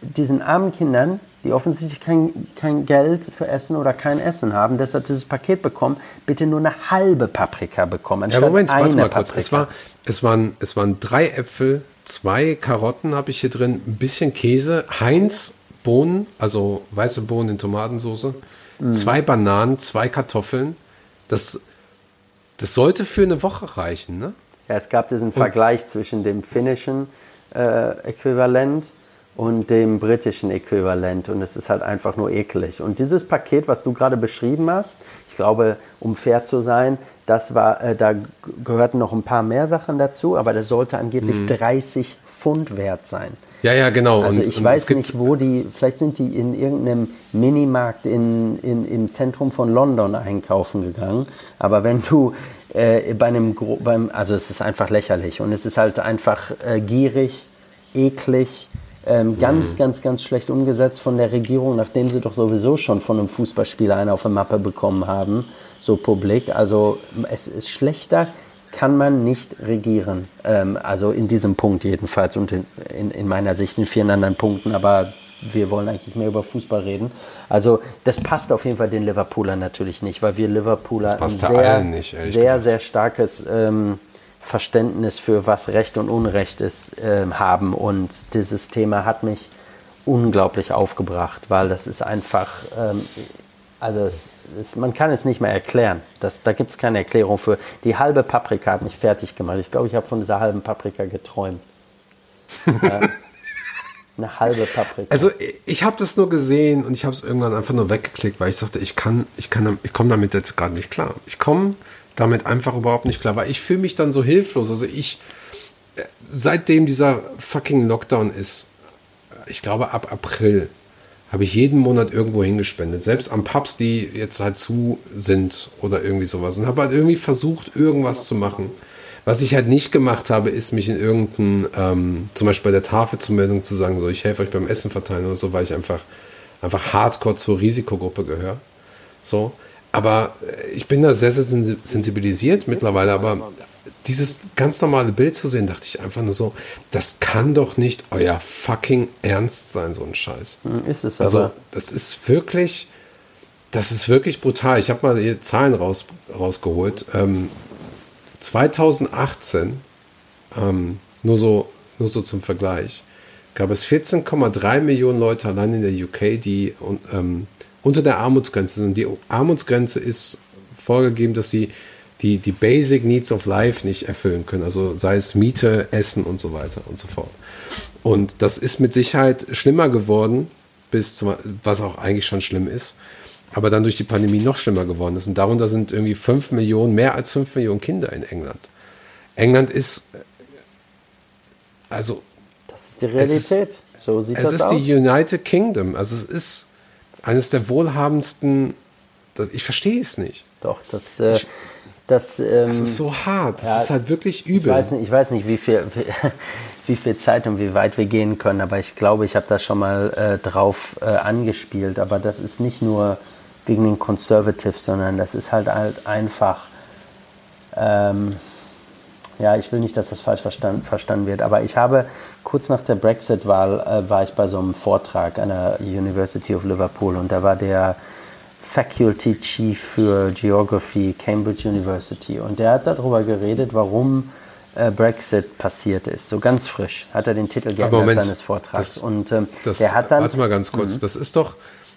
diesen armen Kindern, die offensichtlich kein, kein Geld für Essen oder kein Essen haben, deshalb dieses Paket bekommen, bitte nur eine halbe Paprika bekommen, anstatt ja, Moment, eine mal kurz. Paprika. Es, war, es, waren, es waren drei Äpfel, zwei Karotten habe ich hier drin, ein bisschen Käse, Heinz Bohnen, also weiße Bohnen in Tomatensauce, mhm. zwei Bananen, zwei Kartoffeln. Das, das sollte für eine Woche reichen, ne? Ja, es gab diesen Vergleich zwischen dem finnischen äh, Äquivalent und dem britischen Äquivalent und es ist halt einfach nur eklig. Und dieses Paket, was du gerade beschrieben hast, ich glaube, um fair zu sein, das war, äh, da gehörten noch ein paar mehr Sachen dazu, aber das sollte angeblich mhm. 30 Pfund wert sein. Ja, ja, genau. Also und, ich und weiß nicht, wo die, vielleicht sind die in irgendeinem Minimarkt in, in, im Zentrum von London einkaufen gegangen. Aber wenn du äh, bei einem, beim, also es ist einfach lächerlich und es ist halt einfach äh, gierig, eklig, ähm, ganz, mhm. ganz, ganz schlecht umgesetzt von der Regierung, nachdem sie doch sowieso schon von einem Fußballspieler einen auf der Mappe bekommen haben, so publik. Also es ist schlechter, kann man nicht regieren. Ähm, also in diesem Punkt jedenfalls und in, in, in meiner Sicht in vielen anderen Punkten, aber wir wollen eigentlich mehr über Fußball reden. Also das passt auf jeden Fall den Liverpoolern natürlich nicht, weil wir Liverpooler ein sehr, nicht, sehr, sehr starkes ähm, Verständnis für was Recht und Unrecht ist ähm, haben. Und dieses Thema hat mich unglaublich aufgebracht, weil das ist einfach, ähm, Also es, es, man kann es nicht mehr erklären. Das, da gibt es keine Erklärung für. Die halbe Paprika hat mich fertig gemacht. Ich glaube, ich habe von dieser halben Paprika geträumt. ja. Eine halbe Paprika. Also ich habe das nur gesehen und ich habe es irgendwann einfach nur weggeklickt, weil ich sagte, ich kann, ich kann, ich komme damit jetzt gerade nicht klar. Ich komme damit einfach überhaupt nicht klar, weil ich fühle mich dann so hilflos. Also ich, seitdem dieser fucking Lockdown ist, ich glaube ab April, habe ich jeden Monat irgendwo hingespendet. Selbst an Pubs, die jetzt halt zu sind oder irgendwie sowas. Und habe halt irgendwie versucht, irgendwas zu machen. Was ich halt nicht gemacht habe, ist mich in irgendein, ähm, zum Beispiel bei der Tafel zu melden, zu sagen, so, ich helfe euch beim Essen verteilen oder so, weil ich einfach, einfach hardcore zur Risikogruppe gehöre. So. Aber äh, ich bin da sehr, sehr sensibilisiert mittlerweile, aber dieses ganz normale Bild zu sehen, dachte ich einfach nur so, das kann doch nicht euer fucking Ernst sein, so ein Scheiß. Hm, ist es also, aber. das ist wirklich, das ist wirklich brutal. Ich habe mal die Zahlen raus, rausgeholt. Ähm, 2018, ähm, nur, so, nur so zum Vergleich, gab es 14,3 Millionen Leute allein in der UK, die ähm, unter der Armutsgrenze sind. Die Armutsgrenze ist vorgegeben, dass sie die, die Basic Needs of Life nicht erfüllen können. Also sei es Miete, Essen und so weiter und so fort. Und das ist mit Sicherheit schlimmer geworden, bis zum, was auch eigentlich schon schlimm ist, aber dann durch die Pandemie noch schlimmer geworden ist. Und darunter sind irgendwie 5 Millionen, mehr als 5 Millionen Kinder in England. England ist, also. Das ist die Realität. Ist, so sieht das aus. Es ist die United Kingdom. Also es ist das eines der wohlhabendsten. Ich verstehe es nicht. Doch, das. Äh, ich, das, ähm, das ist so hart. Das ja, ist halt wirklich übel. Ich weiß nicht, ich weiß nicht wie, viel, wie viel Zeit und wie weit wir gehen können, aber ich glaube, ich habe da schon mal äh, drauf äh, angespielt. Aber das ist nicht nur wegen den Conservatives, sondern das ist halt, halt einfach. Ähm, ja, ich will nicht, dass das falsch verstand, verstanden wird, aber ich habe kurz nach der Brexit-Wahl äh, war ich bei so einem Vortrag an der University of Liverpool und da war der Faculty Chief für Geography, Cambridge University. Und der hat darüber geredet, warum äh, Brexit passiert ist. So ganz frisch hat er den Titel geändert seines Vortrags. Das, und ähm, das, der hat dann. Warte mal ganz kurz. Mhm. Das ist doch,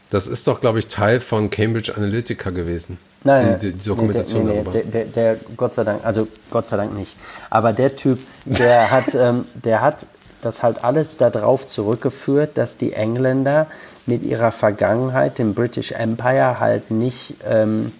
das ist doch, glaube ich, Teil von Cambridge Analytica gewesen. Nein, die, die Dokumentation nee, der, nee. Der, der, der, Gott sei Dank, also Gott sei Dank nicht. Aber der Typ, der hat, ähm, der hat das halt alles darauf zurückgeführt, dass die Engländer mit ihrer Vergangenheit, dem British Empire, halt nicht ähm,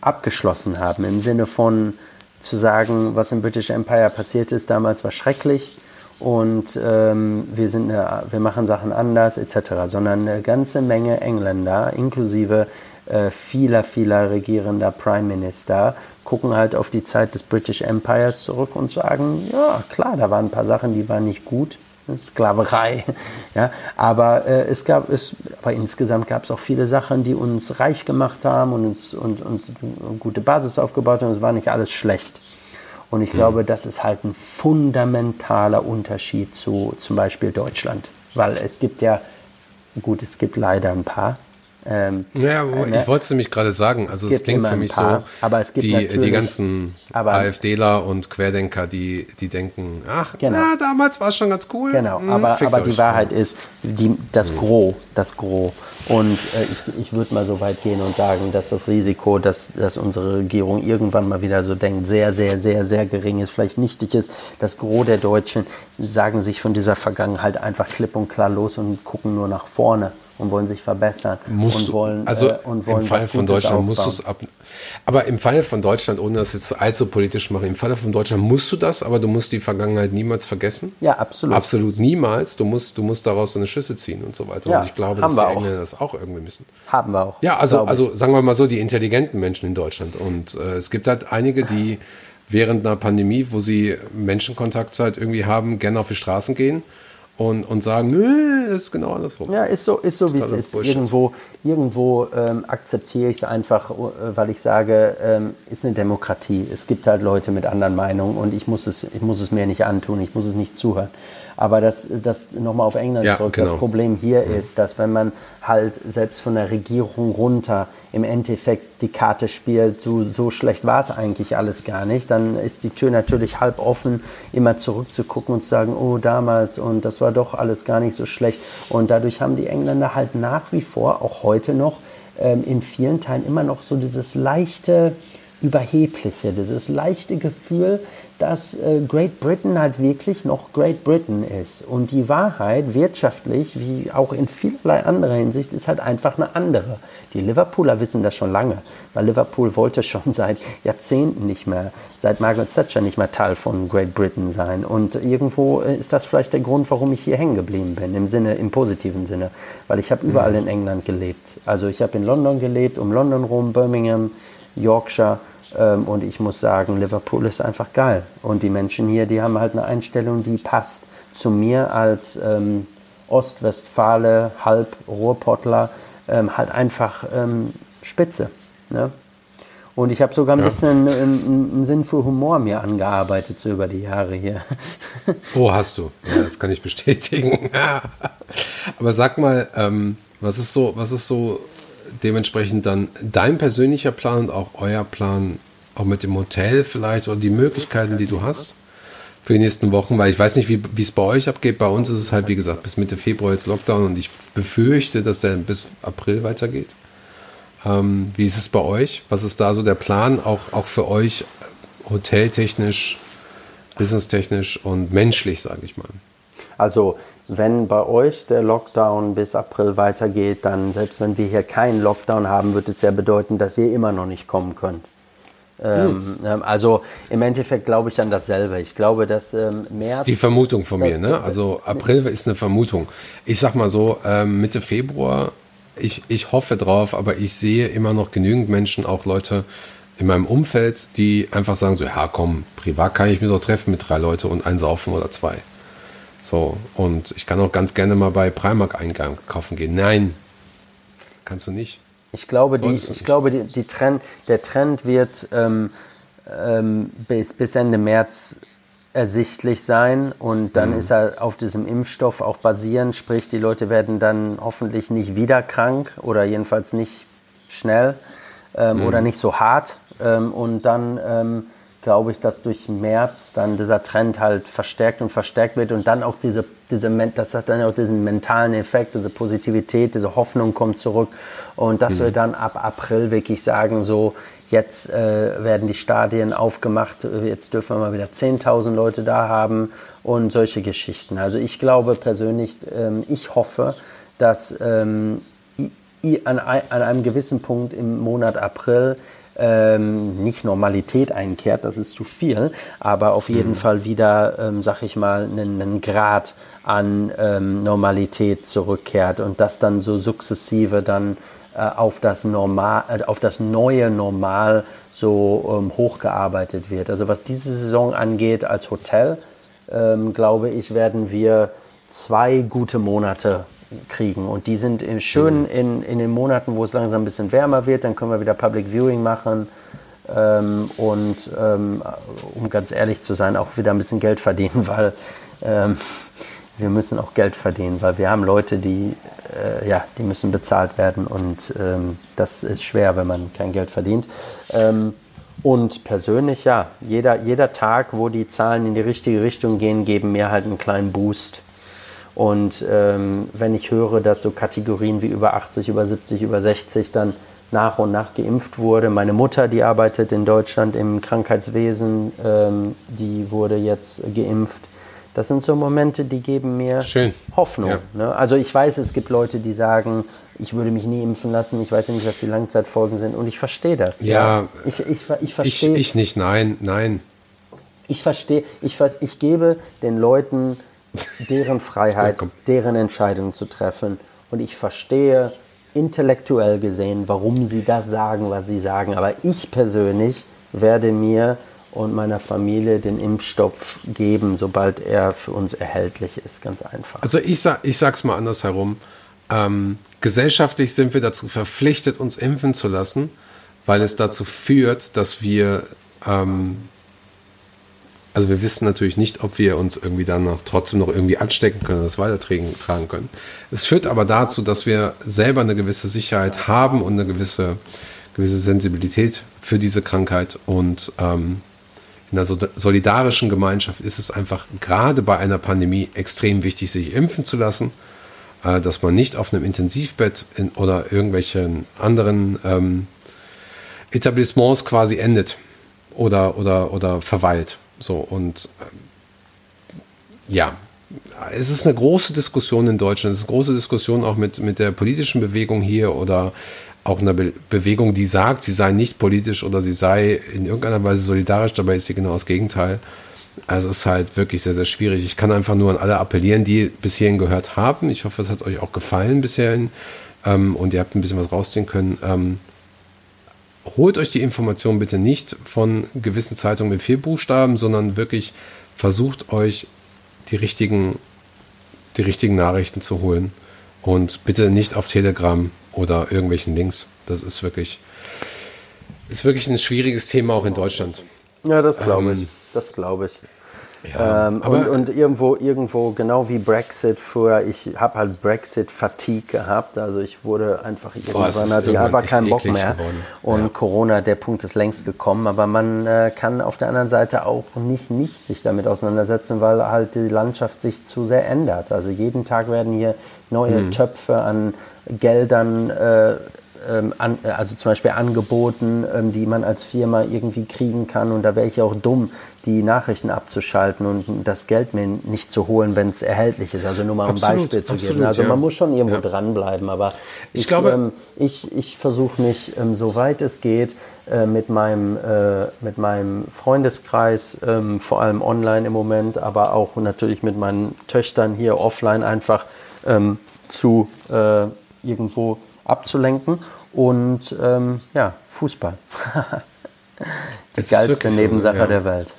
abgeschlossen haben. Im Sinne von zu sagen, was im British Empire passiert ist, damals war schrecklich und ähm, wir, sind eine, wir machen Sachen anders etc., sondern eine ganze Menge Engländer, inklusive äh, vieler, vieler regierender Prime Minister, gucken halt auf die Zeit des British Empires zurück und sagen, ja klar, da waren ein paar Sachen, die waren nicht gut, Sklaverei. Ja, aber äh, es gab es, aber insgesamt gab es auch viele Sachen, die uns reich gemacht haben und uns und, uns eine gute Basis aufgebaut haben. Es war nicht alles schlecht. Und ich mhm. glaube, das ist halt ein fundamentaler Unterschied zu zum Beispiel Deutschland, weil es gibt ja gut, es gibt leider ein paar ähm, ja, äh, ich wollte es nämlich gerade sagen. Also es, es klingt für mich paar, so, die, die ganzen AfDler und Querdenker, die, die denken, ach, genau. na, damals war es schon ganz cool. Genau, hm, aber, aber die Wahrheit ist, die, das hm. Gros, das Gros. Und äh, ich, ich würde mal so weit gehen und sagen, dass das Risiko, dass, dass unsere Regierung irgendwann mal wieder so denkt, sehr, sehr, sehr, sehr gering ist, vielleicht nichtig ist. Das Gros der Deutschen sagen sich von dieser Vergangenheit einfach klipp und klar los und gucken nur nach vorne und wollen sich verbessern musst und wollen also äh, und wollen im Fall von Deutschland aufbauen. musst du es ab aber im Falle von Deutschland ohne das jetzt allzu politisch machen im Falle von Deutschland musst du das aber du musst die Vergangenheit niemals vergessen? Ja absolut. Absolut niemals. Du musst du musst daraus eine Schlüsse ziehen und so weiter. Ja, und ich glaube dass die Engländer das auch irgendwie müssen. Haben wir auch ja also also sagen wir mal so die intelligenten Menschen in Deutschland. Und äh, es gibt halt einige die während einer Pandemie wo sie Menschenkontakt halt irgendwie haben gerne auf die Straßen gehen und, und sagen, nö, ist genau andersrum. Ja, ist so, ist so wie es ist. Irgendwo, irgendwo ähm, akzeptiere ich es einfach, äh, weil ich sage, ähm, ist eine Demokratie. Es gibt halt Leute mit anderen Meinungen und ich muss es, ich muss es mir nicht antun, ich muss es nicht zuhören. Aber das, das nochmal auf England ja, zurück. Genau. Das Problem hier mhm. ist, dass wenn man halt selbst von der Regierung runter im Endeffekt die Karte spielt, so, so schlecht war es eigentlich alles gar nicht, dann ist die Tür natürlich halb offen, immer zurückzugucken und zu sagen, oh damals und das war doch alles gar nicht so schlecht. Und dadurch haben die Engländer halt nach wie vor, auch heute noch, ähm, in vielen Teilen immer noch so dieses leichte Überhebliche, dieses leichte Gefühl, dass äh, Great Britain halt wirklich noch Great Britain ist. Und die Wahrheit wirtschaftlich, wie auch in vielerlei anderer Hinsicht, ist halt einfach eine andere. Die Liverpooler wissen das schon lange, weil Liverpool wollte schon seit Jahrzehnten nicht mehr, seit Margaret Thatcher nicht mehr Teil von Great Britain sein. Und irgendwo äh, ist das vielleicht der Grund, warum ich hier hängen geblieben bin, im Sinne, im positiven Sinne. Weil ich habe überall mhm. in England gelebt. Also ich habe in London gelebt, um London rum, Birmingham, Yorkshire und ich muss sagen, Liverpool ist einfach geil. Und die Menschen hier, die haben halt eine Einstellung, die passt zu mir als ähm, Ostwestfale, halb Ruhrpottler, ähm, halt einfach ähm, spitze. Ne? Und ich habe sogar ein ja. bisschen einen, einen, Sinn für Humor mir angearbeitet, so über die Jahre hier. Oh, hast du. Ja, das kann ich bestätigen. Aber sag mal, ähm, was ist so, was ist so dementsprechend dann dein persönlicher Plan und auch euer Plan, auch mit dem Hotel vielleicht oder die Möglichkeiten, die du hast für die nächsten Wochen, weil ich weiß nicht, wie es bei euch abgeht. Bei uns ist es halt, wie gesagt, bis Mitte Februar jetzt Lockdown und ich befürchte, dass der bis April weitergeht. Ähm, wie ist es bei euch? Was ist da so der Plan, auch, auch für euch hoteltechnisch, businesstechnisch und menschlich, sage ich mal? Also wenn bei euch der Lockdown bis April weitergeht, dann selbst wenn wir hier keinen Lockdown haben, wird es ja bedeuten, dass ihr immer noch nicht kommen könnt. Ähm, hm. Also im Endeffekt glaube ich an dasselbe. Ich glaube, dass ähm, März. Das ist die Vermutung von mir, ne? Also April ist eine Vermutung. Ich sag mal so, ähm, Mitte Februar, ich, ich hoffe drauf, aber ich sehe immer noch genügend Menschen, auch Leute in meinem Umfeld, die einfach sagen: so, ja, komm, privat kann ich mich doch treffen mit drei Leuten und einsaufen oder zwei. So, und ich kann auch ganz gerne mal bei Primark einkaufen gehen. Nein, kannst du nicht. Ich glaube, die, ich glaube die, die Trend, der Trend wird ähm, ähm, bis, bis Ende März ersichtlich sein und dann mhm. ist er auf diesem Impfstoff auch basierend, sprich die Leute werden dann hoffentlich nicht wieder krank oder jedenfalls nicht schnell ähm, mhm. oder nicht so hart ähm, und dann ähm, glaube ich, dass durch März dann dieser Trend halt verstärkt und verstärkt wird und dann auch diese, diese das hat dann auch diesen mentalen Effekt, diese Positivität, diese Hoffnung kommt zurück und dass mhm. wir dann ab April wirklich sagen, so jetzt äh, werden die Stadien aufgemacht, jetzt dürfen wir mal wieder 10.000 Leute da haben und solche Geschichten. Also ich glaube persönlich, ähm, ich hoffe, dass ähm, an, an einem gewissen Punkt im Monat April ähm, nicht Normalität einkehrt, das ist zu viel, aber auf jeden mhm. Fall wieder, ähm, sag ich mal, einen, einen Grad an ähm, Normalität zurückkehrt und das dann so sukzessive dann äh, auf, das Normal, äh, auf das neue Normal so ähm, hochgearbeitet wird. Also was diese Saison angeht als Hotel, ähm, glaube ich, werden wir zwei gute Monate kriegen. Und die sind schön mhm. in, in den Monaten, wo es langsam ein bisschen wärmer wird. Dann können wir wieder Public Viewing machen. Ähm, und ähm, um ganz ehrlich zu sein, auch wieder ein bisschen Geld verdienen, weil ähm, wir müssen auch Geld verdienen, weil wir haben Leute, die, äh, ja, die müssen bezahlt werden und ähm, das ist schwer, wenn man kein Geld verdient. Ähm, und persönlich, ja, jeder, jeder Tag, wo die Zahlen in die richtige Richtung gehen, geben mir halt einen kleinen Boost und ähm, wenn ich höre, dass so Kategorien wie über 80, über 70, über 60 dann nach und nach geimpft wurde. Meine Mutter, die arbeitet in Deutschland im Krankheitswesen, ähm, die wurde jetzt geimpft. Das sind so Momente, die geben mir Schön. Hoffnung. Ja. Ne? Also ich weiß, es gibt Leute, die sagen, ich würde mich nie impfen lassen, ich weiß ja nicht, was die Langzeitfolgen sind und ich verstehe das. Ja, ja. Ich, ich, ich verstehe. Ich, ich nicht, nein, nein. Ich verstehe, ich, ich gebe den Leuten deren Freiheit, deren Entscheidungen zu treffen. Und ich verstehe intellektuell gesehen, warum sie das sagen, was sie sagen. Aber ich persönlich werde mir und meiner Familie den Impfstoff geben, sobald er für uns erhältlich ist. Ganz einfach. Also ich, sag, ich sag's mal andersherum. Ähm, gesellschaftlich sind wir dazu verpflichtet, uns impfen zu lassen, weil es dazu führt, dass wir ähm, also wir wissen natürlich nicht, ob wir uns irgendwie dann noch trotzdem noch irgendwie anstecken können, das weitertragen tragen können. Es führt aber dazu, dass wir selber eine gewisse Sicherheit haben und eine gewisse, gewisse Sensibilität für diese Krankheit. Und ähm, in einer solidarischen Gemeinschaft ist es einfach gerade bei einer Pandemie extrem wichtig, sich impfen zu lassen. äh, dass man nicht auf einem Intensivbett in, oder irgendwelchen anderen ähm, Etablissements quasi endet oder, oder, oder verweilt. So und äh, ja, es ist eine große Diskussion in Deutschland, es ist eine große Diskussion auch mit, mit der politischen Bewegung hier oder auch einer Be Bewegung, die sagt, sie sei nicht politisch oder sie sei in irgendeiner Weise solidarisch, dabei ist sie genau das Gegenteil. Also es ist halt wirklich sehr, sehr schwierig. Ich kann einfach nur an alle appellieren, die bis hierhin gehört haben. Ich hoffe, es hat euch auch gefallen bisherhin ähm, und ihr habt ein bisschen was rausziehen können. Ähm, holt euch die Informationen bitte nicht von gewissen Zeitungen mit vier Buchstaben, sondern wirklich versucht euch die richtigen, die richtigen Nachrichten zu holen. Und bitte nicht auf Telegram oder irgendwelchen Links. Das ist wirklich, ist wirklich ein schwieriges Thema auch in Deutschland. Ja, das glaube ich. Ähm, das glaube ich. Ja, ähm, und, und, irgendwo, irgendwo, genau wie Brexit früher, ich habe halt Brexit-Fatigue gehabt. Also ich wurde einfach, irgendwann hatte ich einfach keinen Bock mehr. Geworden. Und ja. Corona, der Punkt ist längst gekommen. Aber man äh, kann auf der anderen Seite auch nicht, nicht sich damit auseinandersetzen, weil halt die Landschaft sich zu sehr ändert. Also jeden Tag werden hier neue hm. Töpfe an Geldern äh, ähm, an, also zum Beispiel Angeboten, ähm, die man als Firma irgendwie kriegen kann. Und da wäre ich auch dumm, die Nachrichten abzuschalten und das Geld mir nicht zu holen, wenn es erhältlich ist. Also nur mal absolut, ein Beispiel zu absolut, geben. Also ja. man muss schon irgendwo ja. dranbleiben. Aber ich, ich glaube, ähm, ich, ich versuche mich, ähm, soweit es geht, äh, mit, meinem, äh, mit meinem Freundeskreis, ähm, vor allem online im Moment, aber auch natürlich mit meinen Töchtern hier offline einfach ähm, zu äh, irgendwo abzulenken. Und ähm, ja, Fußball. Die geilste Nebensache so, ja. der Welt.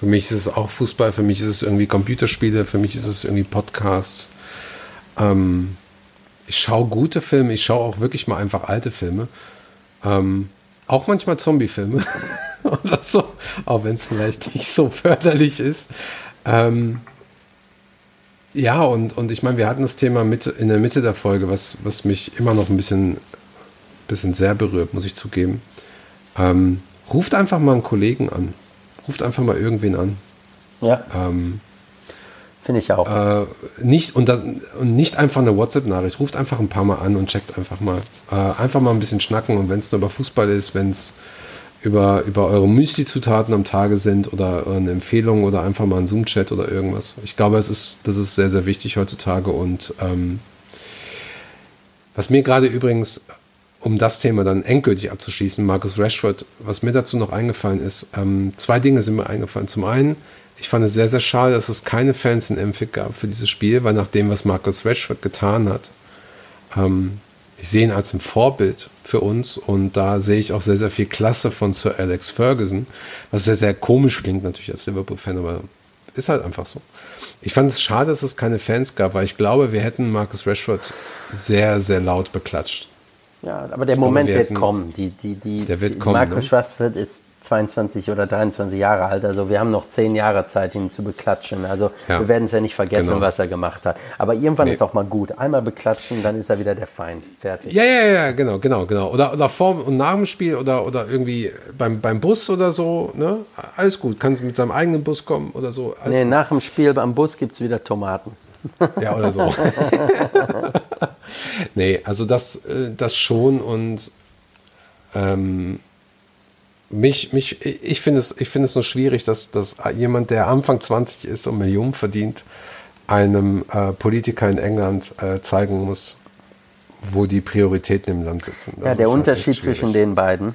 Für mich ist es auch Fußball, für mich ist es irgendwie Computerspiele, für mich ist es irgendwie Podcasts. Ähm, ich schaue gute Filme, ich schaue auch wirklich mal einfach alte Filme. Ähm, auch manchmal Zombie-Filme oder so, auch wenn es vielleicht nicht so förderlich ist. Ähm, ja, und, und ich meine, wir hatten das Thema mit, in der Mitte der Folge, was, was mich immer noch ein bisschen, bisschen sehr berührt, muss ich zugeben. Ähm, ruft einfach mal einen Kollegen an. Ruft einfach mal irgendwen an. Ja. Ähm, Finde ich auch. Äh, nicht, und, das, und nicht einfach eine WhatsApp-Nachricht. Ruft einfach ein paar Mal an und checkt einfach mal. Äh, einfach mal ein bisschen schnacken. Und wenn es nur über Fußball ist, wenn es über, über eure Müsli-Zutaten am Tage sind oder eine Empfehlung oder einfach mal ein Zoom-Chat oder irgendwas. Ich glaube, es ist, das ist sehr, sehr wichtig heutzutage. Und ähm, was mir gerade übrigens, um das Thema dann endgültig abzuschließen, Marcus Rashford, was mir dazu noch eingefallen ist, ähm, zwei Dinge sind mir eingefallen. Zum einen, ich fand es sehr, sehr schade, dass es keine Fans in Emfit gab für dieses Spiel, weil nach dem, was Marcus Rashford getan hat, ähm, ich sehe ihn als ein Vorbild für uns und da sehe ich auch sehr, sehr viel Klasse von Sir Alex Ferguson, was sehr, sehr komisch klingt natürlich als Liverpool-Fan, aber ist halt einfach so. Ich fand es schade, dass es keine Fans gab, weil ich glaube, wir hätten Marcus Rashford sehr, sehr laut beklatscht. Ja, aber der ich Moment glaube, wir wird kommen. Die, die, die, der wird kommen. Marcus ne? Rashford ist 22 oder 23 Jahre alt. Also wir haben noch 10 Jahre Zeit, ihn zu beklatschen. Also ja. wir werden es ja nicht vergessen, genau. was er gemacht hat. Aber irgendwann nee. ist auch mal gut. Einmal beklatschen, dann ist er wieder der Feind. Fertig. Ja, ja, ja, genau, genau, genau. Oder, oder vor und nach dem Spiel oder, oder irgendwie beim, beim Bus oder so. Ne? Alles gut. Kann mit seinem eigenen Bus kommen oder so. Alles nee, gut. nach dem Spiel beim Bus gibt es wieder Tomaten. Ja, oder so. nee, also das, äh, das schon und ähm, mich, mich, ich finde es, ich finde es nur schwierig, dass, dass jemand, der Anfang 20 ist und Millionen verdient, einem äh, Politiker in England äh, zeigen muss, wo die Prioritäten im Land sitzen. Das ja, der halt Unterschied zwischen den beiden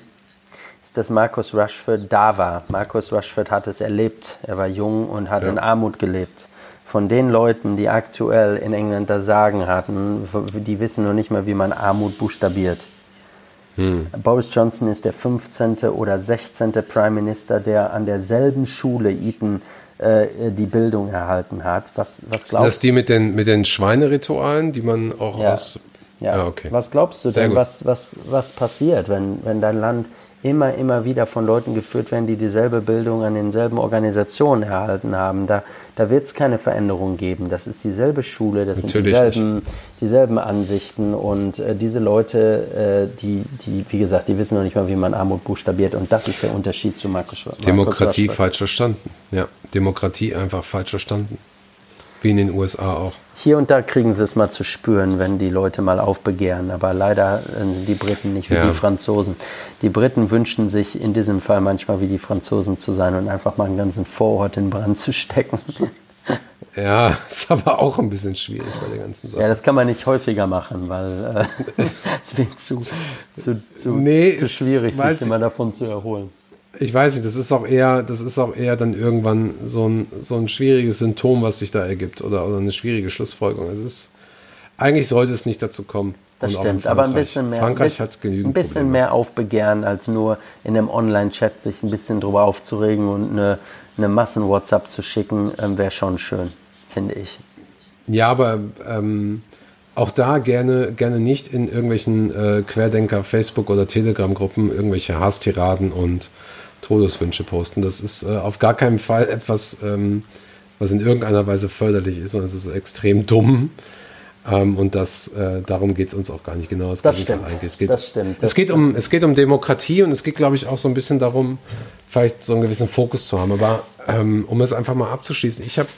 ist, dass Markus Rushford da war. Markus Rushford hat es erlebt. Er war jung und hat ja. in Armut gelebt. Von den Leuten, die aktuell in England das Sagen hatten, die wissen noch nicht mal, wie man Armut buchstabiert. Hm. Boris Johnson ist der 15. oder 16. Prime Minister, der an derselben Schule Eton äh, die Bildung erhalten hat. Was, was glaubst du? Das die mit den, mit den Schweineritualen, die man auch ja. aus. Ja. Ah, okay. Was glaubst du Sehr denn, was, was, was passiert, wenn, wenn dein Land immer, immer wieder von Leuten geführt werden, die dieselbe Bildung an denselben Organisationen erhalten haben. Da, da wird es keine Veränderung geben. Das ist dieselbe Schule, das Natürlich sind dieselben, dieselben Ansichten und äh, diese Leute, äh, die, die, wie gesagt, die wissen noch nicht mal, wie man Armut buchstabiert und das ist der Unterschied zu Markus Demokratie Markus falsch verstanden. Ja, Demokratie einfach falsch verstanden. Wie in den USA auch. Hier und da kriegen sie es mal zu spüren, wenn die Leute mal aufbegehren. Aber leider äh, sind die Briten nicht wie Ja. die Franzosen. Die Briten wünschen sich in diesem Fall manchmal wie die Franzosen zu sein und einfach mal einen ganzen Vorort in Brand zu stecken. Ja, ist aber auch ein bisschen schwierig bei der ganzen Sache. Ja, das kann man nicht häufiger machen, weil äh, es wird zu, zu, zu, Nee, zu schwierig, sich immer davon zu erholen. Ich weiß nicht, das ist auch eher, das ist auch eher dann irgendwann so ein, so ein schwieriges Symptom, was sich da ergibt oder, oder eine schwierige Schlussfolgerung. Es ist, eigentlich sollte es nicht dazu kommen. Das stimmt, aber ein bisschen mehr, Frankreich hat genügend ein bisschen Probleme. mehr Aufbegehren, als nur in einem Online-Chat sich ein bisschen drüber aufzuregen und eine, eine Massen-WhatsApp zu schicken, ähm, wäre schon schön, finde ich. Ja, aber ähm, auch da gerne, gerne nicht in irgendwelchen äh, Querdenker, Facebook- oder Telegram-Gruppen irgendwelche Hasstiraden und Todeswünsche posten. Das ist äh, auf gar keinen Fall etwas, ähm, was in irgendeiner Weise förderlich ist, sondern es ist extrem dumm. Ähm, und das, äh, darum geht es uns auch gar nicht genau. Das Gegenteil stimmt. Es geht, Das stimmt. Das- es, geht um, es geht um Demokratie und es geht, glaube ich, auch so ein bisschen darum, vielleicht so einen gewissen Fokus zu haben. Aber ähm, um es einfach mal abzuschließen, ich habe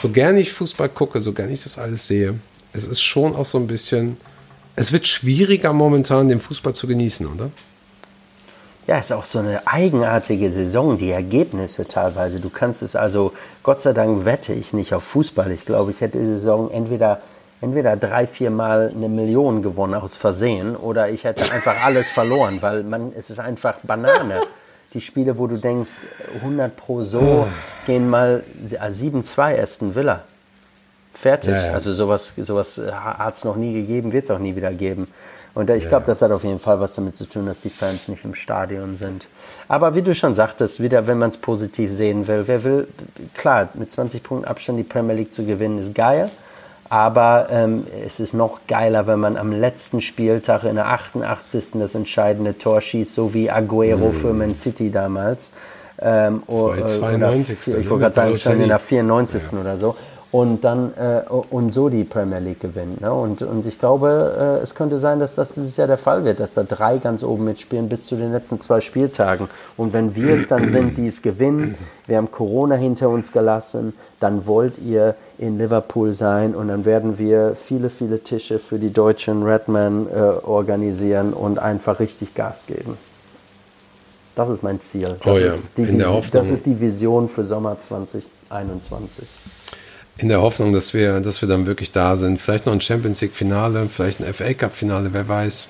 so gern ich Fußball gucke, so gern ich das alles sehe, es ist schon auch so ein bisschen, es wird schwieriger momentan, den Fußball zu genießen, oder? Ja, ist auch so eine eigenartige Saison, die Ergebnisse teilweise. Du kannst es also, Gott sei Dank wette ich nicht auf Fußball. Ich glaube, ich hätte die Saison entweder, entweder drei, vier Mal eine Million gewonnen aus Versehen oder ich hätte einfach alles verloren, weil man, es ist einfach Banane. Die Spiele, wo du denkst, 100 pro so, gehen mal äh, 7-2 Aston Villa. Fertig. Ja, ja. Also sowas, sowas hat es noch nie gegeben, wird es auch nie wieder geben. Und ich glaube, das hat auf jeden Fall was damit zu tun, dass die Fans nicht im Stadion sind. Aber wie du schon sagtest, wieder, wenn man es positiv sehen will, wer will, klar, mit 20 Punkten Abstand die Premier League zu gewinnen, ist geil. Aber ähm, es ist noch geiler, wenn man am letzten Spieltag in der 88. das entscheidende Tor schießt, so wie Aguero für Man City damals. Ähm, war die oder- 92. Oder, ich ne, wollte gerade sagen, schon in der Balotelli. 94. oder so. Und dann äh, und so die Premier League gewinnt. Ne? Und, und ich glaube, äh, es könnte sein, dass das dieses Jahr der Fall wird, dass da drei ganz oben mitspielen bis zu den letzten zwei Spieltagen. Und wenn wir es dann sind, die es gewinnen, wir haben Corona hinter uns gelassen, dann wollt ihr in Liverpool sein und dann werden wir viele, viele Tische für die deutschen Redmen äh, organisieren und einfach richtig Gas geben. Das ist mein Ziel. Das, Oh ja, ist, die das ist die Vision für Sommer 2021. In der Hoffnung, dass wir, dass wir dann wirklich da sind. Vielleicht noch ein Champions League-Finale, vielleicht ein FA Cup-Finale, wer weiß.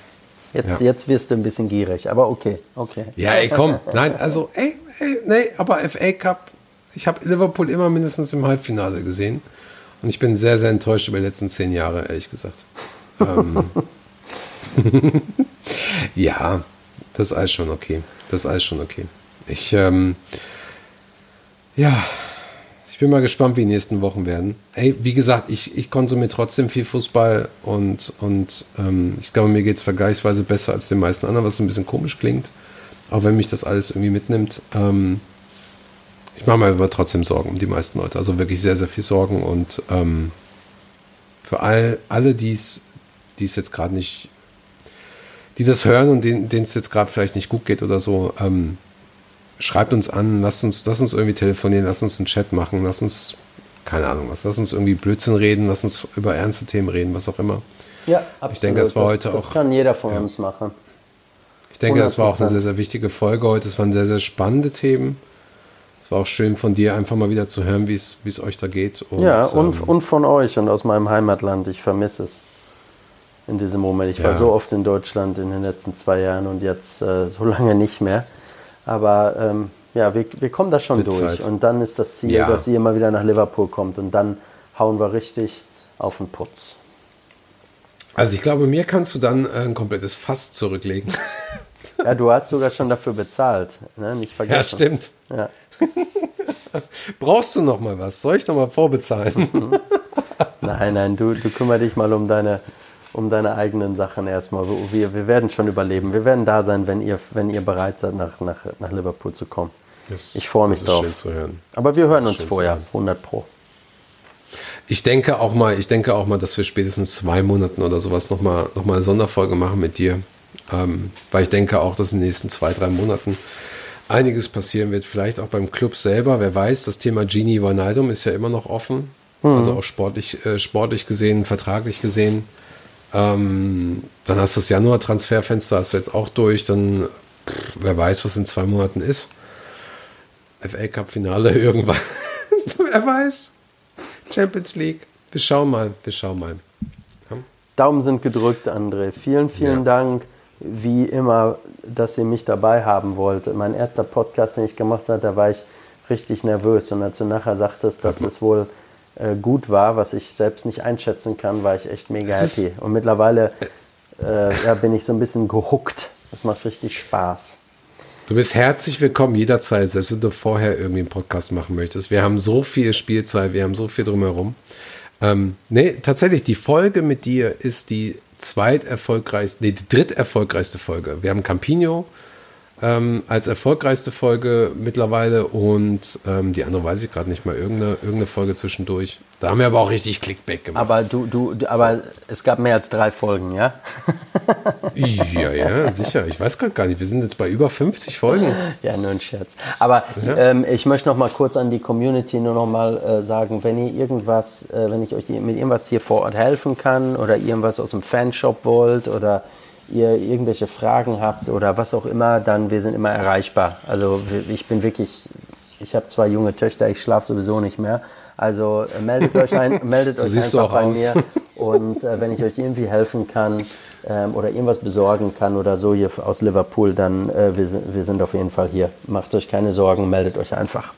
Jetzt, Ja. jetzt wirst du ein bisschen gierig, aber okay, okay. Ja, ey, komm. Nein, also, ey, ey nee, aber FA Cup, ich habe Liverpool immer mindestens im Halbfinale gesehen. Und ich bin sehr, sehr enttäuscht über die letzten zehn Jahre, ehrlich gesagt. Ähm, ja, das ist alles schon okay. Das ist alles schon okay. Ich, ähm, ja, bin mal gespannt, wie die nächsten Wochen werden. Ey, wie gesagt, ich, ich konsumiere trotzdem viel Fußball und, und ähm, ich glaube, mir geht es vergleichsweise besser als den meisten anderen, was ein bisschen komisch klingt. Auch wenn mich das alles irgendwie mitnimmt. Ähm, ich mache mir aber trotzdem Sorgen um die meisten Leute. Also wirklich sehr, sehr viel Sorgen. Und ähm, für all, alle, die es jetzt gerade nicht, die das hören und denen es jetzt gerade vielleicht nicht gut geht oder so, ähm, schreibt uns an, lasst uns, lasst uns irgendwie telefonieren, lasst uns einen Chat machen, lasst uns, keine Ahnung was, lasst uns irgendwie Blödsinn reden, lasst uns über ernste Themen reden, was auch immer. Ja, absolut. denke, das war heute das auch- kann jeder von uns machen. Ich denke, das war auch eine 100%. sehr, sehr wichtige Folge heute. Es waren sehr, sehr spannende Themen. Es war auch schön von dir einfach mal wieder zu hören, wie es euch da geht. Und, ja, und, ähm, und von euch und aus meinem Heimatland. Ich vermisse es in diesem Moment. Ich war Ja. so oft in Deutschland in den letzten zwei Jahren und jetzt äh, so lange nicht mehr. Aber ähm, ja, wir, wir kommen da schon durch. Zeit. Und dann ist das Ziel, Ja. dass ihr mal wieder nach Liverpool kommt und dann hauen wir richtig auf den Putz. also ich glaube, mir kannst du dann äh, ein komplettes Fass zurücklegen. Ja, du hast sogar schon dafür bezahlt. Ne? Nicht vergessen. ja, stimmt. Ja. Brauchst du noch mal was? Soll ich noch mal vorbezahlen? Nein, nein, du, du kümmere dich mal um deine, um deine eigenen Sachen erstmal. Wir, wir werden schon überleben. Wir werden da sein, wenn ihr, wenn ihr bereit seid, nach, nach, nach Liverpool zu kommen. Das- Ich freue mich drauf. schön zu hören. Aber wir hören uns vorher, zu hören. 100 Pro. Ich denke auch mal, ich denke auch mal, dass wir spätestens zwei Monaten oder sowas noch mal, noch mal eine Sonderfolge machen mit dir, ähm, weil ich denke auch, dass in den nächsten zwei, drei Monaten einiges passieren wird. Vielleicht auch beim Club selber. Wer weiß, das Thema Genie Vanaldum ist ja immer noch offen. Mhm. Also auch sportlich, äh, sportlich gesehen, vertraglich gesehen. Ähm, dann hast du das Januar-Transferfenster, hast du jetzt auch durch. Dann, pff, wer weiß, was in zwei Monaten ist. FA Cup-Finale irgendwann. wer weiß. Champions League. Wir schauen mal, wir schauen mal. Ja. Daumen sind gedrückt, André. Vielen, vielen ja. Dank, wie immer, dass ihr mich dabei haben wollt. Mein erster Podcast, den ich gemacht habe, da war ich richtig nervös. Und als du nachher sagtest, dass es wohl äh, gut war, was ich selbst nicht einschätzen kann, war ich echt mega das happy. Und mittlerweile äh, ja, bin ich so ein bisschen gehuckt. Das macht richtig Spaß. Du bist herzlich willkommen jederzeit, selbst wenn du vorher irgendwie einen Podcast machen möchtest. Wir haben so viel Spielzeit, wir haben so viel drumherum. Ähm, nee, tatsächlich, die Folge mit dir ist die zweiterfolgreichste, nee, die dritterfolgreichste Folge. Wir haben Campino, ähm, als erfolgreichste Folge mittlerweile und ähm, die andere weiß ich gerade nicht mal, irgendeine, irgendeine Folge zwischendurch. Da haben wir aber auch richtig Clickback gemacht. Aber du, du, du aber so. es gab mehr als drei Folgen, ja? ja, ja, sicher. Ich weiß gerade gar nicht. Wir sind jetzt bei über 50 Folgen. Ja, nur ein Scherz. Aber ja. ähm, ich möchte noch mal kurz an die Community nur noch mal äh, sagen, wenn ihr irgendwas, äh, wenn ich euch mit irgendwas hier vor Ort helfen kann oder irgendwas aus dem Fanshop wollt oder ihr irgendwelche Fragen habt oder was auch immer, dann wir sind immer erreichbar. Also ich bin wirklich, ich habe zwei junge Töchter, ich schlafe sowieso nicht mehr. Also äh, meldet euch, ein, meldet so euch einfach bei aus. mir und äh, wenn ich euch irgendwie helfen kann ähm, oder irgendwas besorgen kann oder so hier aus Liverpool, dann äh, wir, wir sind auf jeden Fall hier. Macht euch keine Sorgen, meldet euch einfach.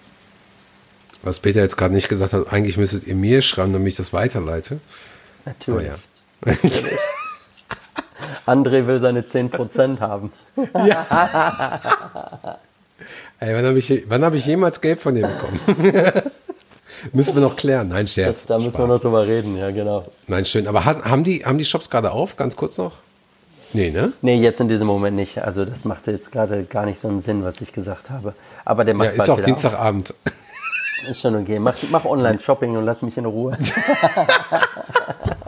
Was Peter jetzt gerade nicht gesagt hat, eigentlich müsstet ihr mir schreiben, damit ich das weiterleite. Natürlich. Oh ja. Natürlich. André will seine 10% haben. Ja. Ey, wann habe ich, hab ich jemals Geld von dir bekommen? müssen wir noch klären. Nein, Scherz. Das, da müssen Spaß. wir noch drüber reden, ja, genau. Nein, schön. Aber hat, haben, die, haben die Shops gerade auf? Ganz kurz noch? Nee, ne? Nee, jetzt in diesem Moment nicht. Also das macht jetzt gerade gar nicht so einen Sinn, was ich gesagt habe. Aber der macht ja, ist auch Dienstagabend. Auf. Ist schon okay. Mach, mach Online-Shopping und lass mich in Ruhe.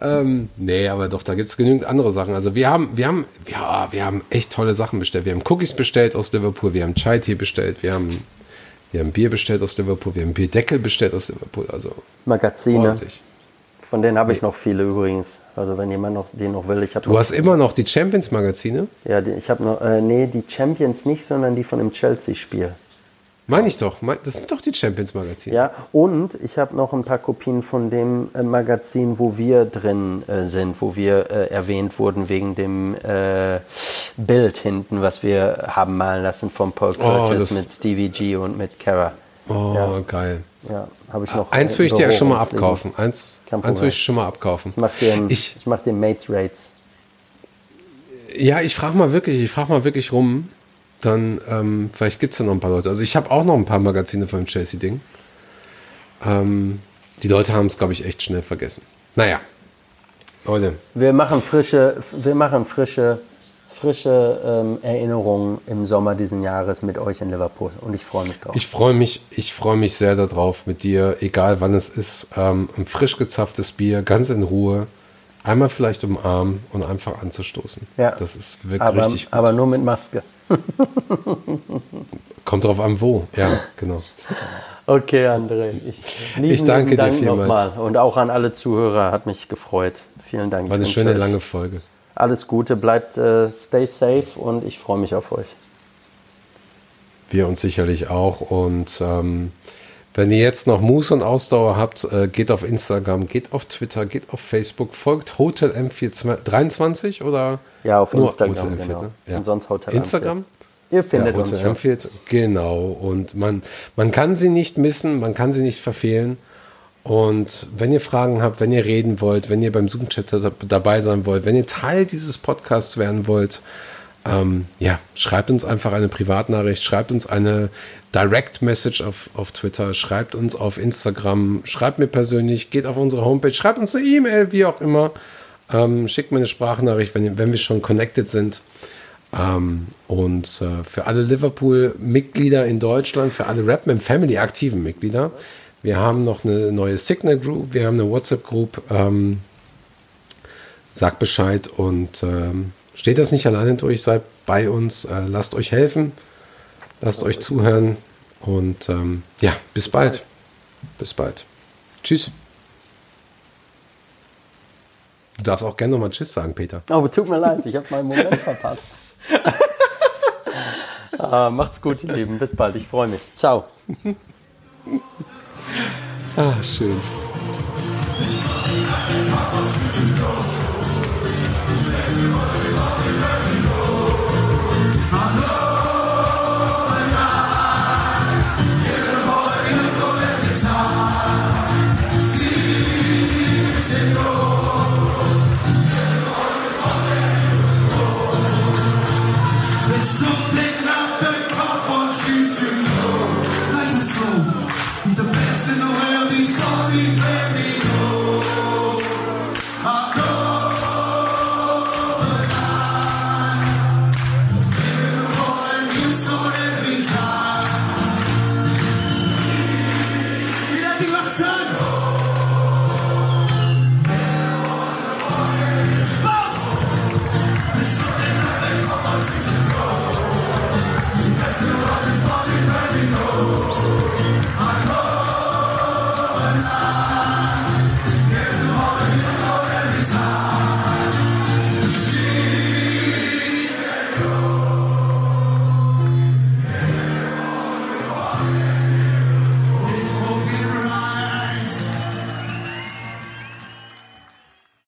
Ähm, nee, aber doch, da gibt es genügend andere Sachen. Also wir haben, wir haben, ja, wir haben echt tolle Sachen bestellt. Wir haben Cookies bestellt aus Liverpool, wir haben Chai-Tee bestellt, wir haben, wir haben Bier bestellt aus Liverpool, wir haben Bierdeckel bestellt aus Liverpool. Also Magazine. Ordentlich. Von denen habe ich noch viele übrigens. Also wenn jemand noch den noch will, ich habe. Du hast immer noch die Champions Magazine? Ja, die, ich habe noch, äh, nee, die Champions nicht, sondern die von dem Chelsea-Spiel. Meine ich doch. Das sind doch die Champions-Magazine. Ja, und ich habe noch ein paar Kopien von dem äh, Magazin, wo wir drin äh, sind, wo wir äh, erwähnt wurden wegen dem äh, Bild hinten, was wir haben malen lassen von Paul oh, Curtis oh, mit Stevie G und mit Kara. Oh, ja. geil. Ja, habe ich noch. Eins will ich dir schon mal abkaufen. Eins, eins will ich schon mal abkaufen. Ich mache dir, ich, ich mach dir Mates Rates. Ja, ich frage mal wirklich, ich frage mal wirklich rum dann ähm, vielleicht gibt es ja noch ein paar Leute. Also ich habe auch noch ein paar Magazine von dem Chelsea-Ding. Ähm, die Leute haben es, glaube ich, echt schnell vergessen. Naja, Leute. Wir machen frische, wir machen frische, frische ähm, Erinnerungen im Sommer diesen Jahres mit euch in Liverpool und ich freue mich drauf. Ich freue mich, ich freue mich sehr darauf mit dir, egal wann es ist, ähm, ein frisch gezapftes Bier, ganz in Ruhe einmal vielleicht umarmen und einfach anzustoßen. Ja. Das ist wirklich aber, richtig gut. Aber nur mit Maske. Kommt drauf an, wo. Ja, genau. Okay, André. Ich, ich danke Dank dir vielmals. Nochmal. Und auch an alle Zuhörer, hat mich gefreut. Vielen Dank. War eine schöne, lange Folge. Alles Gute, bleibt äh, stay safe und ich freue mich auf euch. Wir uns sicherlich auch und ähm, wenn ihr jetzt noch Muße und Ausdauer habt, äh, geht auf Instagram, geht auf Twitter, geht auf Facebook, folgt Hotel M423 oder? Ja, auf Instagram, Hotel genau. Ne? Ja. Und sonst Hotel Instagram? M4. Ihr findet ja, uns schon. M4, genau. Und man, man kann sie nicht missen, man kann sie nicht verfehlen. Und wenn ihr Fragen habt, wenn ihr reden wollt, wenn ihr beim Zoom-Chat dabei sein wollt, wenn ihr Teil dieses Podcasts werden wollt, ähm, ja, schreibt uns einfach eine Privatnachricht, schreibt uns eine Direct Message auf, auf Twitter, schreibt uns auf Instagram, schreibt mir persönlich, geht auf unsere Homepage, schreibt uns eine E-Mail, wie auch immer. Ähm, schickt mir eine Sprachnachricht, wenn, wenn wir schon connected sind. Ähm, und äh, für alle Liverpool-Mitglieder in Deutschland, für alle Rap Family aktiven Mitglieder, wir haben noch eine neue Signal Group, wir haben eine WhatsApp Group. Ähm, sagt Bescheid und ähm, steht das nicht alleine durch, seid bei uns, äh, lasst euch helfen, lasst euch zuhören und ähm, ja, bis bald. Bis bald. Tschüss. Du darfst auch gerne nochmal Tschüss sagen, Peter. Oh, tut mir leid, ich habe meinen Moment verpasst. ah, macht's gut, ihr Lieben. Bis bald. Ich freue mich. Ciao. ah, schön. be fair.